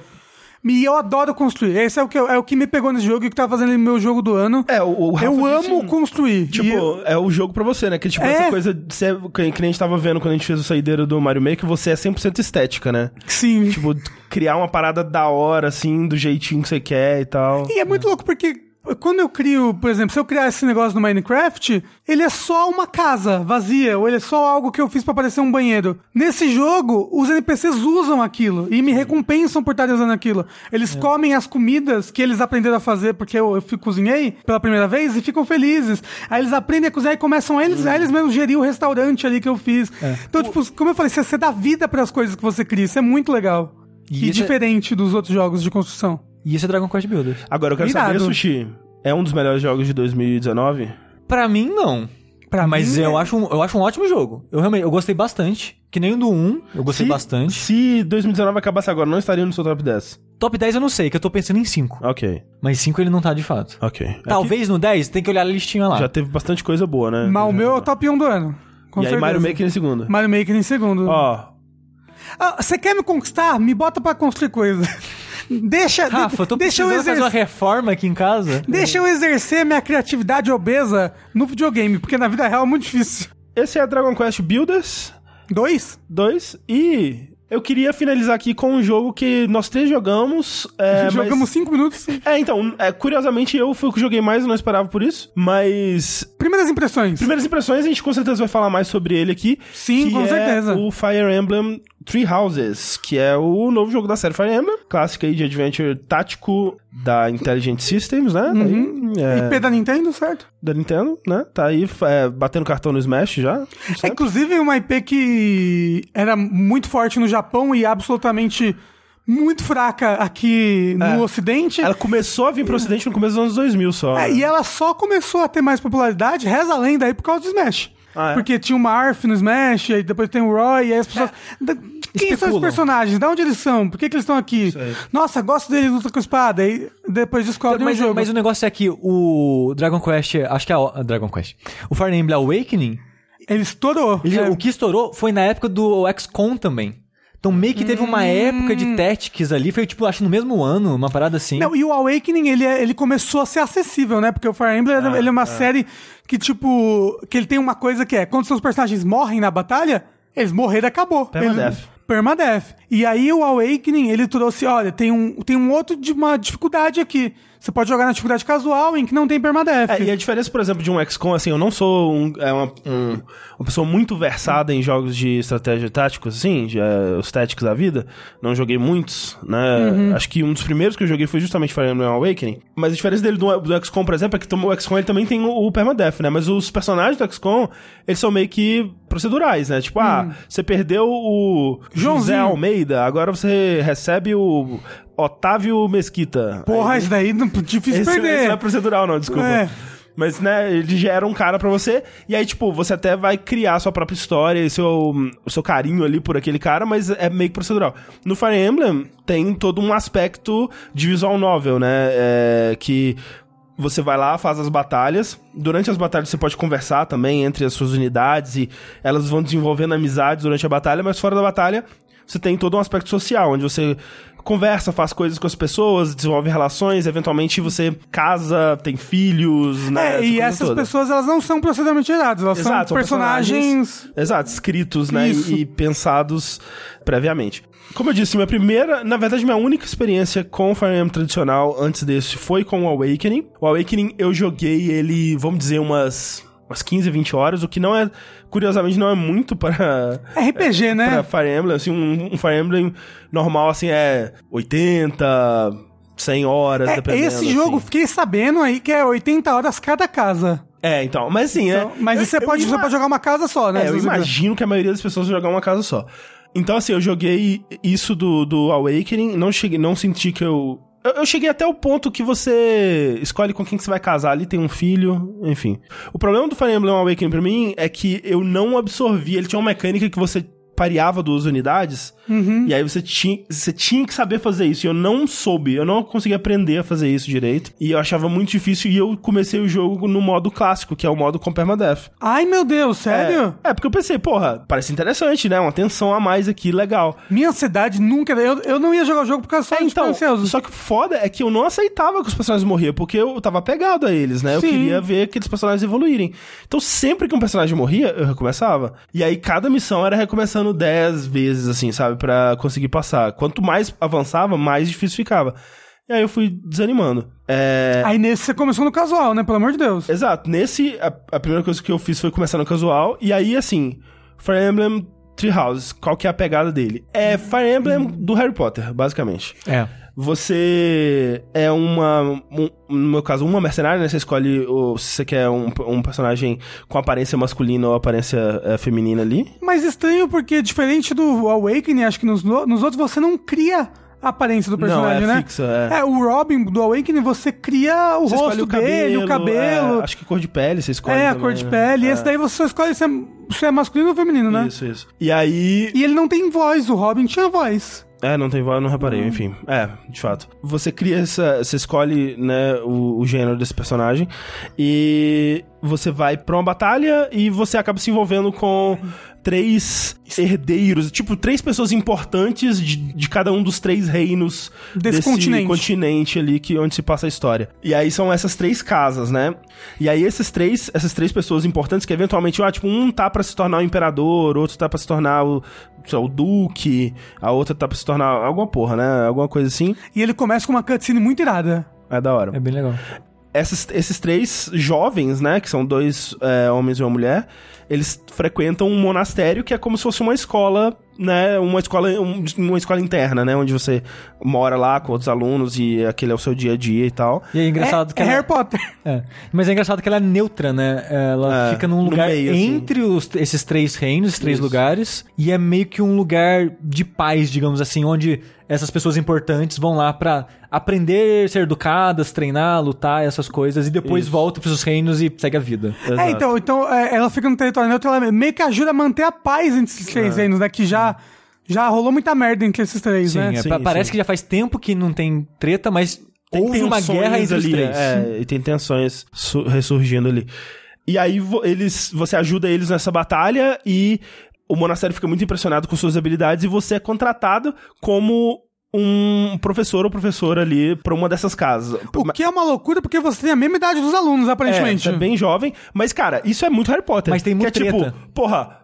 E eu adoro construir. Esse é o que, é o que me pegou nesse jogo e que tá fazendo ele meu jogo do ano. É, o, o eu disse- amo construir. Tipo, eu- é o jogo pra você, né? Que tipo, É. essa coisa ser, que, que nem a gente tava vendo quando a gente fez o saideiro do Mario Maker, você é 100% estética, né? sim. Tipo, criar uma parada da hora, assim, do jeitinho que você quer e tal. E é muito louco porque quando eu crio, por exemplo, se eu criar esse negócio no Minecraft, ele é só uma casa vazia, ou ele é só algo que eu fiz pra parecer um banheiro. Nesse jogo, os NPCs usam aquilo e me recompensam por estar usando aquilo. Eles comem as comidas que eles aprenderam a fazer porque eu, eu cozinhei pela primeira vez e ficam felizes. Aí eles aprendem a cozinhar e começam a eles, a eles mesmos gerir o restaurante ali que eu fiz. Então, tipo, como eu falei, você, você dá vida pras coisas que você cria. Isso é muito legal. E E, é- diferente dos outros jogos de construção. E esse é Dragon Quest Builders. Agora, eu quero Irado. saber, Sushi, é um dos melhores jogos de 2019? Pra mim, não. Pra Mas mim, eu, é- acho um, eu acho um ótimo jogo. Eu realmente eu gostei bastante. Que nem o do 1, eu gostei Se- bastante. Se 2019 acabasse agora, não estaria no seu top 10. Top 10 eu não sei, que eu tô pensando em 5. Ok, Mas 5 ele não tá de fato. ok. Talvez no 10, tem que olhar a listinha lá. Já teve bastante coisa boa, né? Mas o meu é o top 1 do ano. Com e aí, certeza. Mario Maker em segundo. Mario Maker em segundo. Ó, Ah, Você quer me conquistar? Me bota pra construir coisa. Deixa Rafa, eu tô deixa, eu precisando fazer uma exercer, reforma aqui em casa. deixa eu exercer minha criatividade obesa no videogame, porque na vida real é muito difícil. esse é Dragon Quest Builders Dois? 2 e eu queria finalizar aqui com um jogo que nós três jogamos. É, mas- Jogamos cinco minutos. É, então, é, curiosamente eu fui o que joguei mais, não esperava por isso, mas Primeiras impressões. Primeiras impressões, a gente com certeza vai falar mais sobre ele aqui. Sim, que com é certeza. o Fire Emblem Three Houses, que é o novo jogo da série Fire Emblem, clássica aí de adventure tático da Intelligent Systems, né? Uhum. Aí, é, IP da Nintendo, certo? da Nintendo, né? Tá aí é, batendo cartão no Smash já. É, inclusive uma IP que era muito forte no Japão e absolutamente muito fraca aqui no É. Ocidente. Ela começou a vir pro ocidente no começo dos anos 2000 só. É, né? e ela só começou a ter mais popularidade, reza a lenda aí, por causa do Smash. Ah, é? Porque tinha uma Arf no Smash, aí depois tem o Roy, e aí as pessoas. Da- Quem são os Especulam. personagens? De onde eles são? Por que, que eles estão aqui? Nossa, gosto dele, luta com espada. Aí depois descobre mas, o jogo. mas o negócio é que o Dragon Quest, acho que é o Dragon Quest. O Fire Emblem Awakening, Ele estourou. ele- É. o que estourou foi na época do XCOM também. Então meio que teve uma época de Tactics ali, foi tipo, acho no mesmo ano, uma parada assim. Não, e o Awakening, ele, é- ele começou a ser acessível, né? Porque o Fire Emblem, Ah, ele é uma série que, tipo... Que ele tem uma coisa que é... Quando seus personagens morrem na batalha, eles morreram e acabou. Permadeath. Eles- Permadeath. E aí o Awakening, ele trouxe... Olha, tem um, tem um outro de uma dificuldade aqui. Você pode jogar na dificuldade casual, em que não tem Permadeath. É, e a diferença, por exemplo, de um XCOM, assim, eu não sou um- é uma, um- uma pessoa muito versada em jogos de estratégia táticos, assim, de, é, os táticos da vida. Não joguei muitos, né? Acho que um dos primeiros que eu joguei foi justamente Fire Emblem Awakening. Mas a diferença dele do, do XCOM, por exemplo, é que o XCOM ele também tem o, o Permadeath, né? Mas os personagens do XCOM, eles são meio que procedurais, né? Tipo, ah, você perdeu o José Joãozinho. Almeida, agora você recebe o Otávio Mesquita. Porra, Aí- isso daí não, difícil esse, perder. esse não é procedural, não, desculpa. É. Mas, né, ele gera um cara pra você, e aí, tipo, você até vai criar a sua própria história e seu, o seu carinho ali por aquele cara, mas é meio que procedural. No Fire Emblem, tem todo um aspecto de visual novel, né, é, que você vai lá, faz as batalhas. Durante as batalhas você pode conversar também entre as suas unidades e elas vão desenvolvendo amizades durante a batalha, mas fora da batalha você tem todo um aspecto social, onde você conversa, faz coisas com as pessoas, desenvolve relações, eventualmente você casa, tem filhos, né? É, e essas toda. pessoas, elas não são proceduralmente geradas, elas Exato, são personagens... Exato, escritos, né? E, e pensados previamente. Como eu disse, minha primeira, na verdade, minha única experiência com o Fire Emblem tradicional antes desse foi com o Awakening. O Awakening eu joguei ele, vamos dizer, umas, umas 15, 20 horas, o que não é, curiosamente, não é muito para. RPG, né? Pra Fire Emblem, assim, um, um Fire Emblem normal, assim, é 80, 100 horas, É, dependendo. esse jogo, assim. fiquei sabendo aí que é 80 horas cada casa. É, então, mas assim, Então, é. mas eu- você, eu pode, você ima- pode jogar uma casa só, né? É, eu você imagino que a maioria das pessoas vai jogar uma casa só. Então, assim, eu joguei isso do, do Awakening, não cheguei, não senti que eu. Eu eu cheguei até o ponto que você escolhe com quem que você vai casar ali, tem um filho, enfim. O problema do Fire Emblem Awakening pra mim é que eu não absorvi. Ele tinha uma mecânica que você pareava duas unidades, Uhum. e aí você tinha, você tinha que saber fazer isso. E eu não soube, eu não consegui aprender a fazer isso direito. E eu achava muito difícil, e eu comecei o jogo no modo clássico, que é o modo com permadeath. Ai, meu Deus, sério? É, é, porque eu pensei, porra, parece interessante, né? Uma tensão a mais aqui, legal. Minha ansiedade nunca... Eu, eu não ia jogar o jogo por causa só É, de então, ansioso. só que o foda é que eu não aceitava que os personagens morriam, porque eu tava apegado a eles, né? Eu Sim. queria ver aqueles personagens evoluírem. Então, sempre que um personagem morria, eu recomeçava. E aí, cada missão era recomeçando 10 vezes, assim, sabe? Pra conseguir passar. Quanto mais avançava, mais difícil ficava. E aí eu fui desanimando. É... Aí nesse você começou no casual, né? Pelo amor de Deus. Exato. Nesse, a, a primeira coisa que eu fiz foi começar no casual. E aí, assim, Fire Emblem Three Houses, qual que é a pegada dele? É Fire Emblem do Harry Potter, basicamente. É. Você é uma. um- no meu caso, uma mercenária, né? Você escolhe o, se você quer um, um personagem com aparência masculina ou aparência é, feminina ali. Mas estranho porque, diferente do Awakening, acho que nos, nos outros você não cria a aparência do personagem, Não, é né? fixa, é. É, o Robin do Awakening, você cria o Você rosto escolhe dele, o cabelo. é, acho que cor de pele você escolhe. É, a também, cor de né? pele. E É. esse daí você só escolhe se é, se é masculino ou feminino, né? Isso, isso. E aí. E ele não tem voz, o Robin tinha voz. É, não tem voz, eu não reparei, enfim. É, de fato. Você cria essa. Você escolhe, né, o, o gênero desse personagem. E você vai pra uma batalha e você acaba se envolvendo com três herdeiros, tipo, três pessoas importantes de, de cada um dos três reinos Desse continente. continente ali que, onde se passa a história. E aí são essas três casas, né? E aí esses três, essas três pessoas importantes que eventualmente, ah, tipo, um tá pra se tornar o imperador, outro tá pra se tornar o, sei lá, o duque, a outra tá pra se tornar alguma porra, né? Alguma coisa assim. E ele começa com uma cutscene muito irada. É da hora. É bem legal. Essas- esses três jovens, né, que são dois é, homens e uma mulher, eles frequentam um monastério que é como se fosse uma escola, né, uma escola, um- uma escola interna, né, onde você mora lá com outros alunos e aquele é o seu dia a dia e tal. E é engraçado é, que é ela... Harry Potter. É. Mas é engraçado que ela é neutra, né? Ela É, fica num lugar meio, assim. entre os- esses três reinos, esses três Isso. lugares, e é meio que um lugar de paz, digamos assim, onde essas pessoas importantes vão lá pra aprender, ser educadas, treinar, lutar, essas coisas, e depois Isso. volta pros seus reinos e segue a vida. Exato. É, então, então é, ela fica no território neutro, ela meio que ajuda a manter a paz entre esses três É. reinos, né? Que já, já rolou muita merda entre esses três, Sim, né? é, Sim, pa- parece sim. que já faz tempo que não tem treta, mas Tem houve uma guerra entre os ali, três. É, e tem tensões su- ressurgindo ali. E aí eles, você ajuda eles nessa batalha e o monastério fica muito impressionado com suas habilidades e você é contratado como um professor ou professora ali pra uma dessas casas. O que é uma loucura, porque você tem a mesma idade dos alunos, É, aparentemente. você é bem jovem, mas cara, isso é muito Harry Potter. Mas tem que muito é tipo, porra,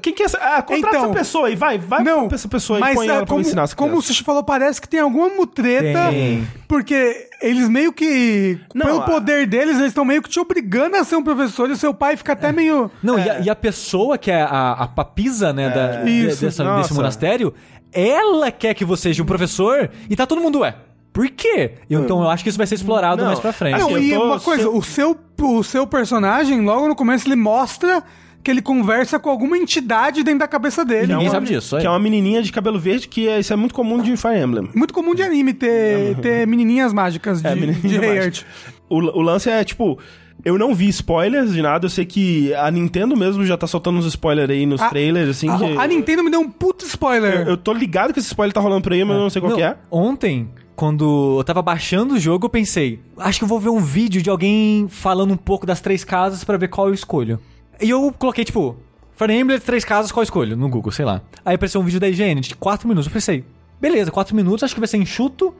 quem que é essa? Ah, contrata Então, essa pessoa aí, vai, vai Não, essa pessoa e mas põe é, ela pra como, ensinar as como o. Sushi falou, parece que tem alguma mutreta, Tem. porque eles meio que, Não, pelo a- poder deles, eles estão meio que te obrigando a ser um professor e o seu pai fica até meio... Não, e, a, e a pessoa que é a, a papisa, né, da, de- dessa- desse monastério, ela quer que você seja um professor e tá todo mundo, ué, por quê? Então eu acho que isso vai ser explorado Não, mais pra frente. Não, e tô uma coisa, o seu, o seu personagem, logo no começo, ele mostra que ele conversa com alguma entidade dentro da cabeça dele. Ninguém Então, sabe disso. Que é uma menininha de cabelo verde, que é, isso é muito comum de Fire Emblem. Muito comum de anime ter, ter menininhas mágicas de, É, de menininha Rei mágica. Art. O, o lance é, tipo, eu não vi spoilers de nada, eu sei que a Nintendo mesmo já tá soltando uns spoilers aí nos A- trailers, assim, A, que... a Nintendo me deu um puto spoiler. Eu, eu tô ligado que esse spoiler tá rolando por aí, mas eu não sei qual Não, que é. Ontem quando eu tava baixando o jogo, eu pensei, acho que eu vou ver um vídeo de alguém falando um pouco das três casas pra ver qual eu escolho. E eu coloquei, tipo, Fire Emblem, três casas, qual eu escolho? No Google, sei lá. Aí apareceu um vídeo da IGN de quatro minutos. Eu pensei, beleza, quatro minutos, acho que vai ser enxuto.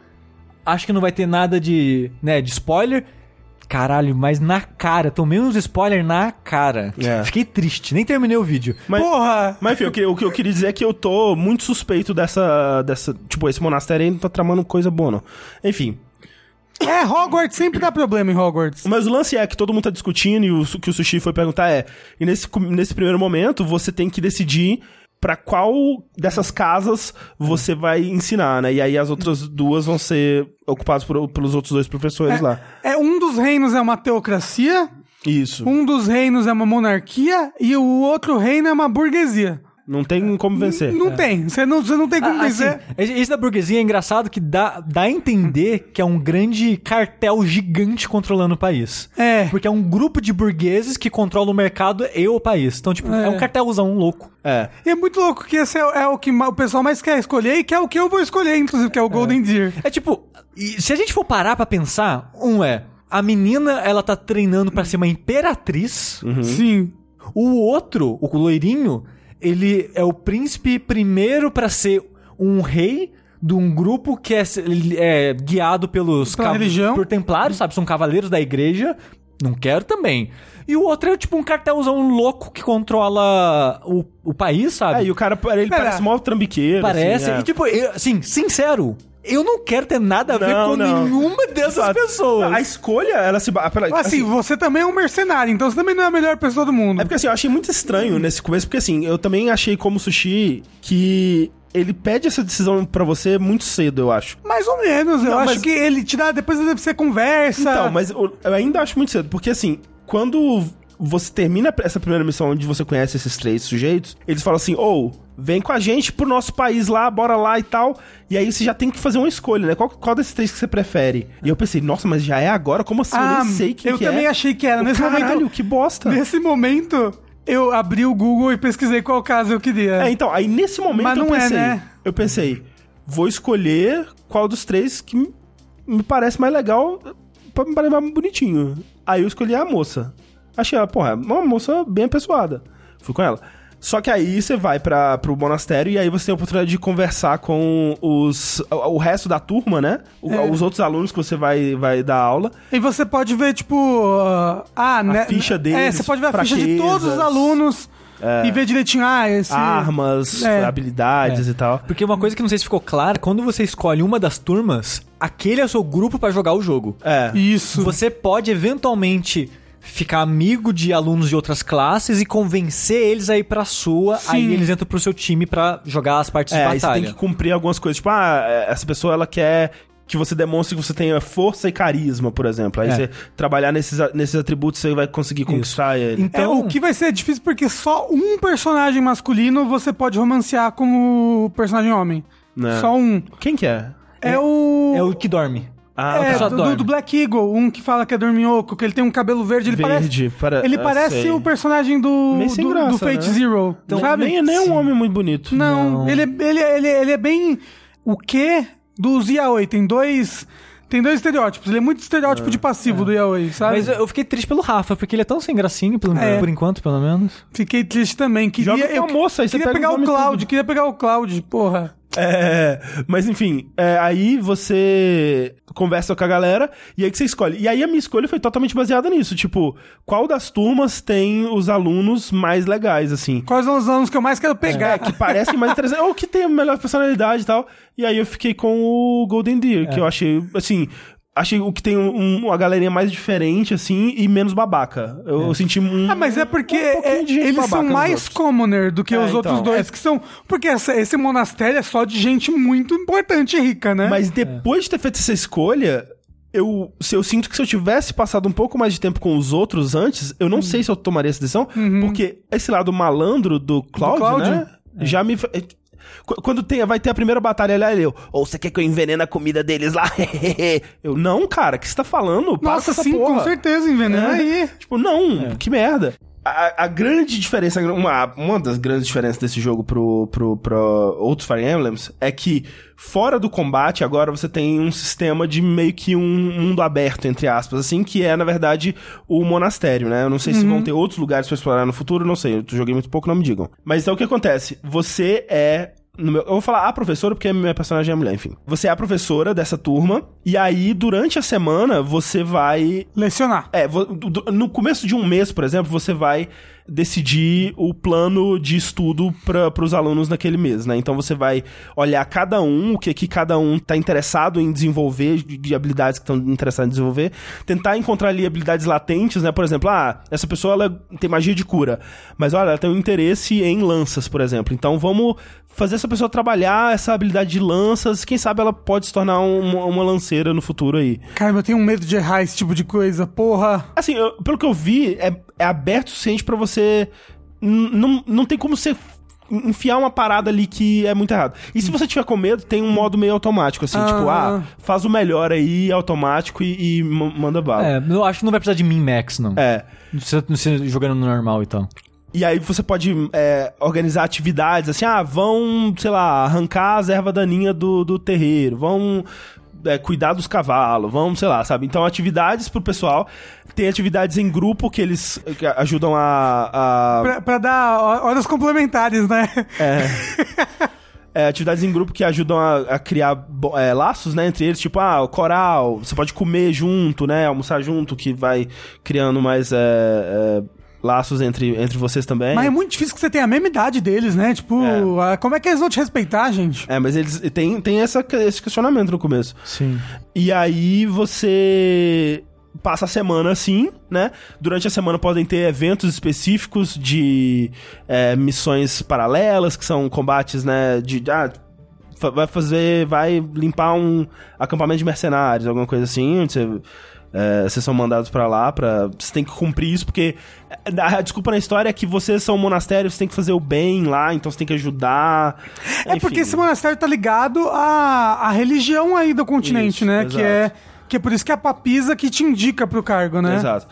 Acho que não vai ter nada de, né, de spoiler. Caralho, mas na cara, tomei uns spoiler na cara. É. Fiquei triste, nem terminei o vídeo. Mas, Porra! Mas, enfim, o que, o que eu queria dizer é que eu tô muito suspeito dessa. dessa tipo, esse monastério aí não tá tramando coisa boa, não. Enfim. É, Hogwarts sempre dá problema em Hogwarts. Mas o lance é que todo mundo tá discutindo e o que o Sushi foi perguntar é: e nesse, nesse primeiro momento você tem que decidir pra qual dessas casas você vai ensinar, né? E aí as outras duas vão ser ocupadas por- pelos outros dois professores lá. É, um dos reinos é uma teocracia, Isso. um dos reinos é uma monarquia e o outro reino é uma burguesia. Não tem como vencer. Não tem. Você não, você não tem como Ah, assim, vencer. esse da burguesia é engraçado que dá, dá a entender que é um grande cartel gigante controlando o país. É. Porque é um grupo de burgueses que controla o mercado e o país. Então, tipo, é, É. um cartelzão louco. É. E é muito louco que esse é, é o que o pessoal mais quer escolher e que é o que eu vou escolher, inclusive, que é o Golden Deer. É tipo, se a gente for parar pra pensar, um é, a menina, ela tá treinando pra ser uma imperatriz. Sim. O outro, o loirinho, ele é o príncipe primeiro pra ser um rei de um grupo que é, é guiado pelos Pela religião. por templários, sabe? São cavaleiros da igreja. Não quero também. E o outro é tipo um cartelzão louco que controla o, o país, sabe? É, e o cara, ele Pera. parece mó trambiqueiro. Parece. assim, é. E tipo, eu, assim, sincero, eu não quero ter nada a ver Não, com não. nenhuma dessas Exato. pessoas. A escolha, ela se. pela- Assim, você também é um mercenário, então você também não é a melhor pessoa do mundo. É porque assim, eu achei muito estranho nesse começo, porque assim, eu também achei como sushi que ele pede essa decisão pra você muito cedo, eu acho. Mais ou menos, eu Não, acho mas- que ele te dá, depois deve ser conversa. Então, mas eu, eu ainda acho muito cedo, porque assim, quando você termina essa primeira missão onde você conhece esses três sujeitos, eles falam assim, ou vem com a gente pro nosso país lá, bora lá e tal. E aí você já tem que fazer uma escolha, né? Qual, qual desses três que você prefere? E eu pensei, nossa, mas já é agora? Como assim? eu nem sei quem Ah, eu que também é. achei que era. Nesse Caralho, momento, que bosta. nesse momento, eu abri o Google e pesquisei qual caso eu queria. É, então, aí nesse momento Mas eu não é, pensei, né? eu pensei, vou escolher qual dos três que me- me parece mais legal pra me parecer mais bonitinho. Aí eu escolhi a moça. Achei ela, porra, uma moça bem apessoada. Fui com ela. Só que aí você vai para pro monastério e aí você tem a oportunidade de conversar com os o o resto da turma, né? O- É. Os outros alunos que você vai, vai dar aula. E você pode ver, tipo. uh, ah, né? ficha deles, É, você pode ver a ficha de todos os alunos e ver direitinho, ah, esse. Armas, É. habilidades e tal. Porque uma coisa que não sei se ficou clara, quando você escolhe uma das turmas, aquele é o seu grupo pra jogar o jogo. É. Isso. Você pode eventualmente ficar amigo de alunos de outras classes e convencer eles a ir pra sua, Sim. aí eles entram pro seu time pra jogar as partes É, de aí você batalha. tem que cumprir algumas coisas. Tipo, ah, essa pessoa ela quer que você demonstre que você tenha força e carisma, por exemplo. Aí É. você trabalhar nesses, nesses atributos, você vai conseguir conquistar ele. Então, É, o que vai ser difícil porque só um personagem masculino você pode romancear como personagem homem. Né? Só um. Quem que é? É, o. é o que dorme. Ah, É, só do, do Black Eagle, um que fala que é dorminhoco, que ele tem um cabelo verde, ele verde. parece. para- Ele eu parece sei. o personagem do, do, graça, do Fate né? Zero. Então, sabe? nem, nem é um homem muito bonito. Não, Não. Ele, é- ele, é- ele, é- ele é bem. O quê? Dos Yaoi. Tem dois. Tem dois estereótipos. Ele é muito estereótipo de passivo do Yaoi, sabe? Mas eu, fiquei triste pelo Rafa, porque ele é tão sem gracinha, pelo, É. por enquanto, pelo menos. Fiquei triste também. Queria, Joga com eu a moça, aí você queria pega pegar o Cloud, tudo. queria pegar o Cloud, porra. É, mas enfim, é, aí você conversa com a galera e aí que você escolhe. E aí a minha escolha foi totalmente baseada nisso, tipo, qual das turmas tem os alunos mais legais, assim. Quais são os anos que eu mais quero pegar? É, que parecem mais interessantes, ou que tem a melhor personalidade e tal. E aí eu fiquei com o Golden Deer, É. que eu achei, assim, achei o que tem um, uma galerinha mais diferente, assim, e menos babaca. Eu, eu senti um. Ah, mas é porque um é, de gente eles são mais outros. commoner do que É, os outros então. dois, que são. Porque essa- esse monastério é só de gente muito importante e rica, né? Mas depois de ter feito essa escolha, eu, se eu sinto que se eu tivesse passado um pouco mais de tempo com os outros antes, eu Uhum. não sei se eu tomaria essa decisão, porque esse lado malandro do Cloud, Cloud? né? Já me. Quando tem, vai ter a primeira batalha ali, ele, eu, ou você quer que eu envenene a comida deles lá? eu, não, cara, o que você tá falando? Para com Nossa, sim, porra. com certeza, envenena É. aí. Tipo, não, que merda. a, a grande diferença, uma, uma das grandes diferenças desse jogo pro, pro, pro outros Fire Emblems é que fora do combate agora você tem um sistema de meio que um mundo aberto, entre aspas, assim, que é na verdade o monastério, né? Eu não sei se vão ter outros lugares pra explorar no futuro, não sei, eu joguei muito pouco, não me digam. Mas então o que acontece? Você é meu- eu vou falar a professora porque minha personagem é mulher, enfim. Você é a professora dessa turma, e aí, durante a semana, você vai Lecionar. é, no começo de um mês, por exemplo, você vai decidir o plano de estudo para os alunos naquele mês, né? Então você vai olhar cada um, o que que cada um tá interessado em desenvolver, de de habilidades que estão interessados em desenvolver, tentar encontrar ali habilidades latentes, né? Por exemplo, ah, essa pessoa ela tem magia de cura, mas olha, ela tem um interesse em lanças, por exemplo. Então vamos fazer essa pessoa trabalhar essa habilidade de lanças, quem sabe ela pode se tornar um- uma lanceira no futuro aí. Cara, eu tenho um medo de errar esse tipo de coisa. Porra. Assim, eu- pelo que eu vi, é, é aberto o suficiente pra você. Não, não tem como você enfiar uma parada ali que é muito errado. E se você tiver com medo, tem um modo meio automático, assim, Ah. tipo, ah, faz o melhor aí, automático e, e ma- manda bala. É, eu acho que não vai precisar de min-max, não. É. Você, você jogando no normal e tal. E aí você pode é, organizar atividades assim, ah, vão, sei lá, arrancar as ervas daninhas do, do terreiro, vão é, cuidar dos cavalos, vão, sei lá, sabe? Então, atividades pro pessoal. Tem atividades em grupo que eles que ajudam a- a Pra, pra dar ho- horas complementares, né? É, atividades em grupo que ajudam a, a criar é, laços, né, entre eles, tipo, ah, o coral, você pode comer junto, né, almoçar junto, que vai criando mais é, é, laços entre, entre vocês também. Mas é muito difícil que você tenha a mesma idade deles, né? Tipo, É. como é que eles vão te respeitar, gente? É, mas eles tem, tem essa, esse questionamento no começo. Sim. E aí você passa a semana assim, né? Durante a semana podem ter eventos específicos de é, missões paralelas, que são combates, né? De. Ah, vai fazer. Vai limpar um acampamento de mercenários, alguma coisa assim, onde você. é, vocês são mandados pra lá, pra, você tem que cumprir isso, porque a, a desculpa na história é que vocês são um monastério, você tem que fazer o bem lá, então você tem que ajudar. É Enfim. porque esse monastério tá ligado à, à religião aí do continente, Isso, né? exato. Que é, que é por isso que é a papisa que te indica pro cargo, né? Exato.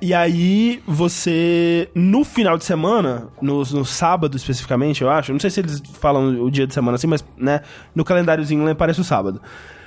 E aí, você, no final de semana, no, no sábado especificamente, eu acho, não sei se eles falam o dia de semana assim, mas, né, no calendáriozinho lá parece o sábado.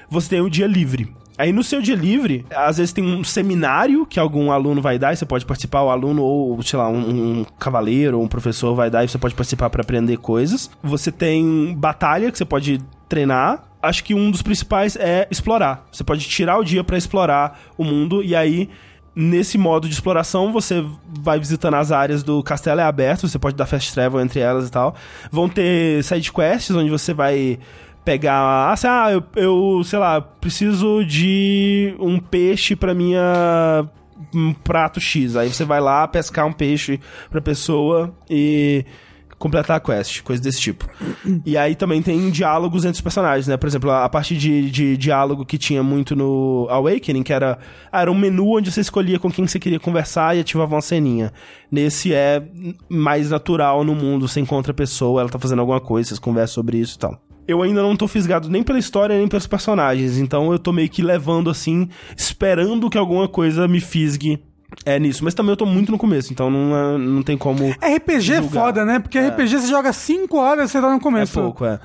Você tem o dia livre. Aí no seu dia livre, às vezes tem um seminário que algum aluno vai dar e você pode participar, o aluno ou, sei lá, um, um cavaleiro ou um professor vai dar e você pode participar pra aprender coisas. Você tem batalha que você pode treinar. Acho que um dos principais é explorar. Você pode tirar o dia pra explorar o mundo e aí Nesse modo de exploração, você vai visitando as áreas do castelo é aberto, você pode dar fast travel entre elas e tal. Vão ter side quests onde você vai pegar, ah, sei lá, eu, eu, sei lá, preciso de um peixe pra minha um prato X. Aí você vai lá pescar um peixe pra pessoa e completar a quest, coisa desse tipo. E aí também tem diálogos entre os personagens, né? Por exemplo, a a parte de, de diálogo que tinha muito no Awakening, que era, ah, era um menu onde você escolhia com quem você queria conversar e ativava uma ceninha. Nesse é mais natural no mundo, você encontra a pessoa, ela tá fazendo alguma coisa, vocês conversam sobre isso e tal. Eu ainda não tô fisgado nem pela história, nem pelos personagens, então eu tô meio que levando assim, esperando que alguma coisa me fisgue é nisso. Mas também eu tô muito no começo, então não, é- não tem como... RPG é foda, né? Porque RPG você joga 5 horas você tá no É começo. pouco, é.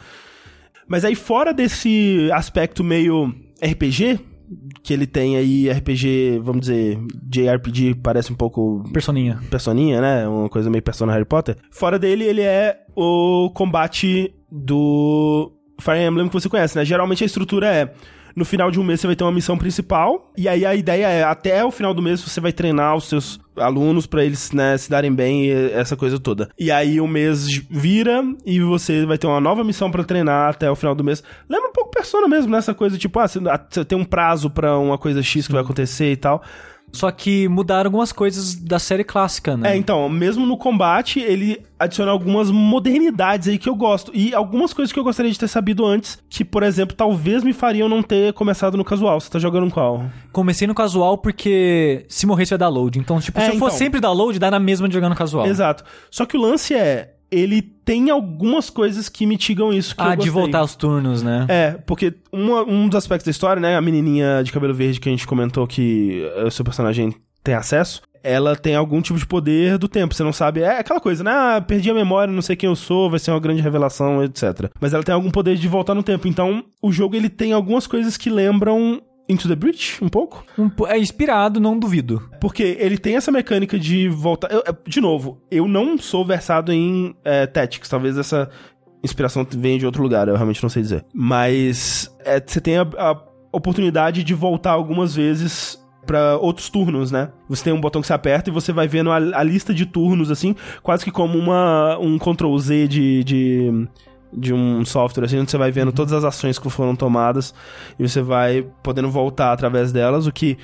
Mas aí, fora desse aspecto meio RPG, que ele tem aí RPG, vamos dizer, JRPG, parece um pouco Personinha. personinha, né? Uma coisa meio persona Harry Potter. Fora dele, ele é o combate do Fire Emblem que você conhece, né? Geralmente a estrutura é. No final de um mês você vai ter uma missão principal, e aí a ideia é, até o final do mês você vai treinar os seus alunos pra eles, né, se darem bem e essa coisa toda. E aí o mês vira e você vai ter uma nova missão pra treinar até o final do mês. Lembra um pouco Persona mesmo, nessa coisa tipo, ah, você você tem um prazo pra uma coisa X que vai acontecer e tal. Só que mudaram algumas coisas da série clássica, né? É, então, mesmo no combate, ele adiciona algumas modernidades aí que eu gosto. E algumas coisas que eu gostaria de ter sabido antes, que, por exemplo, talvez me fariam não ter começado no casual. Você tá jogando qual? Comecei no casual porque se morresse vai dar load. Então, tipo, É, se eu for então. sempre dar load, dá na mesma de jogar no casual. Exato. Só que o lance é, ele tem algumas coisas que mitigam isso que Ah, de voltar aos turnos, né? É, porque uma- um dos aspectos da história, né, a menininha de cabelo verde que a gente comentou que eh, o seu personagem tem acesso, ela tem algum tipo de poder do tempo. Você não sabe. É aquela coisa, né? Ah, perdi a memória, não sei quem eu sou, vai ser uma grande revelação, etc. Mas ela tem algum poder de voltar no tempo. Então, o jogo ele tem algumas coisas que lembram Into the Breach, um pouco. Um é inspirado, não duvido. Porque ele tem essa mecânica de voltar. eu- de novo, eu não sou versado em é, Tactics. Talvez essa inspiração venha de outro lugar, eu realmente não sei dizer. Mas é, você tem a, a oportunidade de voltar algumas vezes pra outros turnos, né? Você tem um botão que você aperta e você vai vendo a, a lista de turnos, assim, quase que como uma, um Ctrl Z de. de de um software assim, onde você vai vendo todas as ações que foram tomadas e você vai podendo voltar através delas, o que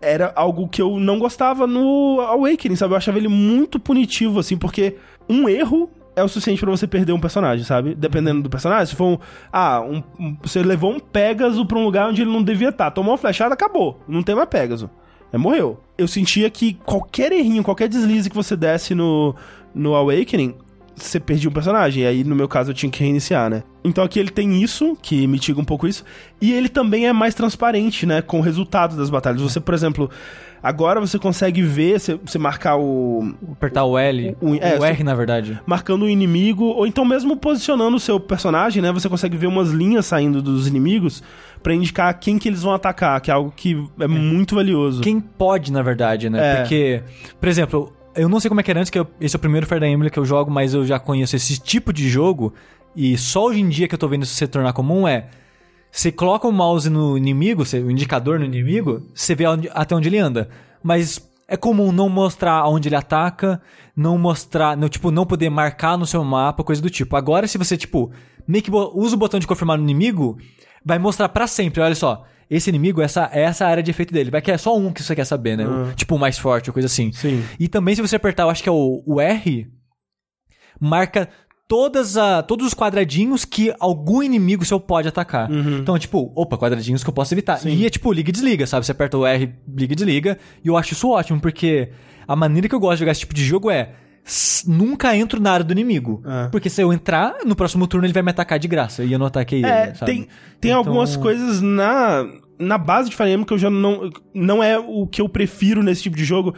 era algo que eu não gostava no Awakening, sabe? Eu achava ele muito punitivo, assim, porque um erro é o suficiente pra você perder um personagem, sabe? Dependendo do personagem, se for um. Ah, um- um- você levou um Pégaso pra um lugar onde ele não devia estar. Tomou uma flechada, acabou. Não tem mais Pégaso. É, morreu. Eu sentia que qualquer errinho, qualquer deslize que você desse no, no Awakening, você perdia um personagem. E aí, no meu caso, eu tinha que reiniciar, né? Então aqui ele tem isso, que mitiga um pouco isso. E ele também é mais transparente, né? Com o resultado das batalhas. Você, por exemplo, agora você consegue ver, você, marcar o. Apertar o L, O- o, é, R, na verdade. Marcando o inimigo, ou então mesmo posicionando o seu personagem, né? Você consegue ver umas linhas saindo dos inimigos pra indicar quem que eles vão atacar, que é algo que é, muito valioso. Quem pode, na verdade, né? É. Porque, por exemplo, eu não sei como é que era antes, que eu- esse é o primeiro Fire Emblem que eu jogo, mas eu já conheço esse tipo de jogo. E só hoje em dia que eu tô vendo isso se tornar comum é. Você coloca o mouse no inimigo, o indicador no inimigo, você vê onde- até onde ele anda. Mas é comum não mostrar onde ele ataca, não mostrar, não, tipo, não poder marcar no seu mapa, coisa do tipo. Agora, se você, tipo, meio que usa o botão de confirmar no inimigo, vai mostrar pra sempre, olha só. Esse inimigo, essa, essa área de efeito dele. Vai que é só um que você quer saber, né? O- tipo, o mais forte, ou coisa assim. Sim. E também, se você apertar, eu acho que é o, o R, marca todas a, todos os quadradinhos que algum inimigo seu pode atacar. Então, tipo, opa, quadradinhos que eu posso evitar. E é tipo, liga e desliga, sabe? Você aperta o R, liga e desliga. E eu acho isso ótimo, porque a maneira que eu gosto de jogar esse tipo de jogo é. Nunca entro na área do inimigo. É. Porque se eu entrar, no próximo turno ele vai me atacar de graça. E eu não ataquei É, ele, sabe? tem, tem Então- algumas coisas na, na base de Fire Emblem que eu já não. Não é o que eu prefiro nesse tipo de jogo.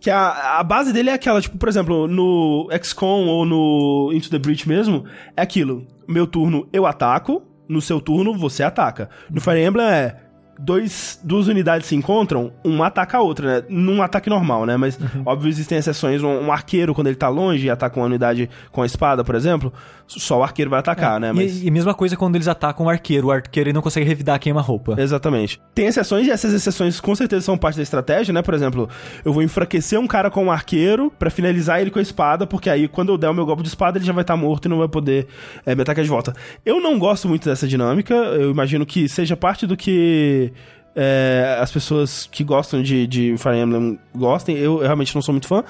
Que a, a base dele é aquela, tipo, por exemplo, no XCOM ou no Into the Breach mesmo, é aquilo. Meu turno eu ataco, no seu turno você ataca. No Fire Emblem é. Dois, duas unidades se encontram, uma ataca a outra, né? Num ataque normal, né? Mas, óbvio, existem exceções. Um, um arqueiro, quando ele tá longe e ataca uma unidade com a espada, por exemplo, só o arqueiro vai atacar, né? E- Mas... E, a mesma coisa quando eles atacam o arqueiro. O arqueiro ele não consegue revidar a queima-roupa. Exatamente. Tem exceções e essas exceções com certeza são parte da estratégia, né? Por exemplo, eu vou enfraquecer um cara com um arqueiro pra finalizar ele com a espada, porque aí quando eu der o meu golpe de espada ele já vai estar morto e não vai poder é, me atacar de volta. Eu não gosto muito dessa dinâmica, eu imagino que seja parte do que é, as pessoas que gostam de, de Fire Emblem gostem, eu, eu realmente não sou muito fã.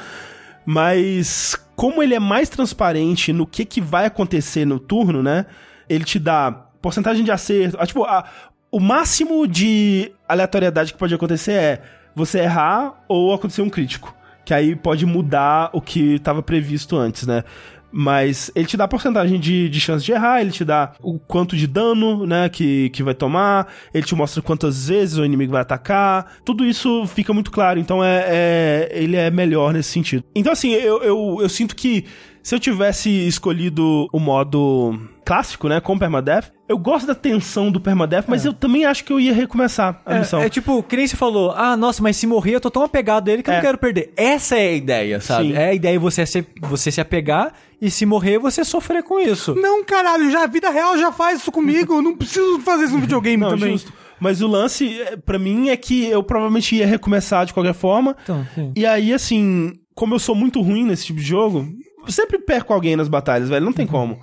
Mas como ele é mais transparente no que, que vai acontecer no turno, né? Ele te dá porcentagem de acerto. ah, tipo, a- o máximo de aleatoriedade que pode acontecer é você errar ou acontecer um crítico. Que aí pode mudar o que estava previsto antes, né? Mas ele te dá a porcentagem de, de chance de errar, ele te dá o quanto de dano, né, que, que vai tomar, ele te mostra quantas vezes o inimigo vai atacar. Tudo isso fica muito claro, então é, é- ele é melhor nesse sentido. Então, assim, eu, eu, eu sinto que se eu tivesse escolhido o modo clássico, né, com permadeath, eu gosto da tensão do permadeath, mas eu também acho que eu ia recomeçar a missão. É, é tipo, que nem você falou, ah, nossa, mas se morrer eu tô tão apegado a ele que eu É. não quero perder. Essa é a ideia, sabe? Sim. É a ideia você se, você se apegar e se morrer você sofrer com isso. Não, caralho, já a vida real já faz isso comigo. eu não preciso fazer isso no videogame Não, também. justo. Mas o lance, é, pra mim, é que eu provavelmente ia recomeçar de qualquer forma. Então, sim. E aí, assim, como eu sou muito ruim nesse tipo de jogo, eu sempre perco alguém nas batalhas, velho. Não tem como.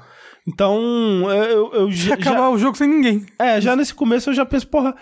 Então, eu, eu Se já, acabar o jogo sem ninguém. É, já nesse começo eu já penso, porra,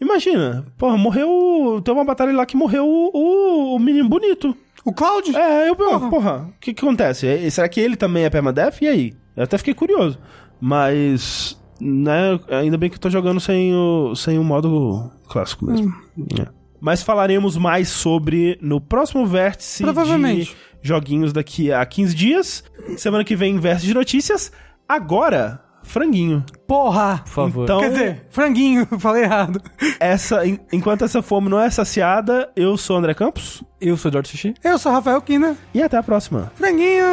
imagina, porra, morreu. Tem uma batalha lá que morreu o, o, o menino bonito. O Cloud? É, eu, porra, porra, o que, que acontece? É, Será que ele também é permadeath? E aí? Eu até fiquei curioso. Mas, né, ainda bem que eu tô jogando sem o, sem o modo clássico mesmo. É. Mas falaremos mais sobre no próximo vértice Provavelmente. de joguinhos daqui a 15 dias. Semana que vem, vértice de notícias. Agora, franguinho. Porra! Por favor. Então- Quer dizer, franguinho, falei errado. Essa, en- enquanto essa fome não é saciada, eu sou o André Campos Eu sou o Eduardo Sushi. Eu sou Rafael Kina. e até a próxima. Franguinho!